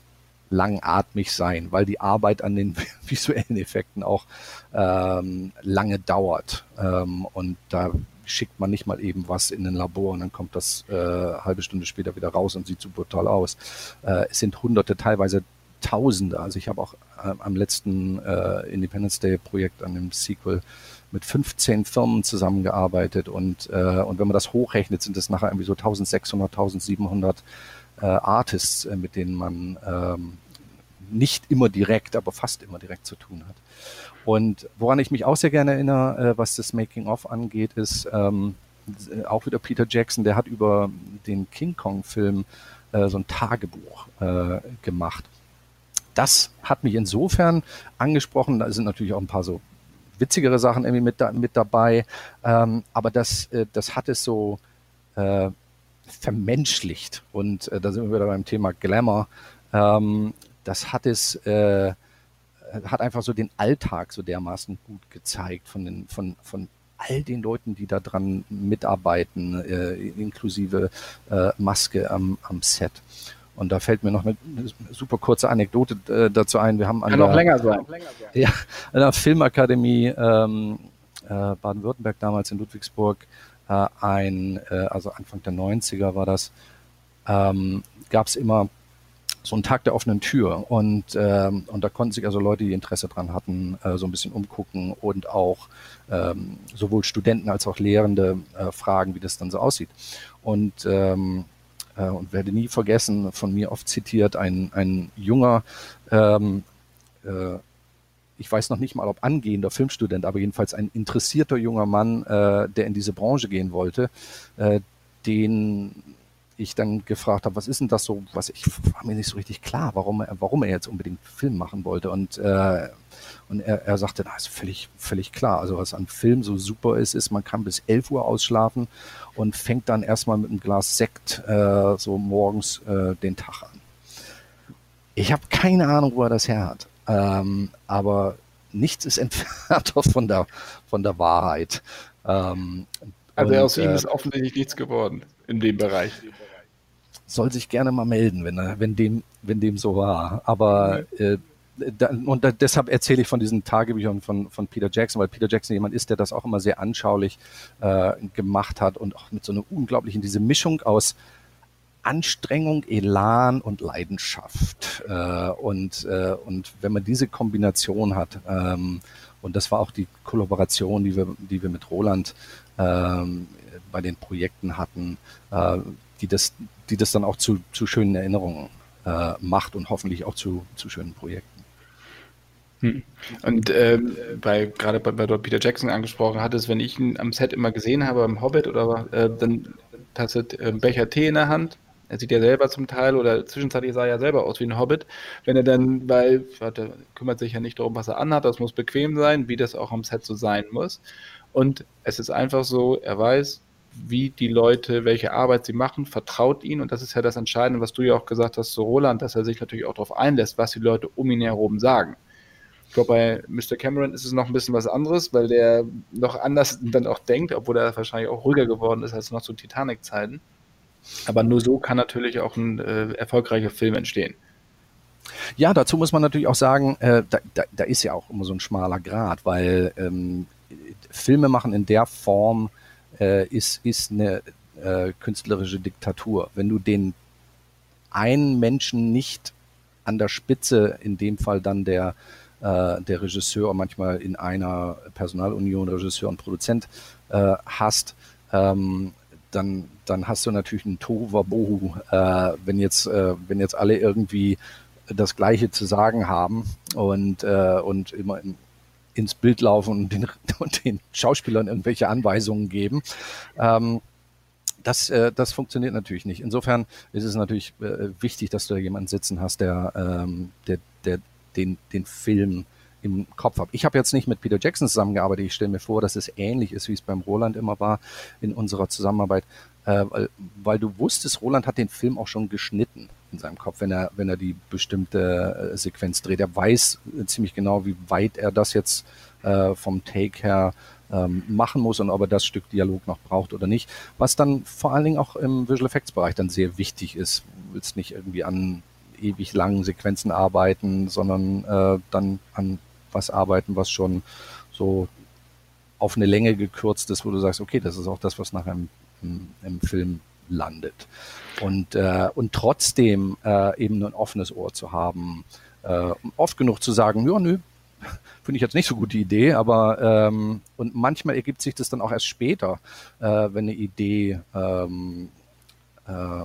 Speaker 3: langatmig sein, weil die Arbeit an den visuellen Effekten auch ähm, lange dauert. Ähm, und da schickt man nicht mal eben was in ein Labor und dann kommt das äh, halbe Stunde später wieder raus und sieht super toll aus. Äh, es sind hunderte, teilweise Tausende. Also ich habe auch äh, am letzten äh, Independence Day Projekt an dem Sequel mit 15 Firmen zusammengearbeitet und, äh, und wenn man das hochrechnet, sind es nachher irgendwie so 1600, 1700 äh, Artists, äh, mit denen man ähm, nicht immer direkt, aber fast immer direkt zu tun hat. Und woran ich mich auch sehr gerne erinnere, äh, was das Making-of angeht, ist ähm, auch wieder Peter Jackson, der hat über den King Kong-Film äh, so ein Tagebuch äh, gemacht das hat mich insofern angesprochen. Da sind natürlich auch ein paar so witzigere Sachen irgendwie mit, da, mit dabei. Ähm, aber das, äh, das hat es so äh, vermenschlicht. Und äh, da sind wir wieder beim Thema Glamour. Ähm, das hat es, äh, hat einfach so den Alltag so dermaßen gut gezeigt von den, von, von all den Leuten, die da dran mitarbeiten, äh, inklusive äh, Maske am, am Set. Und da fällt mir noch eine, super kurze Anekdote äh, dazu ein. Wir haben an
Speaker 2: Kann
Speaker 3: der,
Speaker 2: noch länger sein.
Speaker 3: Ja, an der Filmakademie ähm, äh, Baden-Württemberg damals in Ludwigsburg äh, ein, äh, also Anfang der 90er war das, ähm, gab es immer so ein Tag der offenen Tür. Und, ähm, und da konnten sich also Leute, die Interesse dran hatten, äh, so ein bisschen umgucken und auch ähm, sowohl Studenten als auch Lehrende äh, fragen, wie das dann so aussieht. Und, ähm, äh, und werde nie vergessen, von mir oft zitiert, ein, ein junger, ähm, äh, ich weiß noch nicht mal, ob angehender Filmstudent, aber jedenfalls ein interessierter junger Mann, äh, der in diese Branche gehen wollte, äh, den ich dann gefragt habe, was ist denn das so, was ich war mir nicht so richtig klar, warum er, warum er jetzt unbedingt Film machen wollte. Und, äh, und er, er sagte, na, ist völlig, völlig klar. Also was an Film so super ist, ist, man kann bis 11 Uhr ausschlafen und fängt dann erstmal mit einem Glas Sekt äh, so morgens äh, den Tag an. Ich habe keine Ahnung, wo er das her hat. Ähm, aber nichts ist entfernter von der, von der Wahrheit. Ähm,
Speaker 2: also und, aus ihm äh, ist offensichtlich nichts geworden in dem Bereich.
Speaker 3: Soll sich gerne mal melden, wenn, wenn, dem, wenn dem so war. Aber äh, da, und da, deshalb erzähle ich von diesen Tagebüchern von, von Peter Jackson, weil Peter Jackson jemand ist, der das auch immer sehr anschaulich äh, gemacht hat und auch mit so einer unglaublichen, diese Mischung aus Anstrengung, Elan und Leidenschaft. Äh, und, äh, und wenn man diese Kombination hat, ähm, und das war auch die Kollaboration, die wir, die wir mit Roland ähm, bei den Projekten hatten, äh, die, das, die das dann auch zu, zu schönen Erinnerungen äh, macht und hoffentlich auch zu, zu schönen Projekten.
Speaker 2: Hm. Und ähm, bei, gerade bei, bei Peter Jackson angesprochen hattest, wenn ich ihn am Set immer gesehen habe, im Hobbit, oder äh, dann du einen Becher Tee in der Hand er sieht ja selber zum Teil oder zwischenzeitlich sah er ja selber aus wie ein Hobbit. Wenn er dann, weil er kümmert sich ja nicht darum, was er anhat, das muss bequem sein, wie das auch am Set so sein muss. Und es ist einfach so, er weiß, wie die Leute, welche Arbeit sie machen, vertraut ihnen. Und das ist ja das Entscheidende, was du ja auch gesagt hast zu Roland, dass er sich natürlich auch darauf einlässt, was die Leute um ihn herum sagen. Ich glaube, bei Mr. Cameron ist es noch ein bisschen was anderes, weil der noch anders dann auch denkt, obwohl er wahrscheinlich auch ruhiger geworden ist als noch zu Titanic-Zeiten. Aber nur so kann natürlich auch ein äh, erfolgreicher Film entstehen.
Speaker 3: Ja, dazu muss man natürlich auch sagen, äh, da, da, da, ist ja auch immer so ein schmaler Grad, weil ähm, Filme machen in der Form äh, ist, ist eine äh, künstlerische Diktatur. Wenn du den einen Menschen nicht an der Spitze, in dem Fall dann der, äh, der Regisseur, manchmal in einer Personalunion Regisseur und Produzent äh, hast, ähm, dann, dann hast du natürlich einen Tohuwabohu, äh, wenn jetzt, äh, wenn jetzt alle irgendwie das Gleiche zu sagen haben und, äh, und immer in, ins Bild laufen und den, und den Schauspielern irgendwelche Anweisungen geben. Ähm, das, äh, das funktioniert natürlich nicht. Insofern ist es natürlich äh, wichtig, dass du da jemanden sitzen hast, der, ähm, der, der den, den Film im Kopf habe. Ich habe jetzt nicht mit Peter Jackson zusammengearbeitet. Ich stelle mir vor, dass es ähnlich ist, wie es beim Roland immer war in unserer Zusammenarbeit, äh, weil, weil du wusstest, Roland hat den Film auch schon geschnitten in seinem Kopf, wenn er, wenn er die bestimmte äh, Sequenz dreht. Er weiß äh, ziemlich genau, wie weit er das jetzt äh, vom Take her ähm, machen muss und ob er das Stück Dialog noch braucht oder nicht. Was dann vor allen Dingen auch im Visual Effects Bereich dann sehr wichtig ist. Du willst nicht irgendwie an ewig langen Sequenzen arbeiten, sondern äh, dann an was arbeiten, was schon so auf eine Länge gekürzt ist, wo du sagst, okay, das ist auch das, was nachher im, im, im Film landet. Und, äh, und trotzdem äh, eben ein offenes Ohr zu haben, äh, oft genug zu sagen, ja, nö, finde ich jetzt nicht so gute Idee, aber ähm, und manchmal ergibt sich das dann auch erst später, äh, wenn eine Idee ähm, äh,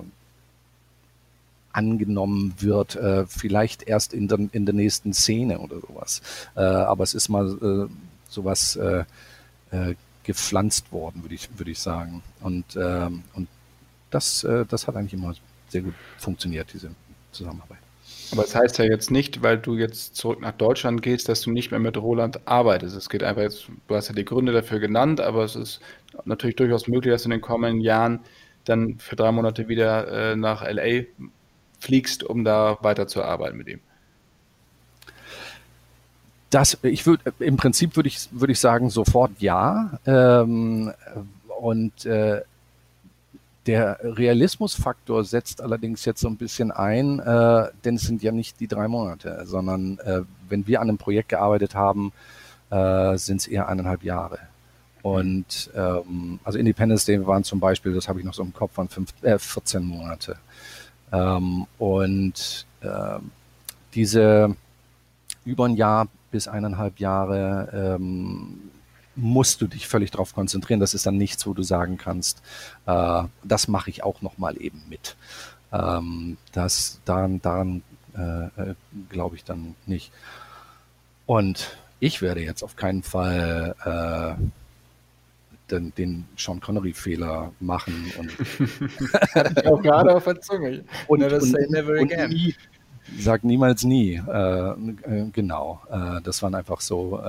Speaker 3: angenommen wird, äh, vielleicht erst in der, in der nächsten Szene oder sowas. Äh, aber es ist mal äh, sowas äh, äh, gepflanzt worden, würde ich, würde ich sagen. Und, ähm, und das, äh, das hat eigentlich immer sehr gut funktioniert, diese Zusammenarbeit.
Speaker 2: Aber es das heißt ja jetzt nicht, weil du jetzt zurück nach Deutschland gehst, dass du nicht mehr mit Roland arbeitest. Es geht einfach jetzt, du hast ja die Gründe dafür genannt, aber es ist natürlich durchaus möglich, dass du in den kommenden Jahren dann für drei Monate wieder äh, nach LA fliegst, um da weiterzuarbeiten mit ihm?
Speaker 3: Das, ich würde, im Prinzip würde ich, würde ich sagen, sofort ja. Ähm, und äh, der Realismusfaktor setzt allerdings jetzt so ein bisschen ein, äh, denn es sind ja nicht die drei Monate, sondern äh, wenn wir an einem Projekt gearbeitet haben, äh, sind es eher eineinhalb Jahre. Und ähm, also Independence Day waren zum Beispiel, das habe ich noch so im Kopf, waren fünf, äh, 14 Monate. Ähm, und äh, diese über ein Jahr bis eineinhalb Jahre ähm, musst du dich völlig darauf konzentrieren. Das ist dann nichts, wo du sagen kannst, äh, das mache ich auch noch mal eben mit. Ähm, das daran, daran äh, äh, glaube ich dann nicht. Und ich werde jetzt auf keinen Fall äh, den, den Sean Connery-Fehler machen und
Speaker 2: auch gerade auf der Zunge.
Speaker 3: Und, never say never again. Nie, sag niemals nie. Äh, äh, genau. Äh, das waren einfach so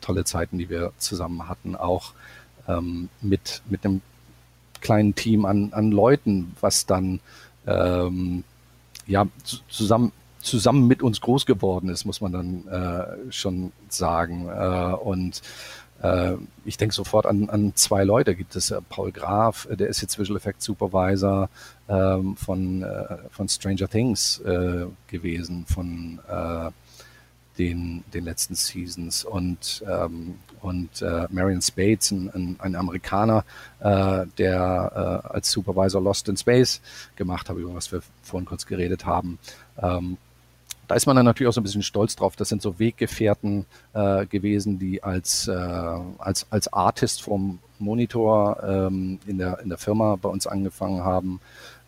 Speaker 3: tolle Zeiten, die wir zusammen hatten, auch ähm, mit, mit einem kleinen Team an, an Leuten, was dann ähm, ja zusammen zusammen mit uns groß geworden ist, muss man dann äh, schon sagen. Äh, und äh, ich denke sofort an, an zwei Leute. Gibt es äh, Paul Graf, äh, der ist jetzt Visual Effects Supervisor ähm, von, äh, von Stranger Things gewesen, von den, den letzten Seasons und, ähm, und äh, Marion Spades, ein, ein, Amerikaner, äh, der äh, als Supervisor Lost in Space gemacht hat, über was wir vorhin kurz geredet haben. Ähm, da ist man dann natürlich auch so ein bisschen stolz drauf. Das sind so Weggefährten äh, gewesen, die als, äh, als, als Artist vom Monitor ähm, in, der, in der Firma bei uns angefangen haben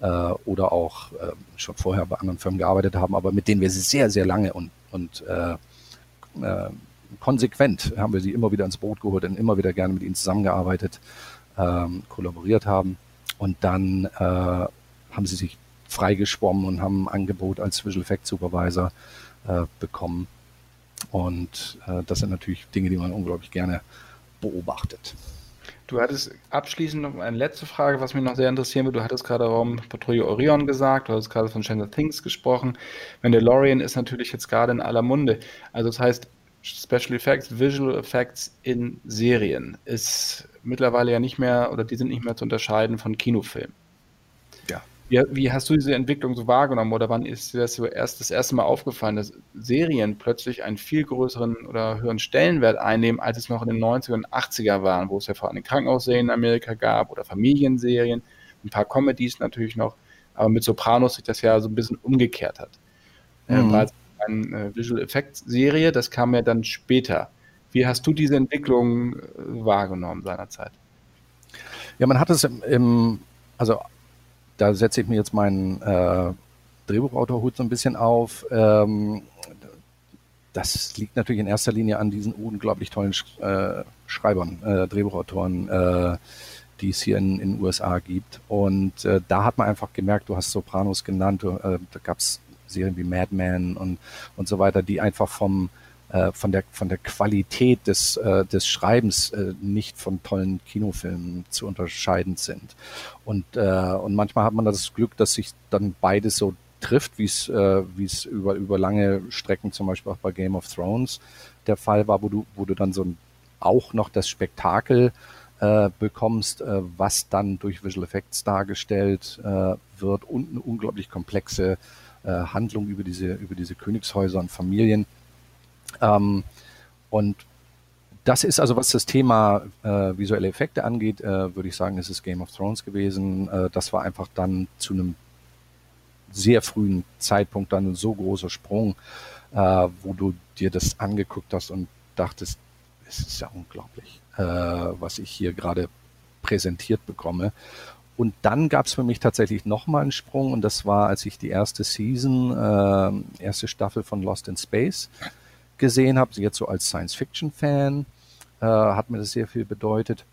Speaker 3: äh, oder auch äh, schon vorher bei anderen Firmen gearbeitet haben, aber mit denen wir sehr, sehr lange und, und äh, äh, konsequent haben wir sie immer wieder ins Boot geholt und immer wieder gerne mit ihnen zusammengearbeitet, ähm, kollaboriert haben. Und dann äh, haben sie sich freigeschwommen und haben ein Angebot als Visual Effects Supervisor äh, bekommen. Und äh, das sind natürlich Dinge, die man unglaublich gerne beobachtet.
Speaker 2: Du hattest abschließend noch eine letzte Frage, was mich noch sehr interessieren würde. Du hattest gerade Raum Patrouille Orion gesagt, du hattest gerade von Stranger Things gesprochen. Mandalorian ist natürlich jetzt gerade in aller Munde. Also das heißt, Special Effects, Visual Effects in Serien ist mittlerweile ja nicht mehr oder die sind nicht mehr zu unterscheiden von Kinofilmen. Wie, wie, hast du diese Entwicklung so wahrgenommen oder wann ist dir das so erst das erste Mal aufgefallen, dass Serien plötzlich einen viel größeren oder höheren Stellenwert einnehmen, als es noch in den 90er und 80er waren, wo es ja vor allem Krankenhausserien in Amerika gab oder Familienserien, ein paar Comedies natürlich noch, aber mit Sopranos sich das ja so ein bisschen umgekehrt hat. Äh, mhm. Äh, eine äh, Visual Effects Serie, das kam ja dann später. Wie hast du diese Entwicklung äh, wahrgenommen seinerzeit?
Speaker 3: Ja, man hat es im, im also da setze ich mir jetzt meinen äh, Drehbuchautorhut so ein bisschen auf. Ähm, das liegt natürlich in erster Linie an diesen unglaublich tollen äh, Schreibern, äh, Drehbuchautoren, äh, die es hier in den USA gibt. Und äh, da hat man einfach gemerkt, du hast Sopranos genannt, du, äh, da gab es Serien wie Mad Men und, und so weiter, die einfach vom von der von der Qualität des äh, des Schreibens äh, nicht von tollen Kinofilmen zu unterscheiden sind. Und äh, und manchmal hat man das Glück, dass sich dann beides so trifft, wie es äh, es über über lange Strecken zum Beispiel auch bei Game of Thrones der Fall war, wo du wo du dann so auch noch das Spektakel äh, bekommst, äh, was dann durch Visual Effects dargestellt äh, wird und eine unglaublich komplexe äh, Handlung über diese über diese Königshäuser und Familien ähm, und das ist also, was das Thema äh, visuelle Effekte angeht, äh, würde ich sagen, ist es Game of Thrones gewesen. Äh, das war einfach dann zu einem sehr frühen Zeitpunkt dann ein so großer Sprung, äh, wo du dir das angeguckt hast und dachtest, es ist ja unglaublich, äh, was ich hier gerade präsentiert bekomme. Und dann gab es für mich tatsächlich nochmal einen Sprung und das war, als ich die erste Season, äh, erste Staffel von Lost in Space gesehen habe, jetzt so als Science-Fiction-Fan, äh, hat mir das sehr viel bedeutet.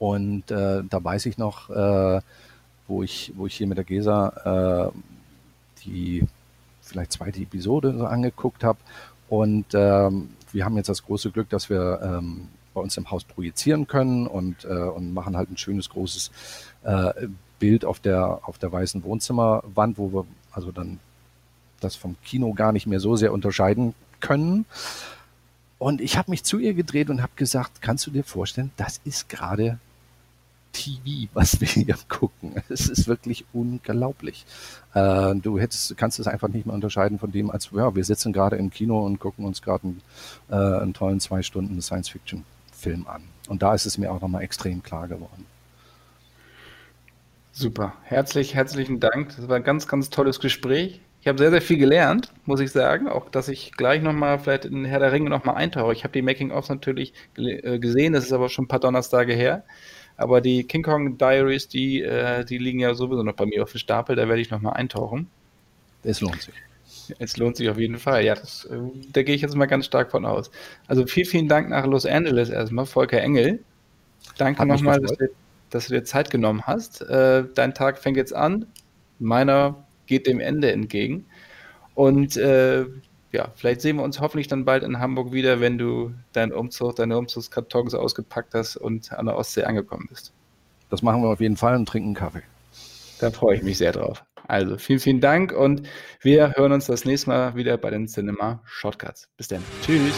Speaker 3: Und äh, da weiß ich noch, äh, wo ich, wo ich hier mit der Gesa äh, die vielleicht zweite Episode so angeguckt habe. Und ähm, wir haben jetzt das große Glück, dass wir ähm, bei uns im Haus projizieren können und, äh, und machen halt ein schönes großes äh, Bild auf der, auf der weißen Wohnzimmerwand, wo wir also dann das vom Kino gar nicht mehr so sehr unterscheiden können. Und ich habe mich zu ihr gedreht und habe gesagt, kannst du dir vorstellen, das ist gerade TV, was wir hier gucken. Es ist wirklich unglaublich. Äh, du hättest, kannst es einfach nicht mehr unterscheiden von dem, als ja, wir sitzen gerade im Kino und gucken uns gerade einen, äh, einen tollen zwei Stunden Science-Fiction-Film an. Und da ist es mir auch nochmal extrem klar geworden.
Speaker 2: Super. Herzlich, herzlichen Dank. Das war ein ganz, ganz tolles Gespräch. Ich habe sehr, sehr viel gelernt, muss ich sagen. Auch, dass ich gleich nochmal vielleicht in Herr der Ringe nochmal eintauche. Ich habe die Making-ofs natürlich äh, gesehen, das ist aber schon ein paar Donnerstage her. Aber die King Kong Diaries, die, äh, die liegen ja sowieso noch bei mir auf dem Stapel, da werde ich nochmal eintauchen.
Speaker 3: Es lohnt sich.
Speaker 2: Es lohnt sich auf jeden Fall. Ja, das, äh, da gehe ich jetzt mal ganz stark von aus. Also vielen, vielen Dank nach Los Angeles erstmal, Volker Engel. Danke nochmal, dass, dass, du dir Zeit genommen hast. Dein Tag fängt jetzt an. Meiner geht dem Ende entgegen. Und äh, ja, vielleicht sehen wir uns hoffentlich dann bald in Hamburg wieder, wenn du deinen Umzug, deine Umzugskartons ausgepackt hast und an der Ostsee angekommen bist.
Speaker 3: Das machen wir auf jeden Fall und trinken Kaffee.
Speaker 2: Da freue ich mich sehr drauf. Also vielen, vielen Dank und wir hören uns das nächste Mal wieder bei den Cinema Shortcuts. Bis dann. Tschüss.